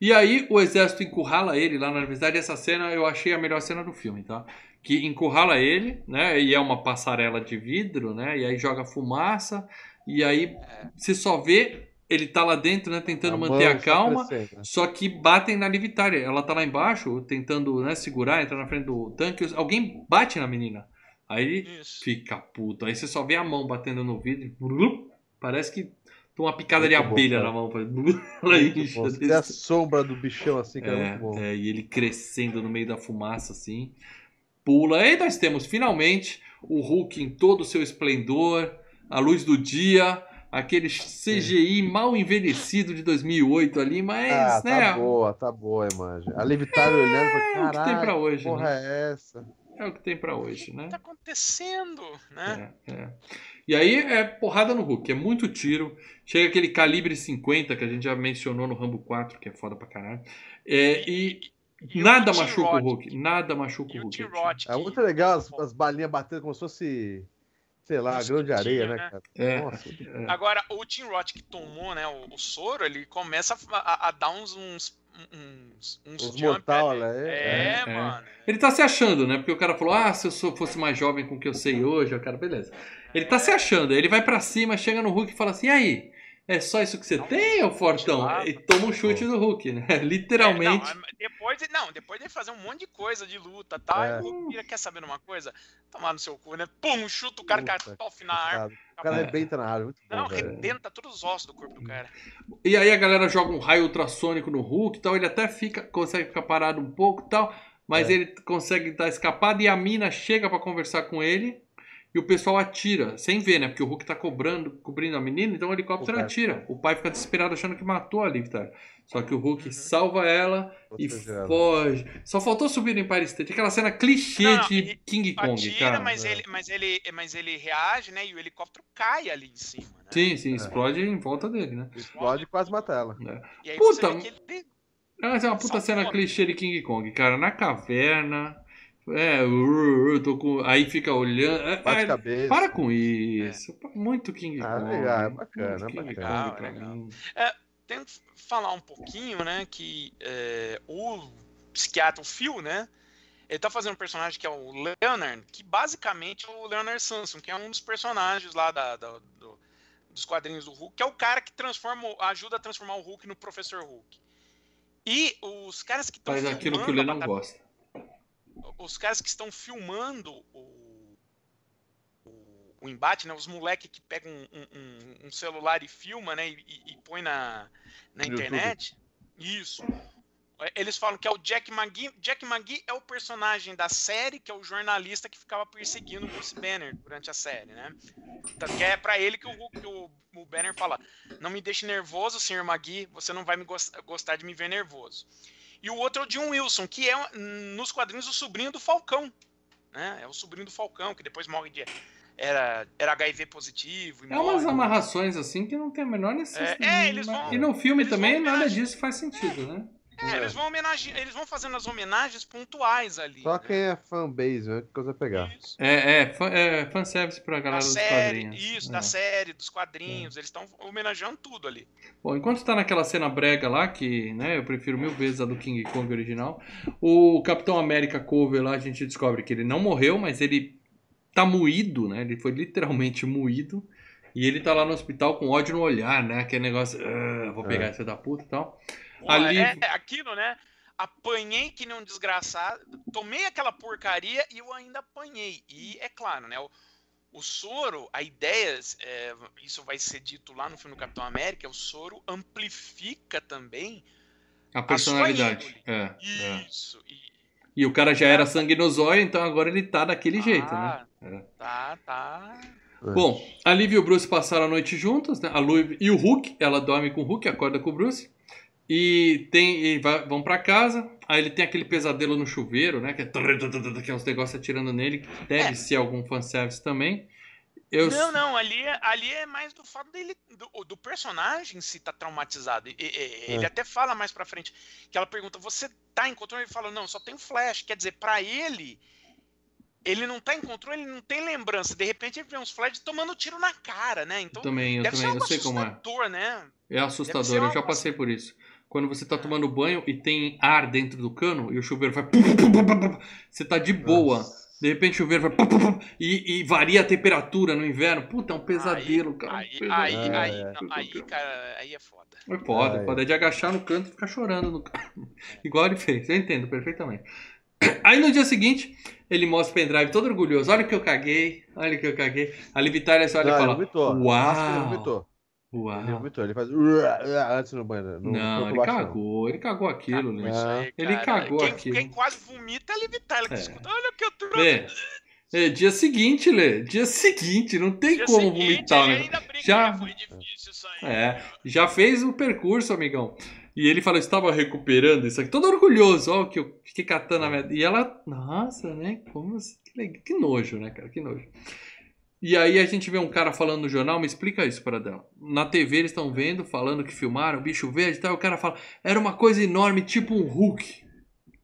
E aí o exército encurrala ele lá na universidade. Essa cena eu achei a melhor cena do filme, tá? Que encurrala ele, né? E é uma passarela de vidro, né? E aí joga fumaça. E aí você só vê ele tá lá dentro, né? Tentando A manter a calma. Só que batem na Livitária. Ela tá lá embaixo, tentando né, segurar, entrar na frente do tanque. Alguém bate na menina. Aí ele Isso. fica puto. Aí você só vê a mão batendo no vidro. e blup, Parece que Tem uma picada de Muito bom, abelha cara. na mão. Ela incha Tem a sombra do bichão assim, que é, muito bom. É, é, e ele crescendo no meio da fumaça, assim. Pula. E nós temos finalmente o Hulk em todo o seu esplendor, a luz do dia, aquele CGI mal envelhecido de 2008 ali, mas, ah, né? tá boa, tá boa a imagem. A Liv tá olhando e falou, É o que tem pra caralho, hoje, que porra né? é essa? É o que tem pra hoje, O né? que tá acontecendo, né? É, é. E aí é porrada no Hulk, é muito tiro. Chega aquele calibre 50 que a gente já mencionou no Rambo 4, que é foda pra caralho. É, e E o nada machuca o Hulk, nada machuca E o Hulk. Tim Roth. É muito legal as, as balinhas batendo como se fosse, sei lá, grão de areia, né, né? cara? É, Nossa, é. Agora, o Tim Roth que tomou, né, o, o soro, ele começa a, a- a dar uns uns uns, uns Os jump mortal, ali. né? É, É, é. mano. Ele tá se achando, né? Porque o cara falou: ah, se eu sou- fosse mais jovem com o que eu sei hoje, o cara, beleza. Ele tá se achando, ele vai pra cima, chega no Hulk e fala assim: e aí? É só isso que você tem, ô Fortão? E toma um chute do Hulk, né? Literalmente. É, não, depois, de- não, depois de fazer um monte de coisa de luta, tá? É. E o Hulk quer saber de uma coisa? Tomar no seu cu, né? Pum, chuta o cara, Puta tofe na. Coitado. O cara É. arrebenta na árvore, muito bom, Não, velho. arrebenta todos os ossos do corpo do cara. E aí a galera joga um raio ultrassônico no Hulk e tal. Ele até fica, consegue ficar parado um pouco e tal. Mas É. ele consegue dar escapada e a mina chega pra conversar com ele. E o pessoal atira, sem ver, né? Porque o Hulk tá cobrando, cobrindo a menina, então o helicóptero O atira. O pai fica desesperado achando que matou a Liv, tá? Só que o Hulk Uhum. salva ela e foge. Só faltou subir no Empire State. Aquela cena clichê Não, de King Kong, Atira, cara. mas, é. ele, mas, ele, mas ele reage, né? E o helicóptero cai ali em cima, né? Sim, sim, explode em volta dele, né? Explode e quase mata ela. Aí Puta, ele... Mas é uma puta cena clichê de King Kong, cara. Na caverna. É, eu tô com. Aí fica olhando. é, Bate é, cabeça. para com isso. Muito King Ah, Kong. legal, é muito bacana, é King bacana. Kong Legal, pra legal. mim. Tem que falar um pouquinho, né? Que é, o psiquiatra, o Phil, né? Ele tá fazendo um personagem que é o Leonard, que basicamente é o Leonard Samson, que é um dos personagens lá da, da- do- dos quadrinhos do Hulk, que é o cara que transforma, ajuda a transformar o Hulk no Professor Hulk. E os caras que estão Faz aquilo que o não gosta. Os caras que estão filmando o, o, o embate, né? Os moleques que pegam um, um- um celular e filma, né? E, e- e põe na, na No YouTube. internet. Isso. É, Eles falam que é o Jack McGee. Jack McGee é o personagem da série, que é o jornalista que ficava perseguindo o Bruce Banner durante a série, né? Tanto que é pra ele que o, que o, o Banner fala: Não me deixe nervoso, Sr. McGee, você não vai me gos- gostar de me ver nervoso. E o outro é o John Wilson, que é, nos quadrinhos, o sobrinho do Falcão. Né? É o sobrinho do Falcão, que depois morre de. Era, era HIV positivo. É umas amarrações assim que não tem a menor necessidade. É, é, eles vão- E no filme também nada disso faz sentido, né? É, eles vão homenage... eles vão fazendo as homenagens pontuais ali. Só né? quem é fanbase, né? Que coisa vai pegar. Isso. É, é, fan, é fanservice pra Da galera dos série, quadrinhos. isso, É. da série, dos quadrinhos, eles estão homenageando tudo ali. Bom, enquanto tá naquela cena brega lá, que né, eu prefiro mil vezes a do King Kong original, o Capitão América Cover lá, a gente descobre que ele não morreu, mas ele tá moído, né? Ele foi literalmente moído. E ele tá lá no hospital com ódio no olhar, né? Aquele negócio, "Ah, vou pegar É. essa da puta e tal. Ali- É, é aquilo, né? Apanhei que nem um desgraçado, tomei aquela porcaria e eu ainda apanhei. E é claro, né? O, o soro, a ideia, é, isso vai ser dito lá no filme do Capitão América, o soro amplifica também. A personalidade. índole. É, é. Isso. E, E o cara já era sangue no zóio, então agora ele tá daquele jeito, né? É. Tá, tá. Bom, a Liv e o Bruce passaram a noite juntos, né? A Liv e o Hulk, ela dorme com o Hulk, acorda com o Bruce. E, tem, e vai- vão pra casa. Aí ele tem aquele pesadelo no chuveiro, né? Que é, que é uns negócios atirando nele. Que deve É. ser algum fanservice também. Eu, Não, não, ali é, ali é mais do fato dele, do, do personagem se tá traumatizado. E- e- Ele É. até fala mais pra frente, que ela pergunta, você tá em controle? Ele fala, não, só tem flash. Quer dizer, pra ele, ele não tá em controle, ele não tem lembrança. De repente ele vê uns flash tomando tiro na cara, né? Então também, eu deve ser também, eu algo sei como é. assustador, né? É assustador, ser eu já passei por isso. Quando você tá tomando banho e tem ar dentro do cano e o chuveiro vai. Você tá de boa. Nossa. De repente o chuveiro vai. E, e varia a temperatura no inverno. Puta, é um pesadelo, cara. um Aí, pesadelo. aí, É, aí, é. não, aí, cara, aí é foda. É foda, foda. É de agachar no canto e ficar chorando no canto. Igual ele fez, eu entendo perfeitamente. Aí no dia seguinte, ele mostra o pendrive todo orgulhoso. Olha o que eu caguei, olha o que eu caguei. A Livitária só olha e ele fala: vomitou. Ele Uau! vomitou. Uau. Ele vomitou, ele faz antes no banheiro. no- Não, ele baixo, cagou, ele cagou aquilo, Cagou Lê. isso Ah. aí, Ele cagou quem, aquilo. Quem quase vomita é Tyler, que É. escuta, olha o que eu trouxe. Lê, Lê, dia seguinte, Lê, dia seguinte, não tem Dia como seguinte, vomitar, ele né? ainda brinca, Já- Foi difícil isso aí. É, já fez o percurso, amigão. E ele falou, estava recuperando isso aqui, todo orgulhoso, ó, que eu fiquei catando a minha... E ela, nossa, né, como assim? Que, legal. que nojo, né, cara, que nojo. E aí a gente vê um cara falando no jornal, me explica isso para dela. Na TV eles estão vendo, falando que filmaram, bicho verde e tal, o cara fala, era uma coisa enorme, tipo um Hulk.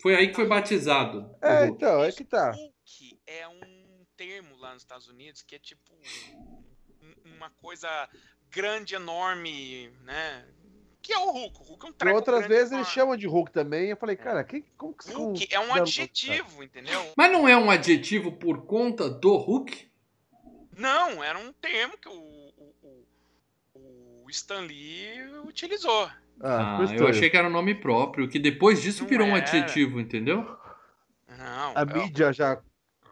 Foi aí que foi batizado. É, então, é que tá. Hulk é um termo lá nos Estados Unidos que é tipo um- uma coisa grande, enorme, né? Que é o Hulk. O Hulk é um treco outras vezes eles chamam de Hulk também. Eu falei, cara, que, como que Hulk é um dá- adjetivo, entendeu? Mas não é um adjetivo por conta do Hulk? Não, era um termo que o, o, o- o Stan Lee utilizou. Ah, Ah, eu achei que era um nome próprio, que depois disso Não virou um era. adjetivo, entendeu? Não, A é- mídia já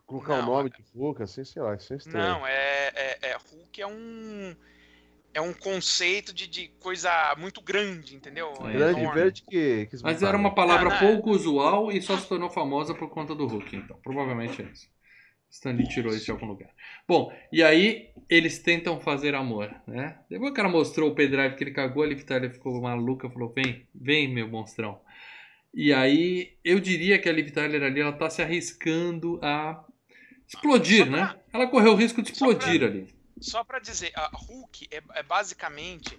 colocar o Não, nome de Hulk, assim, sei lá, isso é estranho. Não, é, é, é- Hulk é um é um conceito de, de coisa muito grande, entendeu? É, Grande Enorme. verde que, que Mas era uma palavra Ah, pouco usual e só se tornou famosa por conta do Hulk, então. Provavelmente é isso. Stanley tirou isso de algum lugar. Bom, e aí eles tentam fazer amor, né? Depois o cara mostrou o pendrive que ele cagou, a Liv Tyler ficou maluca, falou, vem, vem meu monstrão. E aí, eu diria que a Liv Tyler ali, ela tá se arriscando a explodir, Só pra- né? Ela correu o risco de só pra- explodir ali. Só pra dizer, a Hulk é, é basicamente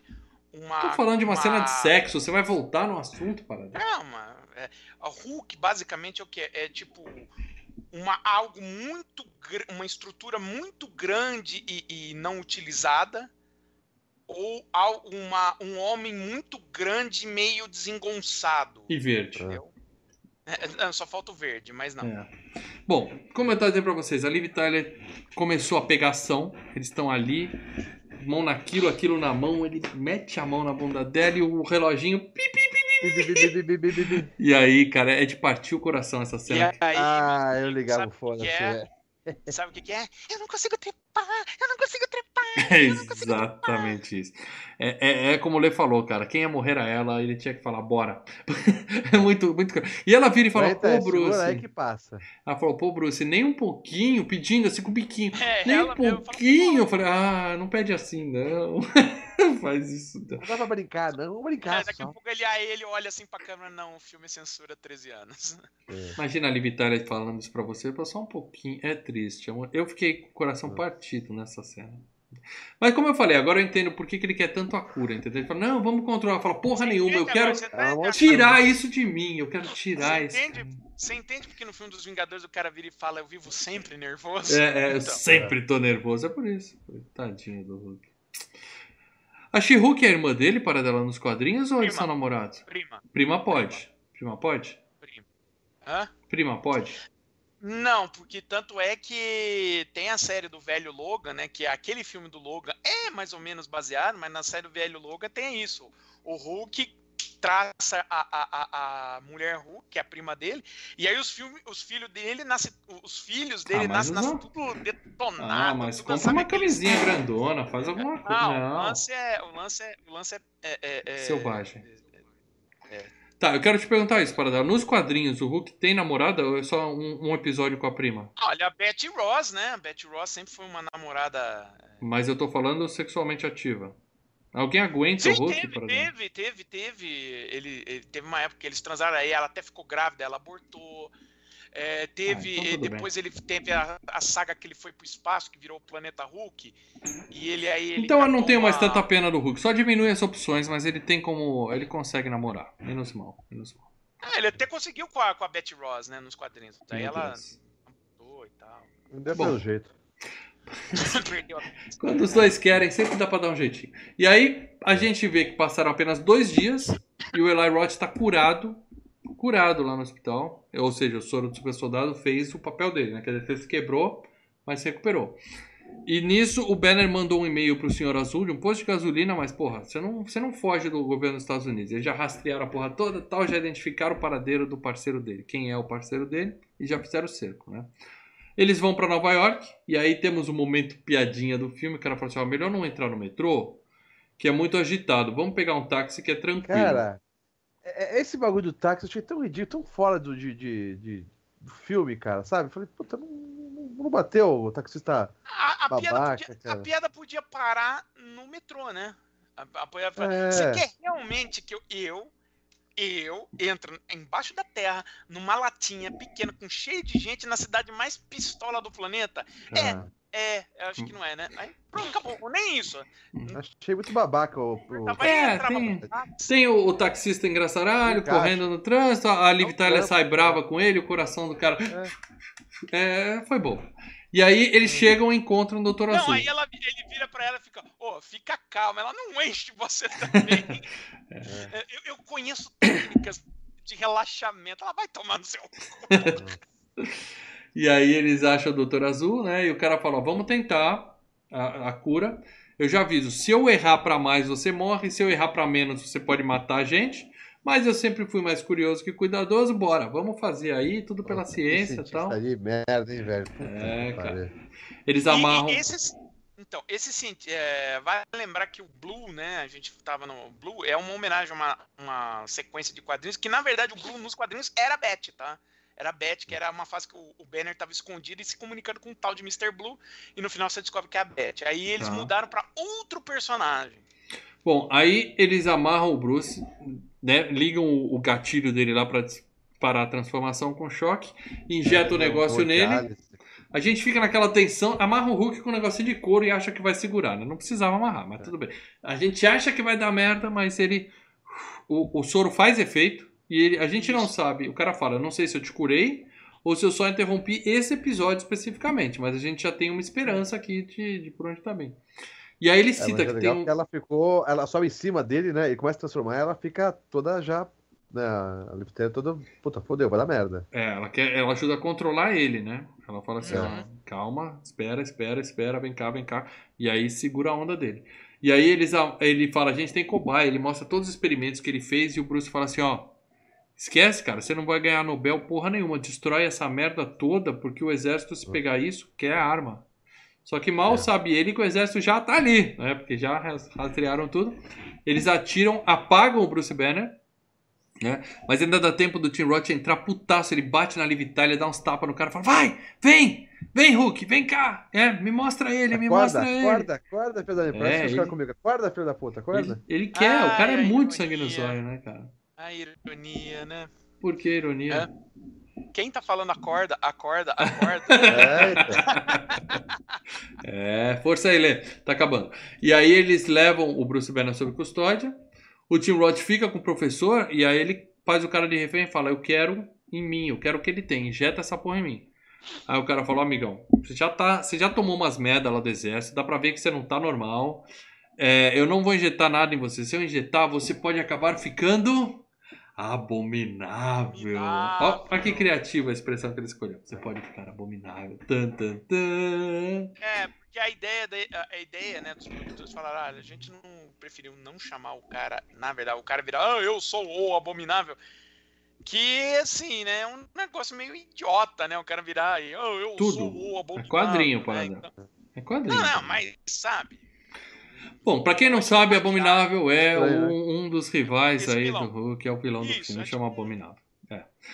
uma. Tô falando de uma, uma- cena de sexo, você vai voltar no assunto, parada? Calma. É, a Hulk basicamente é o que? É tipo uma algo muito uma estrutura muito grande e, e não utilizada ou uma, um homem muito grande meio desengonçado. E verde. É, é, só falta o verde, mas não. É. Bom, como eu estava dizendo pra vocês, a Liv Tyler começou a pegação, eles estão ali, mão naquilo, aquilo na mão, ele mete a mão na bunda dela e o reloginho. pi, pi, pi. E aí, cara, é de partir o coração essa cena. aí, Ah, eu ligava o fone assim. é? sabe o que, que é? Eu não consigo trepar, eu não consigo trepar. É exatamente isso. É, é, é como o Lê falou, cara. Quem ia morrer a ela, ele tinha que falar, bora. é muito, muito. E ela vira e fala, Aguenta, pô, segura Bruce. aí que passa. Ela falou, pô, Bruce, nem um pouquinho, pedindo assim com o biquinho. É, Nem um mesmo fala, pouquinho. Eu falei, ah, não pede assim, não. Faz isso. não. Não dá pra brincar, não. Vamos brincar É, daqui a pouco ele, aí ele olha assim pra câmera, não, o filme censura 13 anos. É. Imagina a Liv Tyler falando isso pra você, pô, só um pouquinho. É triste. amor. Eu fiquei com o coração partido nessa cena. Mas como eu falei, agora eu entendo por que, que ele quer tanto a cura, entendeu? Ele fala, não, vamos controlar. Fala, porra nenhuma, eu quero tá Ah, tirar isso de mim. Eu quero tirar Você isso. entende? Você entende porque no filme dos Vingadores o cara vira e fala, eu vivo sempre nervoso? É, é, eu Então, sempre tô nervoso. É por isso. Tadinho do Hulk. A She-Hulk é a irmã dele, para dela nos quadrinhos, ou eles são namorados? Prima, Prima pode. Prima pode? prima. Hã? Prima pode? Não, porque tanto é que tem a série do velho Logan, né? Que é aquele filme do Logan é mais ou menos baseado, mas na série do velho Logan tem isso. O Hulk traça a, a, a, mulher Hulk, que é a prima dele, e aí os, filme, os filhos dele nascem. Os filhos dele Ah, nascem, tudo detonado. Ah, mas compra sabe uma camisinha grandona, faz alguma coisa. Não, Não, o lance é. O lance é. O lance é, é- é- é- Selvagem. Tá, eu quero te perguntar isso, Paradela. Nos quadrinhos, o Hulk tem namorada ou é só um, um episódio com a prima? Olha, a Betty Ross, né? A Betty Ross sempre foi uma namorada. Mas eu tô falando sexualmente ativa. Alguém aguenta Sim, o Hulk, teve, teve, teve, teve. Ele, ele- teve uma época que eles transaram aí, ela até ficou grávida, ela abortou. É, teve, Ah, então tudo depois ele teve a, a saga que ele foi pro espaço, que virou o planeta Hulk. E ele aí. Ele Então eu não tenho mais uma- tanta pena do Hulk. Só diminui as opções, mas ele tem como. Ele consegue namorar. Menos mal. Menos mal. Ah, ele até conseguiu com a, com a Betty Ross, né? Nos quadrinhos. Daí Meu ela Deus. e tal. Deu Bom. pelo jeito. Quando os dois querem, sempre dá pra dar um jeitinho. E aí, a gente vê que passaram apenas dois dias e o Eli Roth tá curado. Curado lá no hospital. Ou seja, o soro do super soldado fez o papel dele, né? Quer dizer, ele se quebrou, mas se recuperou. E nisso, o Banner mandou um e-mail pro Senhor Azul de um posto de gasolina, mas, porra, você não, você não foge do governo dos Estados Unidos. Eles já rastrearam a porra toda tal, já identificaram o paradeiro do parceiro dele. Quem é o parceiro dele? E já fizeram o cerco, né? Eles vão pra Nova York, e aí temos o momento piadinha do filme, o cara fala assim, ó, melhor não entrar no metrô, que é muito agitado. Vamos pegar um táxi que é tranquilo. Cara, esse bagulho do táxi eu achei tão ridículo, tão fora do, de, de- de- do filme, cara, sabe? Eu falei, puta, não, não- bateu o taxista. A, a piada Babaca, podia, a piada podia parar no metrô, né? A- a- a- É. Você quer realmente que eu, eu, eu entro embaixo da terra, numa latinha pequena, com cheio de gente, na cidade mais pistola do planeta? É, Ah, É, eu acho que não é, né? Aí, pronto, acabou. Nem isso. achei muito babaca o. o- É, tem-. Tem o, o taxista engraçaralho correndo no trânsito, a Liv É um Tyler sai né? brava com ele, o coração do cara. É, foi bom. E aí eles chegam e encontram o. Não, Azul. aí ela, ele vira pra ela e fica, ô, fica calma, ela não enche você também. É. eu, eu conheço técnicas de relaxamento, ela vai tomar no seu. E aí eles acham o Doutor Azul, né? E o cara fala: ó, vamos tentar a, a cura. Eu já aviso, se eu errar pra mais, você morre. Se eu errar pra menos, você pode matar a gente. Mas eu sempre fui mais curioso que cuidadoso. Bora, vamos fazer aí, tudo pela Esse ciência e tal. aí, merda, hein, velho? Puta É, cara. pariu. Eles amarram. E, esses, então, esse cienti- é, vai lembrar que o Blue, né? A gente tava no Blue, é uma homenagem a uma, uma sequência de quadrinhos, que na verdade o Blue nos quadrinhos era Beth, tá? Era a Beth, que era uma fase que o, o Banner tava escondido e se comunicando com um tal de Mr. Blue, e no final você descobre que é a Beth. Aí eles Tá. mudaram pra outro personagem. Bom, aí eles amarram o Bruce, né? Ligam o, o gatilho dele lá pra parar a transformação com choque, injeta o É, negócio nele. A gente fica naquela tensão, amarra o Hulk com um negocinho de couro e acha que vai segurar, né? Não precisava amarrar, mas tudo bem. A gente acha que vai dar merda, mas ele. O, o soro faz efeito e ele, a gente não sabe. O cara fala, eu não sei se eu te curei ou se eu só interrompi esse episódio especificamente, mas a gente já tem uma esperança aqui de, de por onde tá bem. E aí ele É, cita é que tem um. que ela ficou, ela sobe em cima dele, né? E começa a transformar, ela fica toda já. Né, a Tyler toda. Puta, fodeu, vai dar merda. É, ela, quer, ela ajuda a controlar ele, né? Ela fala assim, Uhum. ó, calma, espera, espera, espera, vem cá, vem cá. E aí segura a onda dele. E aí eles, ele fala, a gente tem cobaia, ele mostra todos os experimentos que ele fez e o Bruce fala assim, ó, esquece, cara, você não vai ganhar Nobel porra nenhuma, destrói essa merda toda, porque o exército, se pegar isso, quer arma. Só que mal É. sabe ele que o exército já tá ali, né? Porque já ras- rastrearam tudo. Eles atiram, apagam o Bruce Banner, né? Mas ainda dá tempo do Tim Roth entrar putaço, ele bate na Liv Tyler, dá uns tapas no cara, fala: "Vai, vem! Vem, Hulk, vem cá! É, me mostra ele, me Acorda, mostra ele." acorda, acorda, filho da puta. É, ele- comigo. Acorda, filho da puta, acorda. Ele, ele quer, o cara é Ai, muito sangue no zóio, né, cara? A ironia, né? Por que ironia? Quem tá falando acorda, acorda, acorda. É, então. É, força aí, Lê. Tá acabando. E aí eles levam o Bruce Banner sob custódia. O Tim Roth fica com o professor e aí ele faz o cara de refém e fala: Eu quero em mim, eu quero o que ele tem, injeta essa porra em mim. Aí o cara falou: Amigão, você já, tá, você já tomou umas merda lá do exército, dá pra ver que você não tá normal. É, eu não vou injetar nada em você. Se eu injetar, você pode acabar ficando abominável. Ó, olha que criativa a expressão que ele escolheu. Você pode ficar abominável. Tan, tan, tan. É, porque a ideia, da, a, ideia, né, dos produtores falaram, ah, a gente não preferiu não chamar o cara, na verdade, o cara virar, ah, eu sou o abominável. Que, assim, né, é um negócio meio idiota, né, o cara virar aí, ah, eu Tudo. sou o abominável. É quadrinho, né, parada. então- É quadrinho. Não, não, mas, sabe, Bom, pra quem não sabe, Abominável é né? um, um dos rivais Esse aí vilão. do Hulk, é o vilão do filme, é chama tipo- Abominável.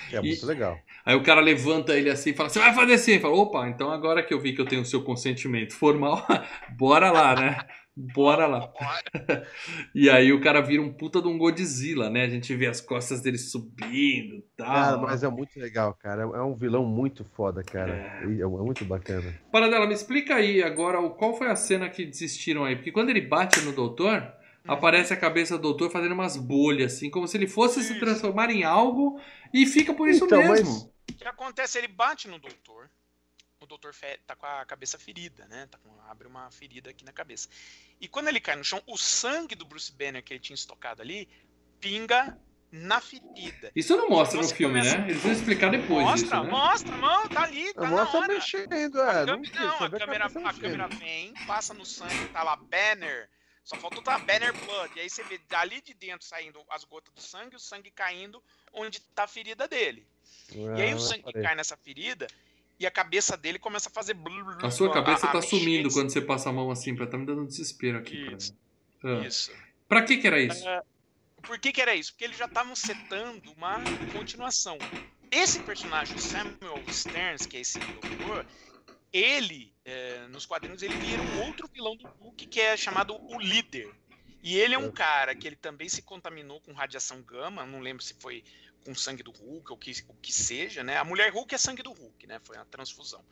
Que é muito legal. Aí o cara levanta ele assim e fala: Você vai fazer assim? Fala: Opa, então agora que eu vi que eu tenho o seu consentimento formal, bora lá, né? Bora lá. bora. E aí o cara vira um puta de um Godzilla, né? A gente vê as costas dele subindo e tal. Cara, mas é muito legal, cara. É um vilão muito foda, cara. É, é muito bacana. Paradela, me explica aí agora o- qual foi a cena que desistiram aí. Porque quando ele bate no doutor, Uhum. aparece a cabeça do doutor fazendo umas bolhas, assim, como se ele fosse se Isso. transformar em algo e fica por isso Então, mesmo. mas- O que acontece? Ele bate no doutor. O doutor fe- tá com a cabeça ferida, né? Tá com- abre uma ferida aqui na cabeça. E quando ele cai no chão, o sangue do Bruce Banner que ele tinha estocado ali pinga na ferida. Isso não mostra no Você filme, começa- né? Eles vão explicar depois mostra, disso, né? mostra, mano, tá ali, tá na Mostra hora. mexendo, A é. câmera- Não, não, a câmera, a mexendo. câmera vem, passa no sangue, tá lá Banner. Só faltou tá Banner Blood. E aí você vê dali de dentro saindo as gotas do sangue, o sangue caindo onde tá a ferida dele. E aí Ah, o sangue parei. cai nessa ferida e a cabeça dele começa a fazer. blu, blu, A sua cabeça a- a tá mexer sumindo quando você passa a mão assim, pra tá me dando desespero aqui. cara. Isso. Ah. Isso. Pra que que era isso? É, por que, que era isso? Porque eles já estavam setando uma continuação. Esse personagem, o Samuel Stearns, que é esse doutor, ele, é, nos quadrinhos, ele vira um outro vilão do Hulk, que é chamado o Líder. E ele é um cara que ele também se contaminou com radiação gama, não lembro se foi com sangue do Hulk ou que, o que seja, né? A mulher Hulk é sangue do Hulk, né? Foi uma transfusão.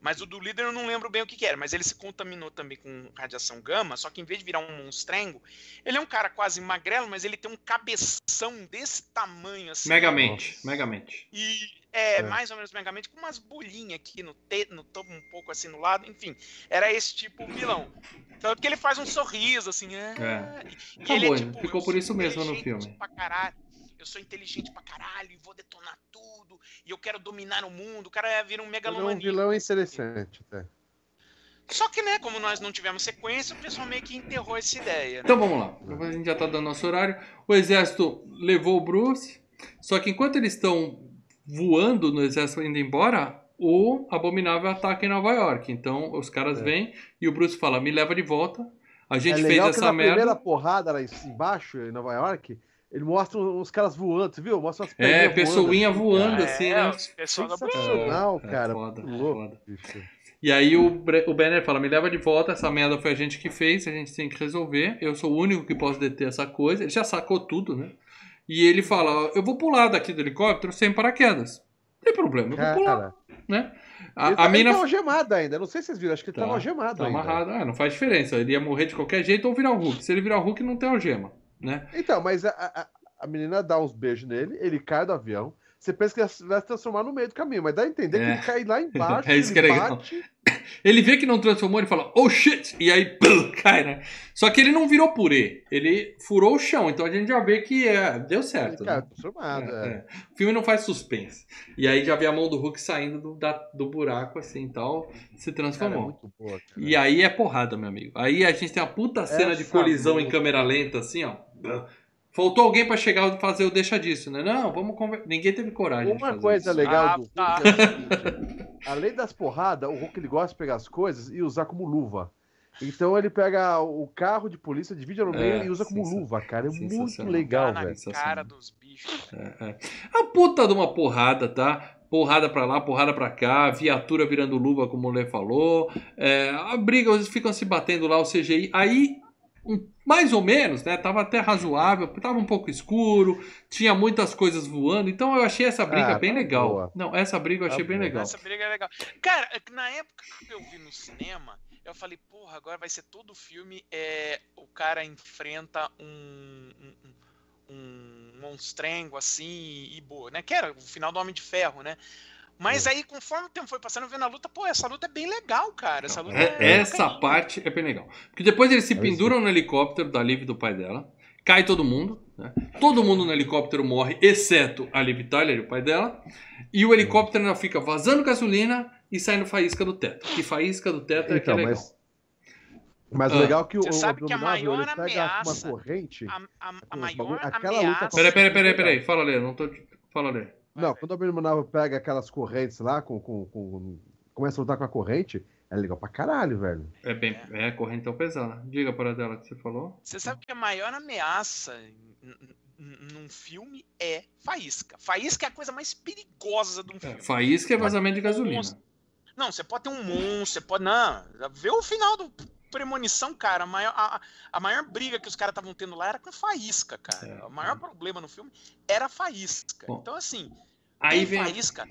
Mas o do líder eu não lembro bem o que, que era, mas ele se contaminou também com radiação gama, só que em vez de virar um monstrengo, ele é um cara quase magrelo, mas ele tem um cabeção desse tamanho assim. Megamente, megamente. E é, É. mais ou menos megamente, com umas bolinhas aqui no, te, no topo, um pouco assim no lado, enfim. Era esse tipo de vilão. Tanto que ele faz um sorriso, assim, é. É. E Acabou, ele né? Ficou eu por isso mesmo no filme. Pra caralho. Eu sou inteligente pra caralho e vou detonar tudo. E eu quero dominar o mundo. O cara vira um Ele é um megalomaníaco. vilão interessante, até. Só que, né, como nós não tivemos sequência, o pessoal meio que enterrou essa ideia. Né? Então vamos lá. A gente já tá dando nosso horário. O exército levou o Bruce. Só que enquanto eles estão voando no exército indo embora, o Abominável ataca em Nova York. Então os caras É. vêm e o Bruce fala: me leva de volta. A gente é fez legal que essa na merda. primeira porrada lá embaixo, em Nova York, ele mostra uns caras voando, você viu? Mostra umas É, pessoinha voando, voando, assim, né? os pessoal da Sensacional, É, é cara. foda, é louco, foda. E aí o, o Banner fala, me leva de volta, essa merda foi a gente que fez, a gente tem que resolver, eu sou o único que posso deter essa coisa. Ele já sacou tudo, né? E ele fala, eu vou pular daqui do helicóptero sem paraquedas. Não tem problema, eu vou pular, Cara, né? ele, A, tá, a ele mina tá algemado ainda. Não sei se vocês viram, acho que ele Tá, tá, algemado tá ainda. amarrado, ah, não faz diferença, ele ia morrer de qualquer jeito ou virar o Hulk. Se ele virar o Hulk, não tem algema, né? Então, mas a, a, a menina dá uns beijos nele, ele cai do avião. Você pensa que ele vai se transformar no meio do caminho, mas dá a entender É. que ele cai lá embaixo, É isso ele que é legal. bate. Ele vê que não transformou, ele fala, oh shit! E aí, pum, cai, né? Só que ele não virou purê, ele furou o chão, então a gente já vê que é, deu certo. Ele né? transformado. É, É, é. O filme não faz suspense. E aí já vê a mão do Hulk saindo do, da- do buraco, assim, tal, se Cara, é transformou. boa. E aí é porrada, meu amigo. Aí a gente tem uma puta cena de colisão em luta. câmera lenta, assim, ó. Faltou alguém pra chegar e fazer o deixa disso, né? Não, vamos conversar. Ninguém teve coragem. de Uma fazer coisa isso. legal Ah, do Hulk tá. é seguinte, além das porradas, o Hulk ele gosta de pegar as coisas e usar como luva. Então ele pega o carro de polícia, divide no meio É, e usa como luva, cara. É muito legal, Tá velho. Cara dos bichos. É, é. A puta de uma porrada, tá? Porrada pra lá, porrada pra cá, viatura virando luva, como o Lê falou. É, a briga, eles ficam se batendo lá, o CGI. Aí, mais ou menos, né? Tava até razoável, tava um pouco escuro, tinha muitas coisas voando. Então eu achei essa briga Ah, bem tá legal. boa. Não, essa briga eu Tá achei bem boa. legal. Essa briga é legal. Cara, é na época que eu vi no cinema, eu falei, porra, agora vai ser todo filme. É, o cara enfrenta um, um, um- um monstrengo assim e boa, né? Que era o final do Homem de Ferro, né? Mas aí, conforme o tempo foi passando, vendo a luta, pô, essa luta é bem legal, cara. Essa luta É- é essa parte é bem legal. Porque depois eles se É isso. penduram no helicóptero da Liv e do pai dela. Cai todo mundo. né? Todo mundo no helicóptero morre, exceto a Liv Tyler e o pai dela. E o helicóptero ainda fica vazando gasolina e saindo faísca do teto. Que faísca do teto é que é Então, legal. mas. Mas Ah. o legal é que o, Você o sabe que a maior ele pega ameaça- uma corrente. A, a- a maior bagulho- aquela ameaça. Peraí, peraí, peraí, peraí. Fala, Lê. Não tô. Fala, Lê. Não, quando o Abominável pega aquelas correntes lá, com, com, com- começa a lutar com a corrente, é legal pra caralho, velho. É bem. É, correntão pesada. Diga para dela que você falou. Você sabe que a maior ameaça num filme é faísca. Faísca é a coisa mais perigosa de um É, filme. faísca é vazamento de gasolina. Não, você pode ter um monstro, você pode. Não, vê o final do Premonição, cara. A maior, a, a maior briga que os caras estavam tendo lá era com faísca, cara. É. O maior problema no filme era a faísca. Bom, então, assim, Aí vem. faísca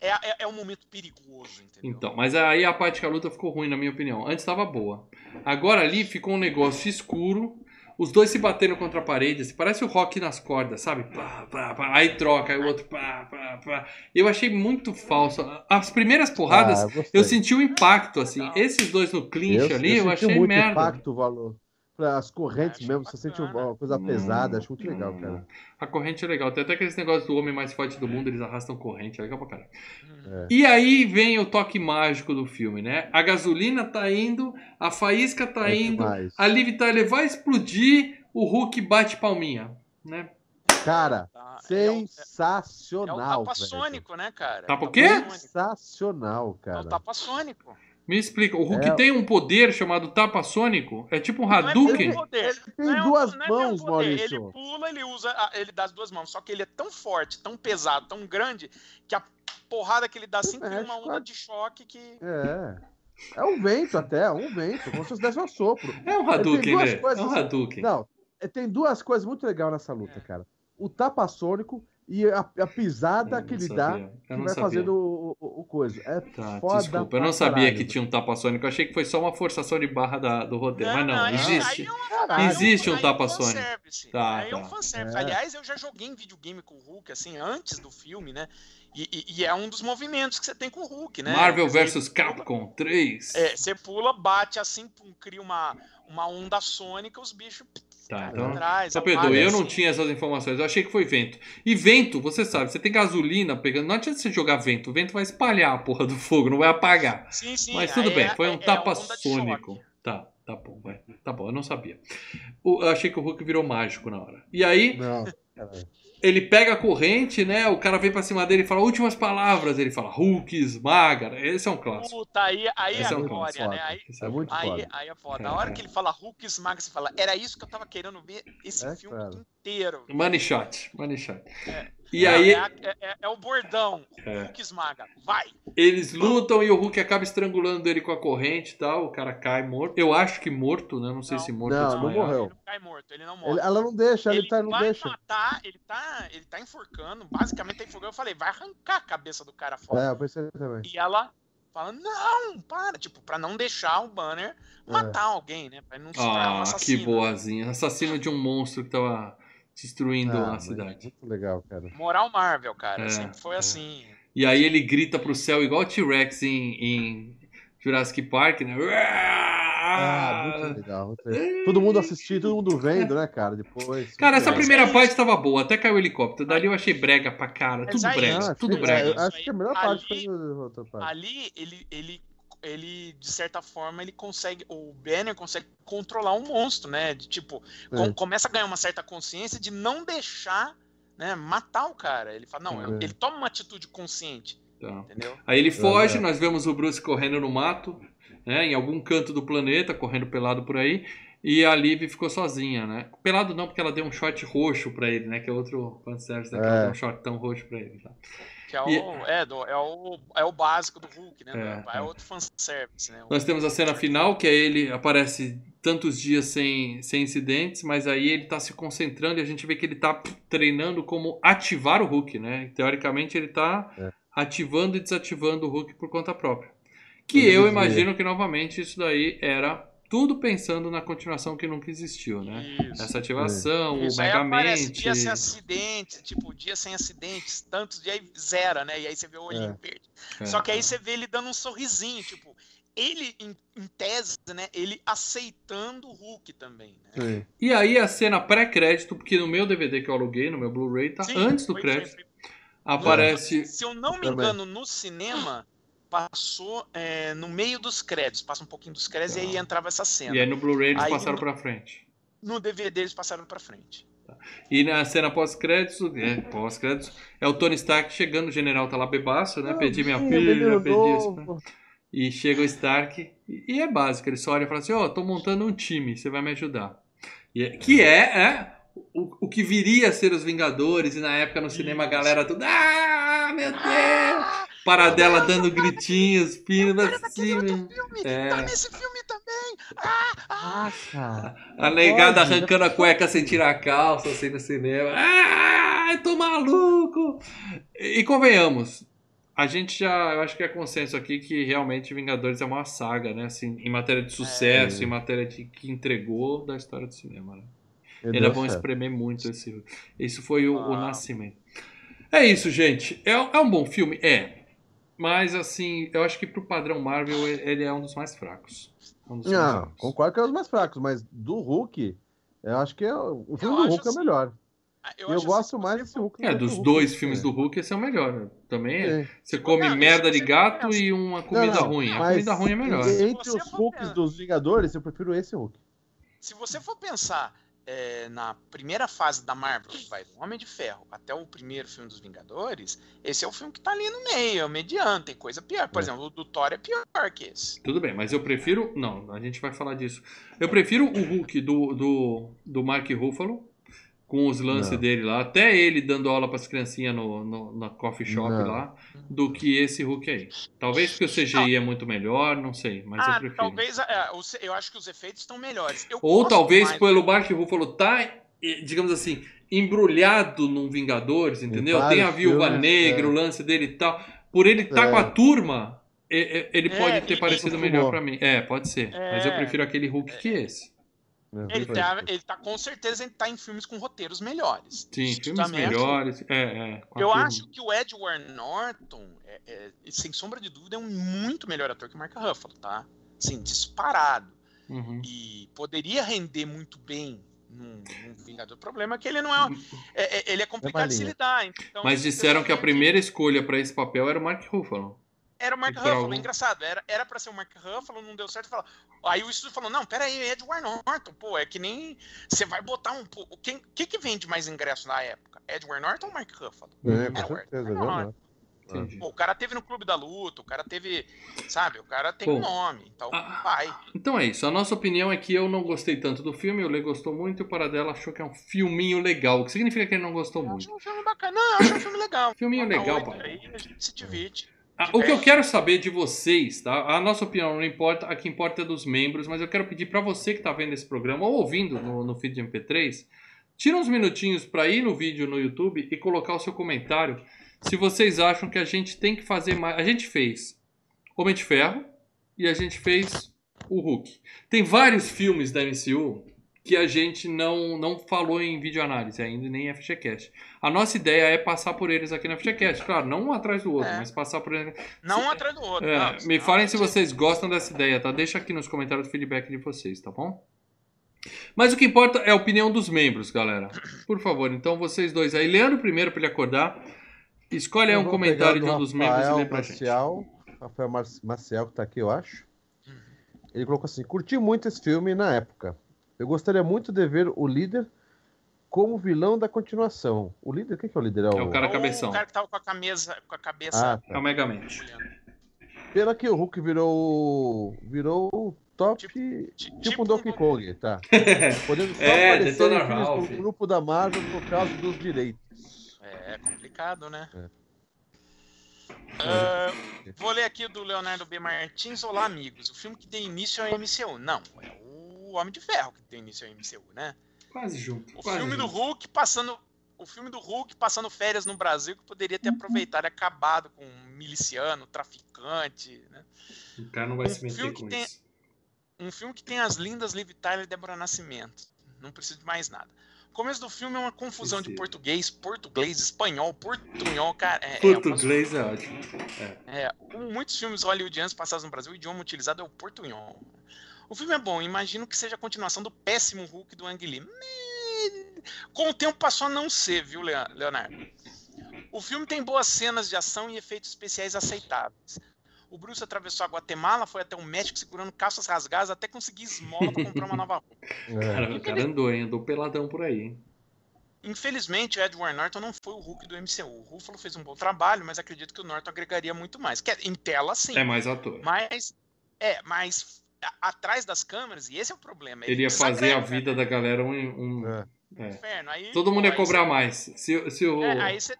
é, é, é um momento perigoso, entendeu? Então, mas aí a parte que a luta ficou ruim, na minha opinião. Antes estava boa. Agora ali ficou um negócio escuro. Os dois se bateram contra a parede. assim, parece o rock nas cordas, sabe? Pá, pá, pá. Aí troca, aí o outro pá, pá, pá. Eu achei muito falso. As primeiras porradas, Ah, gostei. eu senti o impacto, assim. Esses dois no clinch ali, eu, senti achei muito merda. impacto, valor. As correntes mesmo, você sente uma coisa Hum, pesada, acho muito legal, hum. cara. A corrente é legal. Tem até aqueles negócios do homem mais forte do mundo, eles arrastam corrente. É legal pra caralho. É. E aí vem o toque mágico do filme, né? A gasolina tá indo, a faísca tá É indo, demais. a Liv Tyler vai explodir, o Hulk bate palminha, né? Cara, Tá, é o- É o sensacional, tapa velho. sônico, né, cara? Tapa o É quê? Sensacional, É cara. o tapa sônico. Me explica. O Hulk É. tem um poder chamado tapa sônico? É tipo um Não é Hadouken? poder. Ele tem Não é duas não é mãos, poder. Maurício. Ele pula, ele usa, a- ele dá as duas mãos. Só que ele é tão forte, tão pesado, tão grande, que a porrada que ele dá assim cria Mexe uma com onda de choque que. É. É um vento até, é um vento, como se fosse desse um sopro. É um Hadouken, tem né? coisas É um assim- Hadouken. Não, é, tem duas coisas muito legais nessa luta, É. cara. O tapa sônico e a, a pisada Eu que não ele sabia. dá, que não vai sabia. fazendo o, o, o coisa. É Tá, foda desculpa. Eu não sabia caralho, que tinha um tapa sônico. Eu achei que foi só uma forçação de barra da- do roteiro. Mas não, aí- existe. Aí é uma- Caralho. Existe um aí é um tapa-sônico. fanservice. Tá, aí é um tá. fanservice. É. Aliás, eu já joguei em videogame com o Hulk, assim, antes do filme, né? E, e- e é um dos movimentos que você tem com o Hulk, né? Marvel vs Capcom 3. É, você pula, bate assim, pum, cria uma, uma onda sônica, os bichos Tá, então. pra trás. Só perdoe, eu não assim. tinha essas informações. Eu achei que foi vento. E vento, você sabe, você tem gasolina pegando. Não adianta você jogar vento. O vento vai espalhar a porra do fogo, não vai apagar. Sim, sim. Mas tudo bem, é- foi é- um é a tapa sônico. Tá, tá bom, vai. Tá bom, eu não sabia. Eu achei que o Hulk virou mágico na hora. E aí, Não. Ele pega a corrente, né? O cara vem pra cima dele e fala últimas palavras. Ele fala Hulk esmaga. Esse é um clássico. Puta, aí, aí é a é um glória, né? Aí, Esse É muito aí, foda. aí é foda. É, A hora que ele fala Hulk esmaga, você fala, era isso que eu tava querendo ver esse É, filme cara. inteiro. Money shot, money shot. É. E Não, aí, É, é- é- é o bordão. É. Hulk esmaga. Vai! Eles lutam e o Hulk acaba estrangulando ele com a corrente e tal. O cara cai morto. Eu acho que morto, né? Não sei Não. se morto Não, ou não morreu. Ele não cai morto, ele não morre. Ele- ela não deixa, ele, ele tá, não vai deixa. matar, ele tá, ele tá enforcando, basicamente tá enforcando. Eu falei, vai arrancar a cabeça do cara fora. É, eu pensei também. E ela fala, não, para, tipo, pra não deixar o banner matar alguém, né? Pra ele não se um Ah, assassino. que boazinha. Assassino de um monstro que tava destruindo Ah, a cidade. Muito legal, cara. Moral Marvel, cara, É, sempre foi é. assim. E aí ele grita pro céu igual o T-Rex em, em Jurassic Park, né? Ah, muito legal. muito legal. Todo mundo assistindo, todo mundo vendo, né, cara? Depois. Cara, essa primeira é isso. parte tava boa, até caiu o helicóptro. Dali eu achei brega pra cara. Tudo aí- brega, tudo brega. acho que a melhor parte Ali- foi outra parte. Ali, ele, ele, ele, de certa forma, ele consegue, o Banner consegue controlar um monstro, né? De tipo, com- É. começa a ganhar uma certa consciência de não deixar, né, matar o cara. Ele fala, não, É. ele toma uma atitude consciente, Tá. entendeu? Aí ele foge, É. nós vemos o Bruce correndo no mato, né, em algum canto do planeta, correndo pelado por aí, e a Liv ficou sozinha, né? Pelado não, porque ela deu um short roxo pra ele, né? Que é outro fanservice, né? Que ela É. deu um shortão roxo pra ele. Tá? Que é o, E- é, do- é, o, é o básico do Hulk, né? É, É, é. outro fanservice, né? Nós temos a cena final, que é ele aparece tantos dias sem, sem incidentes, mas aí ele tá se concentrando e a gente vê que ele tá treinando como ativar o Hulk, né? Teoricamente ele tá É. ativando e desativando o Hulk por conta própria. Que eu imagino que novamente isso daí era tudo pensando na continuação que nunca existiu, né? Isso. Essa ativação, Isso, o aparece Megamente. dia sem acidentes, tipo, dia sem acidentes, tantos dias aí zera, né? E aí você vê o olhinho É. verde. É, Só que aí é. você vê ele dando um sorrisinho, tipo, ele, em, em tese, né? Ele aceitando o Hulk também, né? Sim. E aí a cena pré-crédito, porque no meu DVD que eu aluguei, no meu Blu-ray, tá Sim, antes do crédito, foi- aparece Se eu não me engano, no cinema passou é, no meio dos créditos, passa um pouquinho dos créditos e aí entrava essa cena. E aí no Blu-ray eles Aí passaram no- pra frente. No DVD eles passaram pra frente. E na cena pós-créditos, é, pós-créditos, é o Tony Stark chegando, o general tá lá bebaço, né? Pedi minha filha, pedi isso. E chega o Stark, e, e é básico, ele só olha e fala assim, ó, tô montando um time, você vai me ajudar. E é- que é, é o, o que viria a ser os Vingadores, e na época no cinema a galera tudo, ah, meu Deus! Paradela dando gritinhos, pinos assim, Outro filme, É. tá nesse filme também! Ah, ah. Ah, cara. A negada Pode, arrancando a cueca sem tirar a calça, assim, no cinema. Ah, tô maluco! E, e convenhamos, a gente já, eu acho que é consenso aqui que realmente Vingadores é uma saga, né? Assim, em matéria de sucesso, É. em matéria de que entregou da história do cinema, né? Meu Ainda Deus vão espremer muito esse. Isso foi o, o Ah. nascimento. É isso, gente. É, é um bom filme? É. Mas, assim, eu acho que pro padrão Marvel ele é um dos mais fracos. É um dos mais Não, fracos. concordo que é os mais fracos, mas do Hulk, eu acho que é, o filme do acho Hulk é o assim, melhor. Eu, Eu, acho gosto assim, mais se desse Hulk. É, do que dos Hulk. dois filmes É. do Hulk, esse é o melhor. né? Também é. É. Você come Não, merda de gato pensa. e uma comida Não, não, ruim. A mas comida ruim é melhor. Entre os Hulks dos Vingadores, eu prefiro esse Hulk. Se você for pensar é, na primeira fase da Marvel, vai do Homem de Ferro até o primeiro filme dos Vingadores, esse é o filme que tá ali no meio, é o mediano, tem coisa pior. Por É. exemplo, o do Thor é pior que esse. Tudo bem, mas eu prefiro. Não, a gente vai falar disso. Eu prefiro o Hulk do, do, do Mark Ruffalo, com os lances Não. dele lá, até ele dando aula pras criancinhas no, no, na coffee shop Não. lá, do que esse Hulk aí. Talvez porque o CGI é muito melhor, não sei, mas eu ah, prefiro. talvez. é, os- eu acho que os efeitos estão melhores. Eu Ou talvez mais- pelo Mark Ruffalo tá, digamos assim, embrulhado num Vingadores, entendeu? Tem a Viúva filmes, Negra, é. o lance dele e tal. Por ele estar É. com a turma, eh, eh, ele É, pode ter e- parecido e- melhor pra mim. É, pode ser. Mas eu É. prefiro aquele Hulk que esse. É, Ele tá, ele tá com certeza ele tá em filmes com roteiros melhores. Sim, filmes também acho- melhores. É, é. Eu turma. acho que o Edward Norton, é- é, sem sombra de dúvida, é um muito melhor ator que o Mark Ruffalo, tá? Sim, disparado. Uhum. E poderia render muito bem num, num Vingador. O problema é que ele não é, é- é- ele é complicado de se lidar. Então, Mas disseram que a primeira escolha pra esse papel era o Mark Ruffalo. Era o Mark e por Ruffalo, algum- engraçado. Era, era pra ser o Mark Ruffalo, não deu certo. Fala... Aí o estúdio falou: não, peraí, é Edward Norton, pô, é que nem. Você vai botar um. pô, Quem que, que vende mais ingresso na época? Edward Norton ou Mark Ruffalo? É, É, com o certeza, é Edward verdade. Entendi. Pô, o cara teve no Clube da Luta, o cara teve. Sabe, o cara tem Bom, um nome. Então, ah, vai. Então é isso. A nossa opinião é que eu não gostei tanto do filme, o Lê gostou muito e o Paradela achou que é um filminho legal. O que significa que ele não gostou Eu muito? acho um filme bacana. Não, eu acho um filme legal. Filminho Nota legal, pai. Aí a gente se divide. Ah, o que eu quero saber de vocês, tá? A nossa opinião não importa, a que importa é dos membros, mas eu quero pedir pra você que tá vendo esse programa ou ouvindo no, no feed de MP3, tira uns minutinhos pra ir no vídeo no YouTube e colocar o seu comentário se vocês acham que a gente tem que fazer mais. A gente fez Homem de Ferro e a gente fez o Hulk. Tem vários filmes da MCU que a gente não, não falou em videoanálise ainda, nem em FGCast. A nossa ideia é passar por eles aqui na FGCast. Claro, não um atrás do outro, É. mas passar por eles. Não um atrás do outro. É, não, me senão falem a se gente- vocês gostam dessa ideia, tá? Deixa aqui nos comentários o feedback de vocês, tá bom? Mas o que importa é a opinião dos membros, galera. Por favor, então vocês dois aí. Leandro primeiro pra ele acordar. Escolhe aí um comentário de um do dos membros e Rafael lê pra gente. Marcial, Rafael Mar Marcial, que tá aqui, eu acho. Ele colocou assim: curti muito esse filme na época. Eu gostaria muito de ver o líder como vilão da continuação. O líder, quem que é o líder? É o cara Ou cabeção. O cara que tava com a camisa, com a cabeça Ah, tá. É o Megamente. olhando. Pena que o Hulk virou. virou o top. Ti- Tipo, um Donkey Kong, tá? Podendo só É, aparecer do grupo da Marvel por causa dos direitos. É complicado, né? É. Ah, vou ler aqui do Leonardo B. Martins. Olá, amigos. O filme que deu início ao MCU. Não, é o Homem de Ferro que deu início ao MCU, né? Quase junto. O quase filme do junto. Hulk passando. O filme do Hulk passando férias no Brasil que poderia ter aproveitado e acabado com um miliciano, traficante, né? O cara não vai Um se meter filme que com tem- isso. Um filme que tem as lindas Liv Tyler e Débora Nascimento. Não preciso de mais nada. O começo do filme é uma confusão de Precisa. português, português, espanhol, portunhol, cara. É, é, Português é ótimo. é, como muitos filmes hollywoodianos passados no Brasil, o idioma utilizado é o portunhol. O filme é bom, imagino que seja a continuação do péssimo Hulk do Ang Lee. Com o tempo passou a não ser, viu, Leonardo? O filme tem boas cenas de ação e efeitos especiais aceitáveis. O Bruce atravessou a Guatemala, foi até o México segurando calças rasgadas até conseguir esmola para comprar uma nova roupa. Cara, o cara andou, hein? Andou peladão por aí, hein? Infelizmente, o Edward Norton não foi o Hulk do MCU. O Ruffalo fez um bom trabalho, mas acredito que o Norton agregaria muito mais. Que em tela, sim. É mais ator. Mas, é, mas atrás das câmeras, e esse é o problema. Ele ia fazer a desagrega, vida da galera um. um- É. é. Inferno. Aí, Todo mundo ia cobrar você- mais. Se, se, o, É, aí você.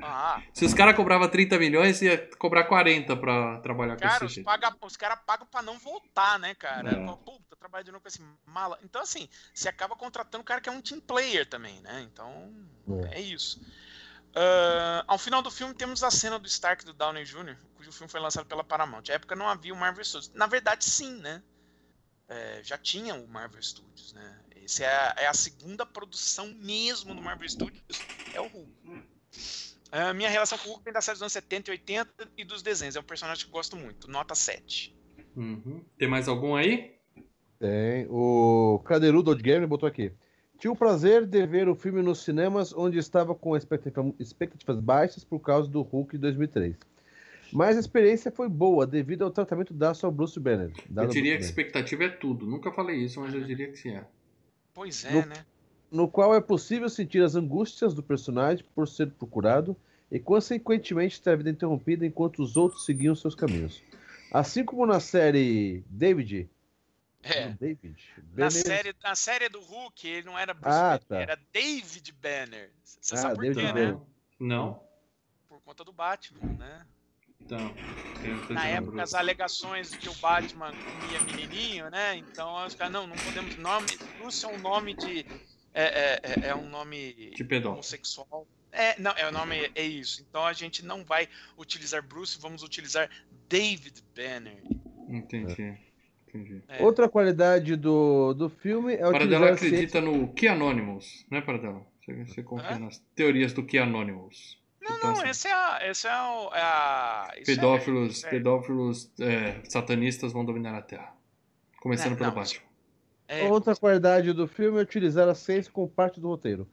Ah, se os caras cobravam 30 milhões, ia cobrar 40 pra trabalhar com cara, esse os, jeito. paga, os caras pagam pra não voltar, né, cara? É. Puta, trabalho de novo com esse mala. Então, assim, você acaba contratando um cara que é um team player também, né? Então, é, isso. Ah, ao final do filme, temos a cena do Stark do Downey Jr., cujo filme foi lançado pela Paramount. Na época não havia o Marvel Studios. Na verdade, sim, né? É, já tinha o Marvel Studios, né? Essa é a, é a segunda produção mesmo do Marvel Studios, é o Hulk. Ah, minha relação com o Hulk vem da série dos anos 70 e 80 e dos desenhos. É um personagem que eu gosto muito. Nota 7. Uhum. Tem mais algum aí? Tem. O Cadeirudo Old Game botou aqui. Tive o prazer de ver o filme nos cinemas, onde estava com expectativa- expectativas baixas por causa do Hulk de 2003. Mas a experiência foi boa, devido ao tratamento dado ao Bruce Banner. Eu diria que expectativa é tudo. Nunca falei isso, mas eu diria que sim. É. Pois é, No- né? no qual é possível sentir as angústias do personagem por ser procurado e, consequentemente, ter a vida interrompida enquanto os outros seguiam seus caminhos. Assim como na série David. É. David. Na Banner- série, na série do Hulk, ele não era Bruce Ah, Banner, tá. era David Banner. Você Ah, sabe por David quê, Banner. né? Não? Por conta do Batman, né? Então. Na época, as alegações de que o Batman comia menininho, né? Então, os caras, não, não podemos. Nome, Bruce é um nome de. É, é, é- é um nome De pedófilo. homossexual. É, não, é o nome, é isso. Então a gente não vai utilizar Bruce, vamos utilizar David Banner. Entendi. Entendi. É. Outra qualidade do, do filme é Paradela utilizar a ciência- acredita no QAnonymous, né, Paradela? Você, você confia Hã? nas teorias do QAnonymous. Não, Então, não, assim, esse é a. Esse é, o, é a isso é- pedófilos, isso é- pedófilos é, satanistas vão dominar a Terra. Começando Não, pelo não, Batman. é- Outra qualidade do filme é utilizar a ciência como parte do roteiro.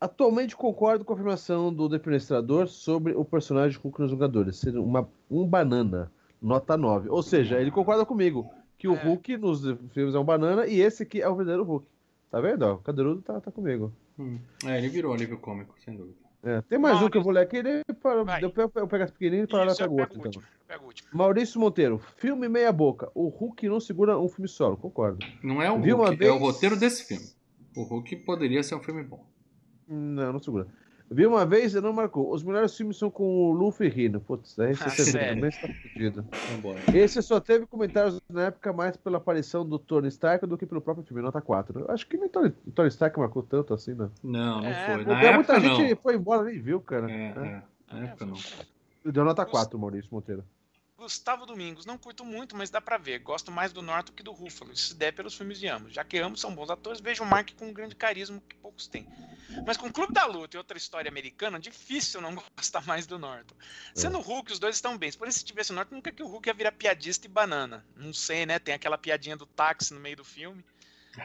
Atualmente concordo com a afirmação do defenestrador sobre o personagem Hulk nos Vingadores ser uma, um banana, nota 9. Ou seja, ele concorda comigo que o É. Hulk nos filmes é um banana e esse aqui é o verdadeiro Hulk. Tá vendo? O Cadeirudo tá, tá comigo. Hum. É, ele virou alívio cômico, sem dúvida. É, tem mais um que eu vou ler aqui, ele para, Vai. depois eu pego esse pequenininho para lá eu o pego outro. o Então. eu pego o. Maurício Monteiro, filme meia boca. O Hulk não segura um filme solo, concordo. Não é o Hulk, é o vez? roteiro desse filme. O Hulk poderia ser um filme bom. Não, não segura. Vi uma vez e não marcou. Os melhores filmes são com o Luffy rindo. Putz, daí Ah, você sério? também está fudido. Vambora. Esse só teve comentários na época mais pela aparição do Tony Stark do que pelo próprio filme, nota 4. Acho que nem Tony, Tony Stark marcou tanto assim, né? Não, não É, foi. Na época, muita não. gente foi embora nem viu, cara. É, É. é. Na época, não. Deu nota 4, Maurício Monteiro. Gustavo Domingos, não curto muito, mas dá pra ver. Gosto mais do Norton que do Ruffalo, se der pelos filmes de ambos. Já que ambos são bons atores, vejo o Mark com um grande carisma que poucos têm. Mas com o Clube da Luta e outra história americana, difícil não gostar mais do Norton. Sendo o Hulk, os dois estão bem. Porém, se tivesse o Norton, nunca que o Hulk ia virar piadista e banana. Não sei, né? Tem aquela piadinha do táxi no meio do filme.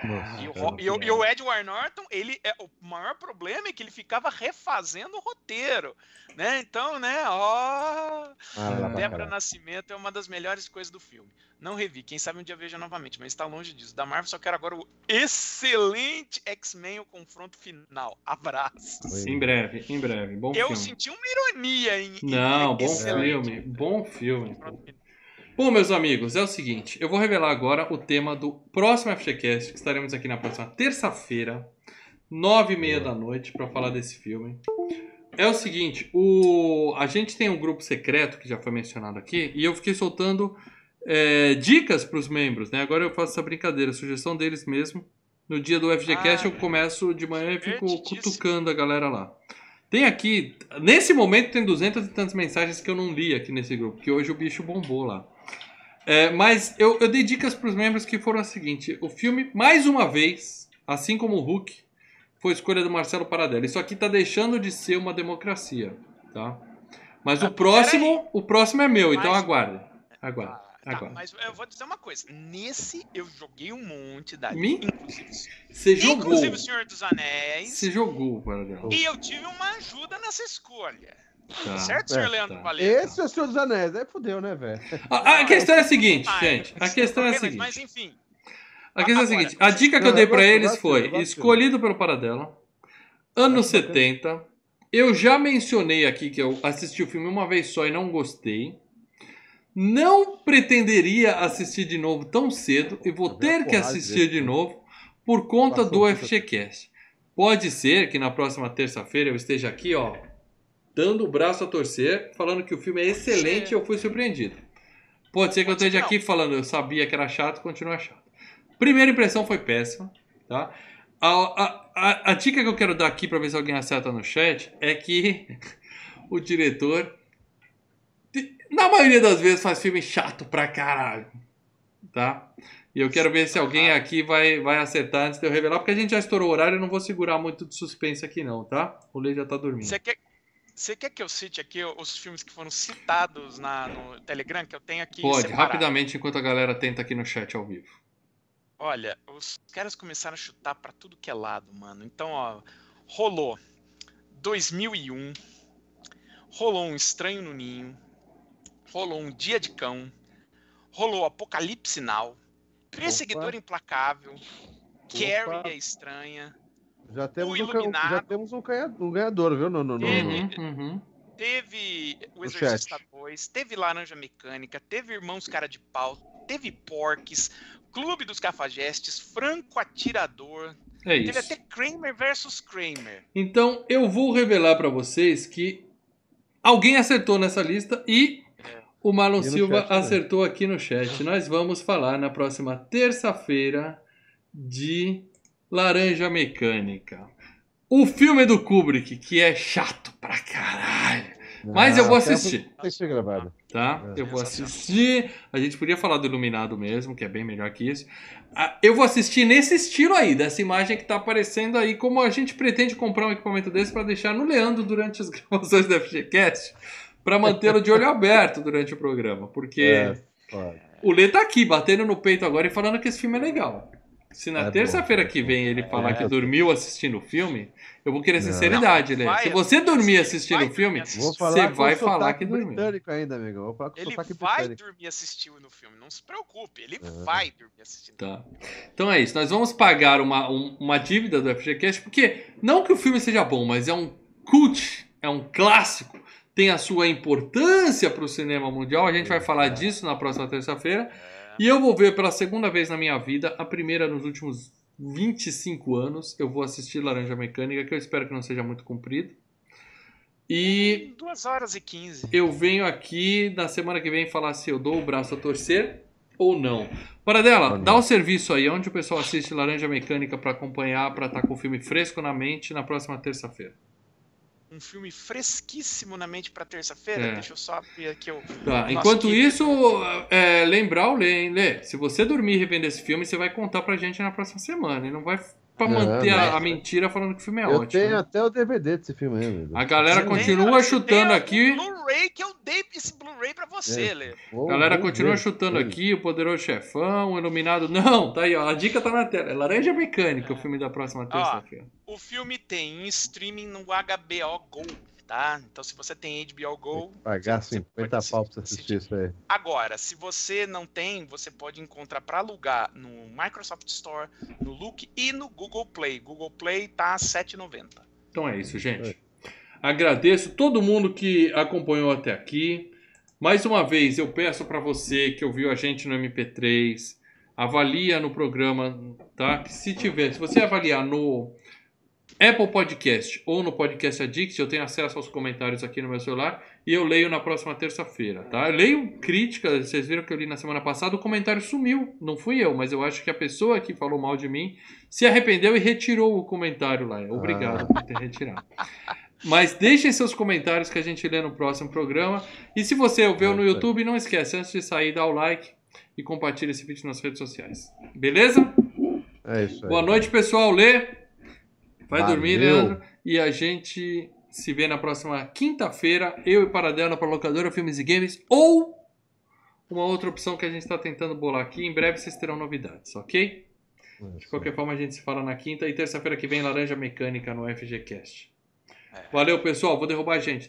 Nossa, E o, e o- e o Edward Norton, ele é o maior problema é que ele ficava refazendo o roteiro, né? Então, né? Ó, Ah, Débora caralho. Nascimento é uma das melhores coisas do filme. Não revi, quem sabe um dia veja novamente, mas está longe disso. Da Marvel só quero agora o excelente X-Men, o confronto final. Abraço. Em breve, em breve. Bom Eu filme. senti uma ironia em. em- Não, bom excelente filme. Bom filme. Bom, meus amigos, é o seguinte. Eu vou revelar agora o tema do próximo FGCast, que estaremos aqui na próxima terça-feira, nove e meia da noite, para falar desse filme. É o seguinte, o... a gente tem um grupo secreto, que já foi mencionado aqui, e eu fiquei soltando é, dicas para os membros, né? Agora eu faço essa brincadeira, sugestão deles mesmo. No dia do FGCast Ah, eu começo de manhã e fico cutucando a galera lá. Tem aqui, nesse momento tem duzentas e tantas mensagens que eu não li aqui nesse grupo, que hoje o bicho bombou lá. É, mas eu, eu dei dicas para os membros que foram a seguinte: o filme, mais uma vez, assim como o Hulk, foi escolha do Marcelo Paradela. Isso aqui tá deixando de ser uma democracia, tá? Mas Ah, o próximo, o próximo é meu, então Mas- aguarde. Aguarde. Ah, tá, Agora. mas eu vou dizer uma coisa. Nesse eu joguei um monte da Me? inclusive, Você jogou. inclusive o Senhor dos Anéis. Você jogou, Paradela. E eu tive uma ajuda nessa escolha. Tá. certo, senhor É, Leandro tá. Valente? Esse é o Senhor dos Anéis. Aí fudeu, né, velho? A, a questão é a seguinte, Ah, gente. A questão é a seguinte. Mas enfim, A questão é a seguinte, a dica que eu dei eu eles foi escolhido pelo Paradela, anos 70. Eu já mencionei aqui que eu assisti o filme uma vez só e não gostei. Não pretenderia assistir de novo tão cedo e vou vi ter que assistir de novo por conta do. FGCast. Pode ser que na próxima terça-feira eu esteja aqui, ó, dando o braço a torcer, falando que o filme é excelente e eu fui surpreendido. Pode ser que eu esteja aqui falando, eu sabia que era chato, continua chato. Primeira impressão foi péssima, tá? A, a, a, a dica que eu quero dar aqui para ver se alguém acerta no chat é que o diretor, na maioria das vezes, faz filme chato pra caralho, tá? E eu quero ver se alguém aqui vai, vai acertar antes de eu revelar, porque a gente já estourou o horário e eu não vou segurar muito de suspense aqui não, tá? O Lei já tá dormindo. você quer, você quer que eu cite aqui os filmes que foram citados na, no Telegram, que eu tenho aqui Pode, separado? rapidamente, enquanto a galera tenta aqui no chat ao vivo. Olha, os caras começaram a chutar pra tudo que é lado, mano. Então, ó, rolou 2001, rolou um Estranho no Ninho, rolou um Dia de Cão, rolou Apocalipse Now, Perseguidor Implacável, Carrie a Estranha, Já temos, O um, já temos um, ganha- um ganhador, viu? No, no, no- Ele- Uhum, uhum. Teve O Exorcista chat. 2, teve Laranja Mecânica, teve Irmãos Cara de Pau, teve Porques, Clube dos Cafajestes, Franco Atirador, É teve isso. até Kramer versus Kramer. Então eu vou revelar pra vocês que alguém acertou nessa lista e o Marlon E Silva chat acertou aqui no chat. Nós vamos falar na próxima terça-feira de Laranja Mecânica. O filme do Kubrick, que é chato pra caralho. Mas eu vou assistir. Gravado. tá? É. Eu vou assistir. A gente podia falar do Iluminado mesmo, que é bem melhor que isso. Ah, Eu vou assistir nesse estilo aí, dessa imagem que tá aparecendo aí, como a gente pretende comprar um equipamento desse para deixar no Leandro durante as gravações da FGCast, para mantê-lo de olho aberto durante o programa, porque É, o Lê tá aqui batendo no peito agora e falando que esse filme é legal. Se na É terça-feira que vem ele falar É. que dormiu assistindo o filme, eu vou querer sinceridade, Lê. Se você dormir assistindo o filme, Você vai falar que dormiu. ainda, amigo. Vou falar Ele vai britânico. dormir assistindo no filme, não se preocupe, ele É. vai dormir assistindo. Tá. Então é isso. Nós vamos pagar uma, um- uma dívida do FGCast, porque não que o filme seja bom, mas é um cult, é um clássico, tem a sua importância para o cinema mundial. A gente vai falar disso na próxima terça-feira. E eu vou ver pela segunda vez na minha vida, a primeira nos últimos 25 anos. Eu vou assistir Laranja Mecânica, que eu espero que não seja muito comprido. E 2 horas e 15. eu venho aqui na semana que vem falar se eu dou o braço a torcer ou não. Paradela, Ou não. dá o serviço aí, onde o pessoal assiste Laranja Mecânica para acompanhar, para estar com o filme fresco na mente na próxima terça-feira. Um filme fresquíssimo na mente pra terça-feira. É. Deixa eu só abrir aqui o. Tá, enquanto isso, é, lembrar o Lê, hein, Lê? Se você dormir e revender esse filme, você vai contar pra gente na próxima semana. E não vai pra Não, manter a, mas- a mentira falando que o filme é Eu ótimo. tenho até o DVD desse filme aí. A galera continua tem- chutando aqui. O Blu-ray que eu dei esse Blu-ray pra você, É. Lê. A galera continua ver. chutando aqui, o Poderoso Chefão, o Iluminado. Não, tá aí, ó. A dica tá na tela. É Laranja Mecânica, o filme da próxima terça-feira. O filme tem em streaming no HBO Go, tá? Então se você tem HBO Go. Pagar você 50 pode pau pra você assistir. assistir isso aí. Agora, se você não tem, você pode encontrar pra alugar no Microsoft Store, no Look e no Google Play. Google Play tá R$ 7,90. Então é isso, gente. Agradeço todo mundo que acompanhou até aqui. Mais uma vez, eu peço para você que ouviu a gente no MP3, avalia no programa, tá? Que se tiver, se você avaliar no Apple Podcast ou no Podcast Addict, eu tenho acesso aos comentários aqui no meu celular e eu leio na próxima terça-feira, tá? Eu leio críticas, vocês viram que eu li na semana passada, o comentário sumiu, não fui eu, mas eu acho que a pessoa que falou mal de mim se arrependeu e retirou o comentário lá. Obrigado por ter retirado. Mas deixem seus comentários que a gente lê no próximo programa. E se você ouviu no YouTube, não esquece, antes de sair, dá o like e compartilha esse vídeo nas redes sociais. Beleza? É isso aí. Boa noite, pessoal. Lê. Vai Valeu. dormir, Leandro. E a gente se vê na próxima quinta-feira. Eu e Paradela para locadora Filmes e Games. Ou uma outra opção que a gente está tentando bolar aqui. Em breve vocês terão novidades, ok? É De qualquer forma, a gente se fala na quinta e terça-feira que vem Laranja Mecânica no FGCast. É. Valeu, pessoal. Vou derrubar a gente.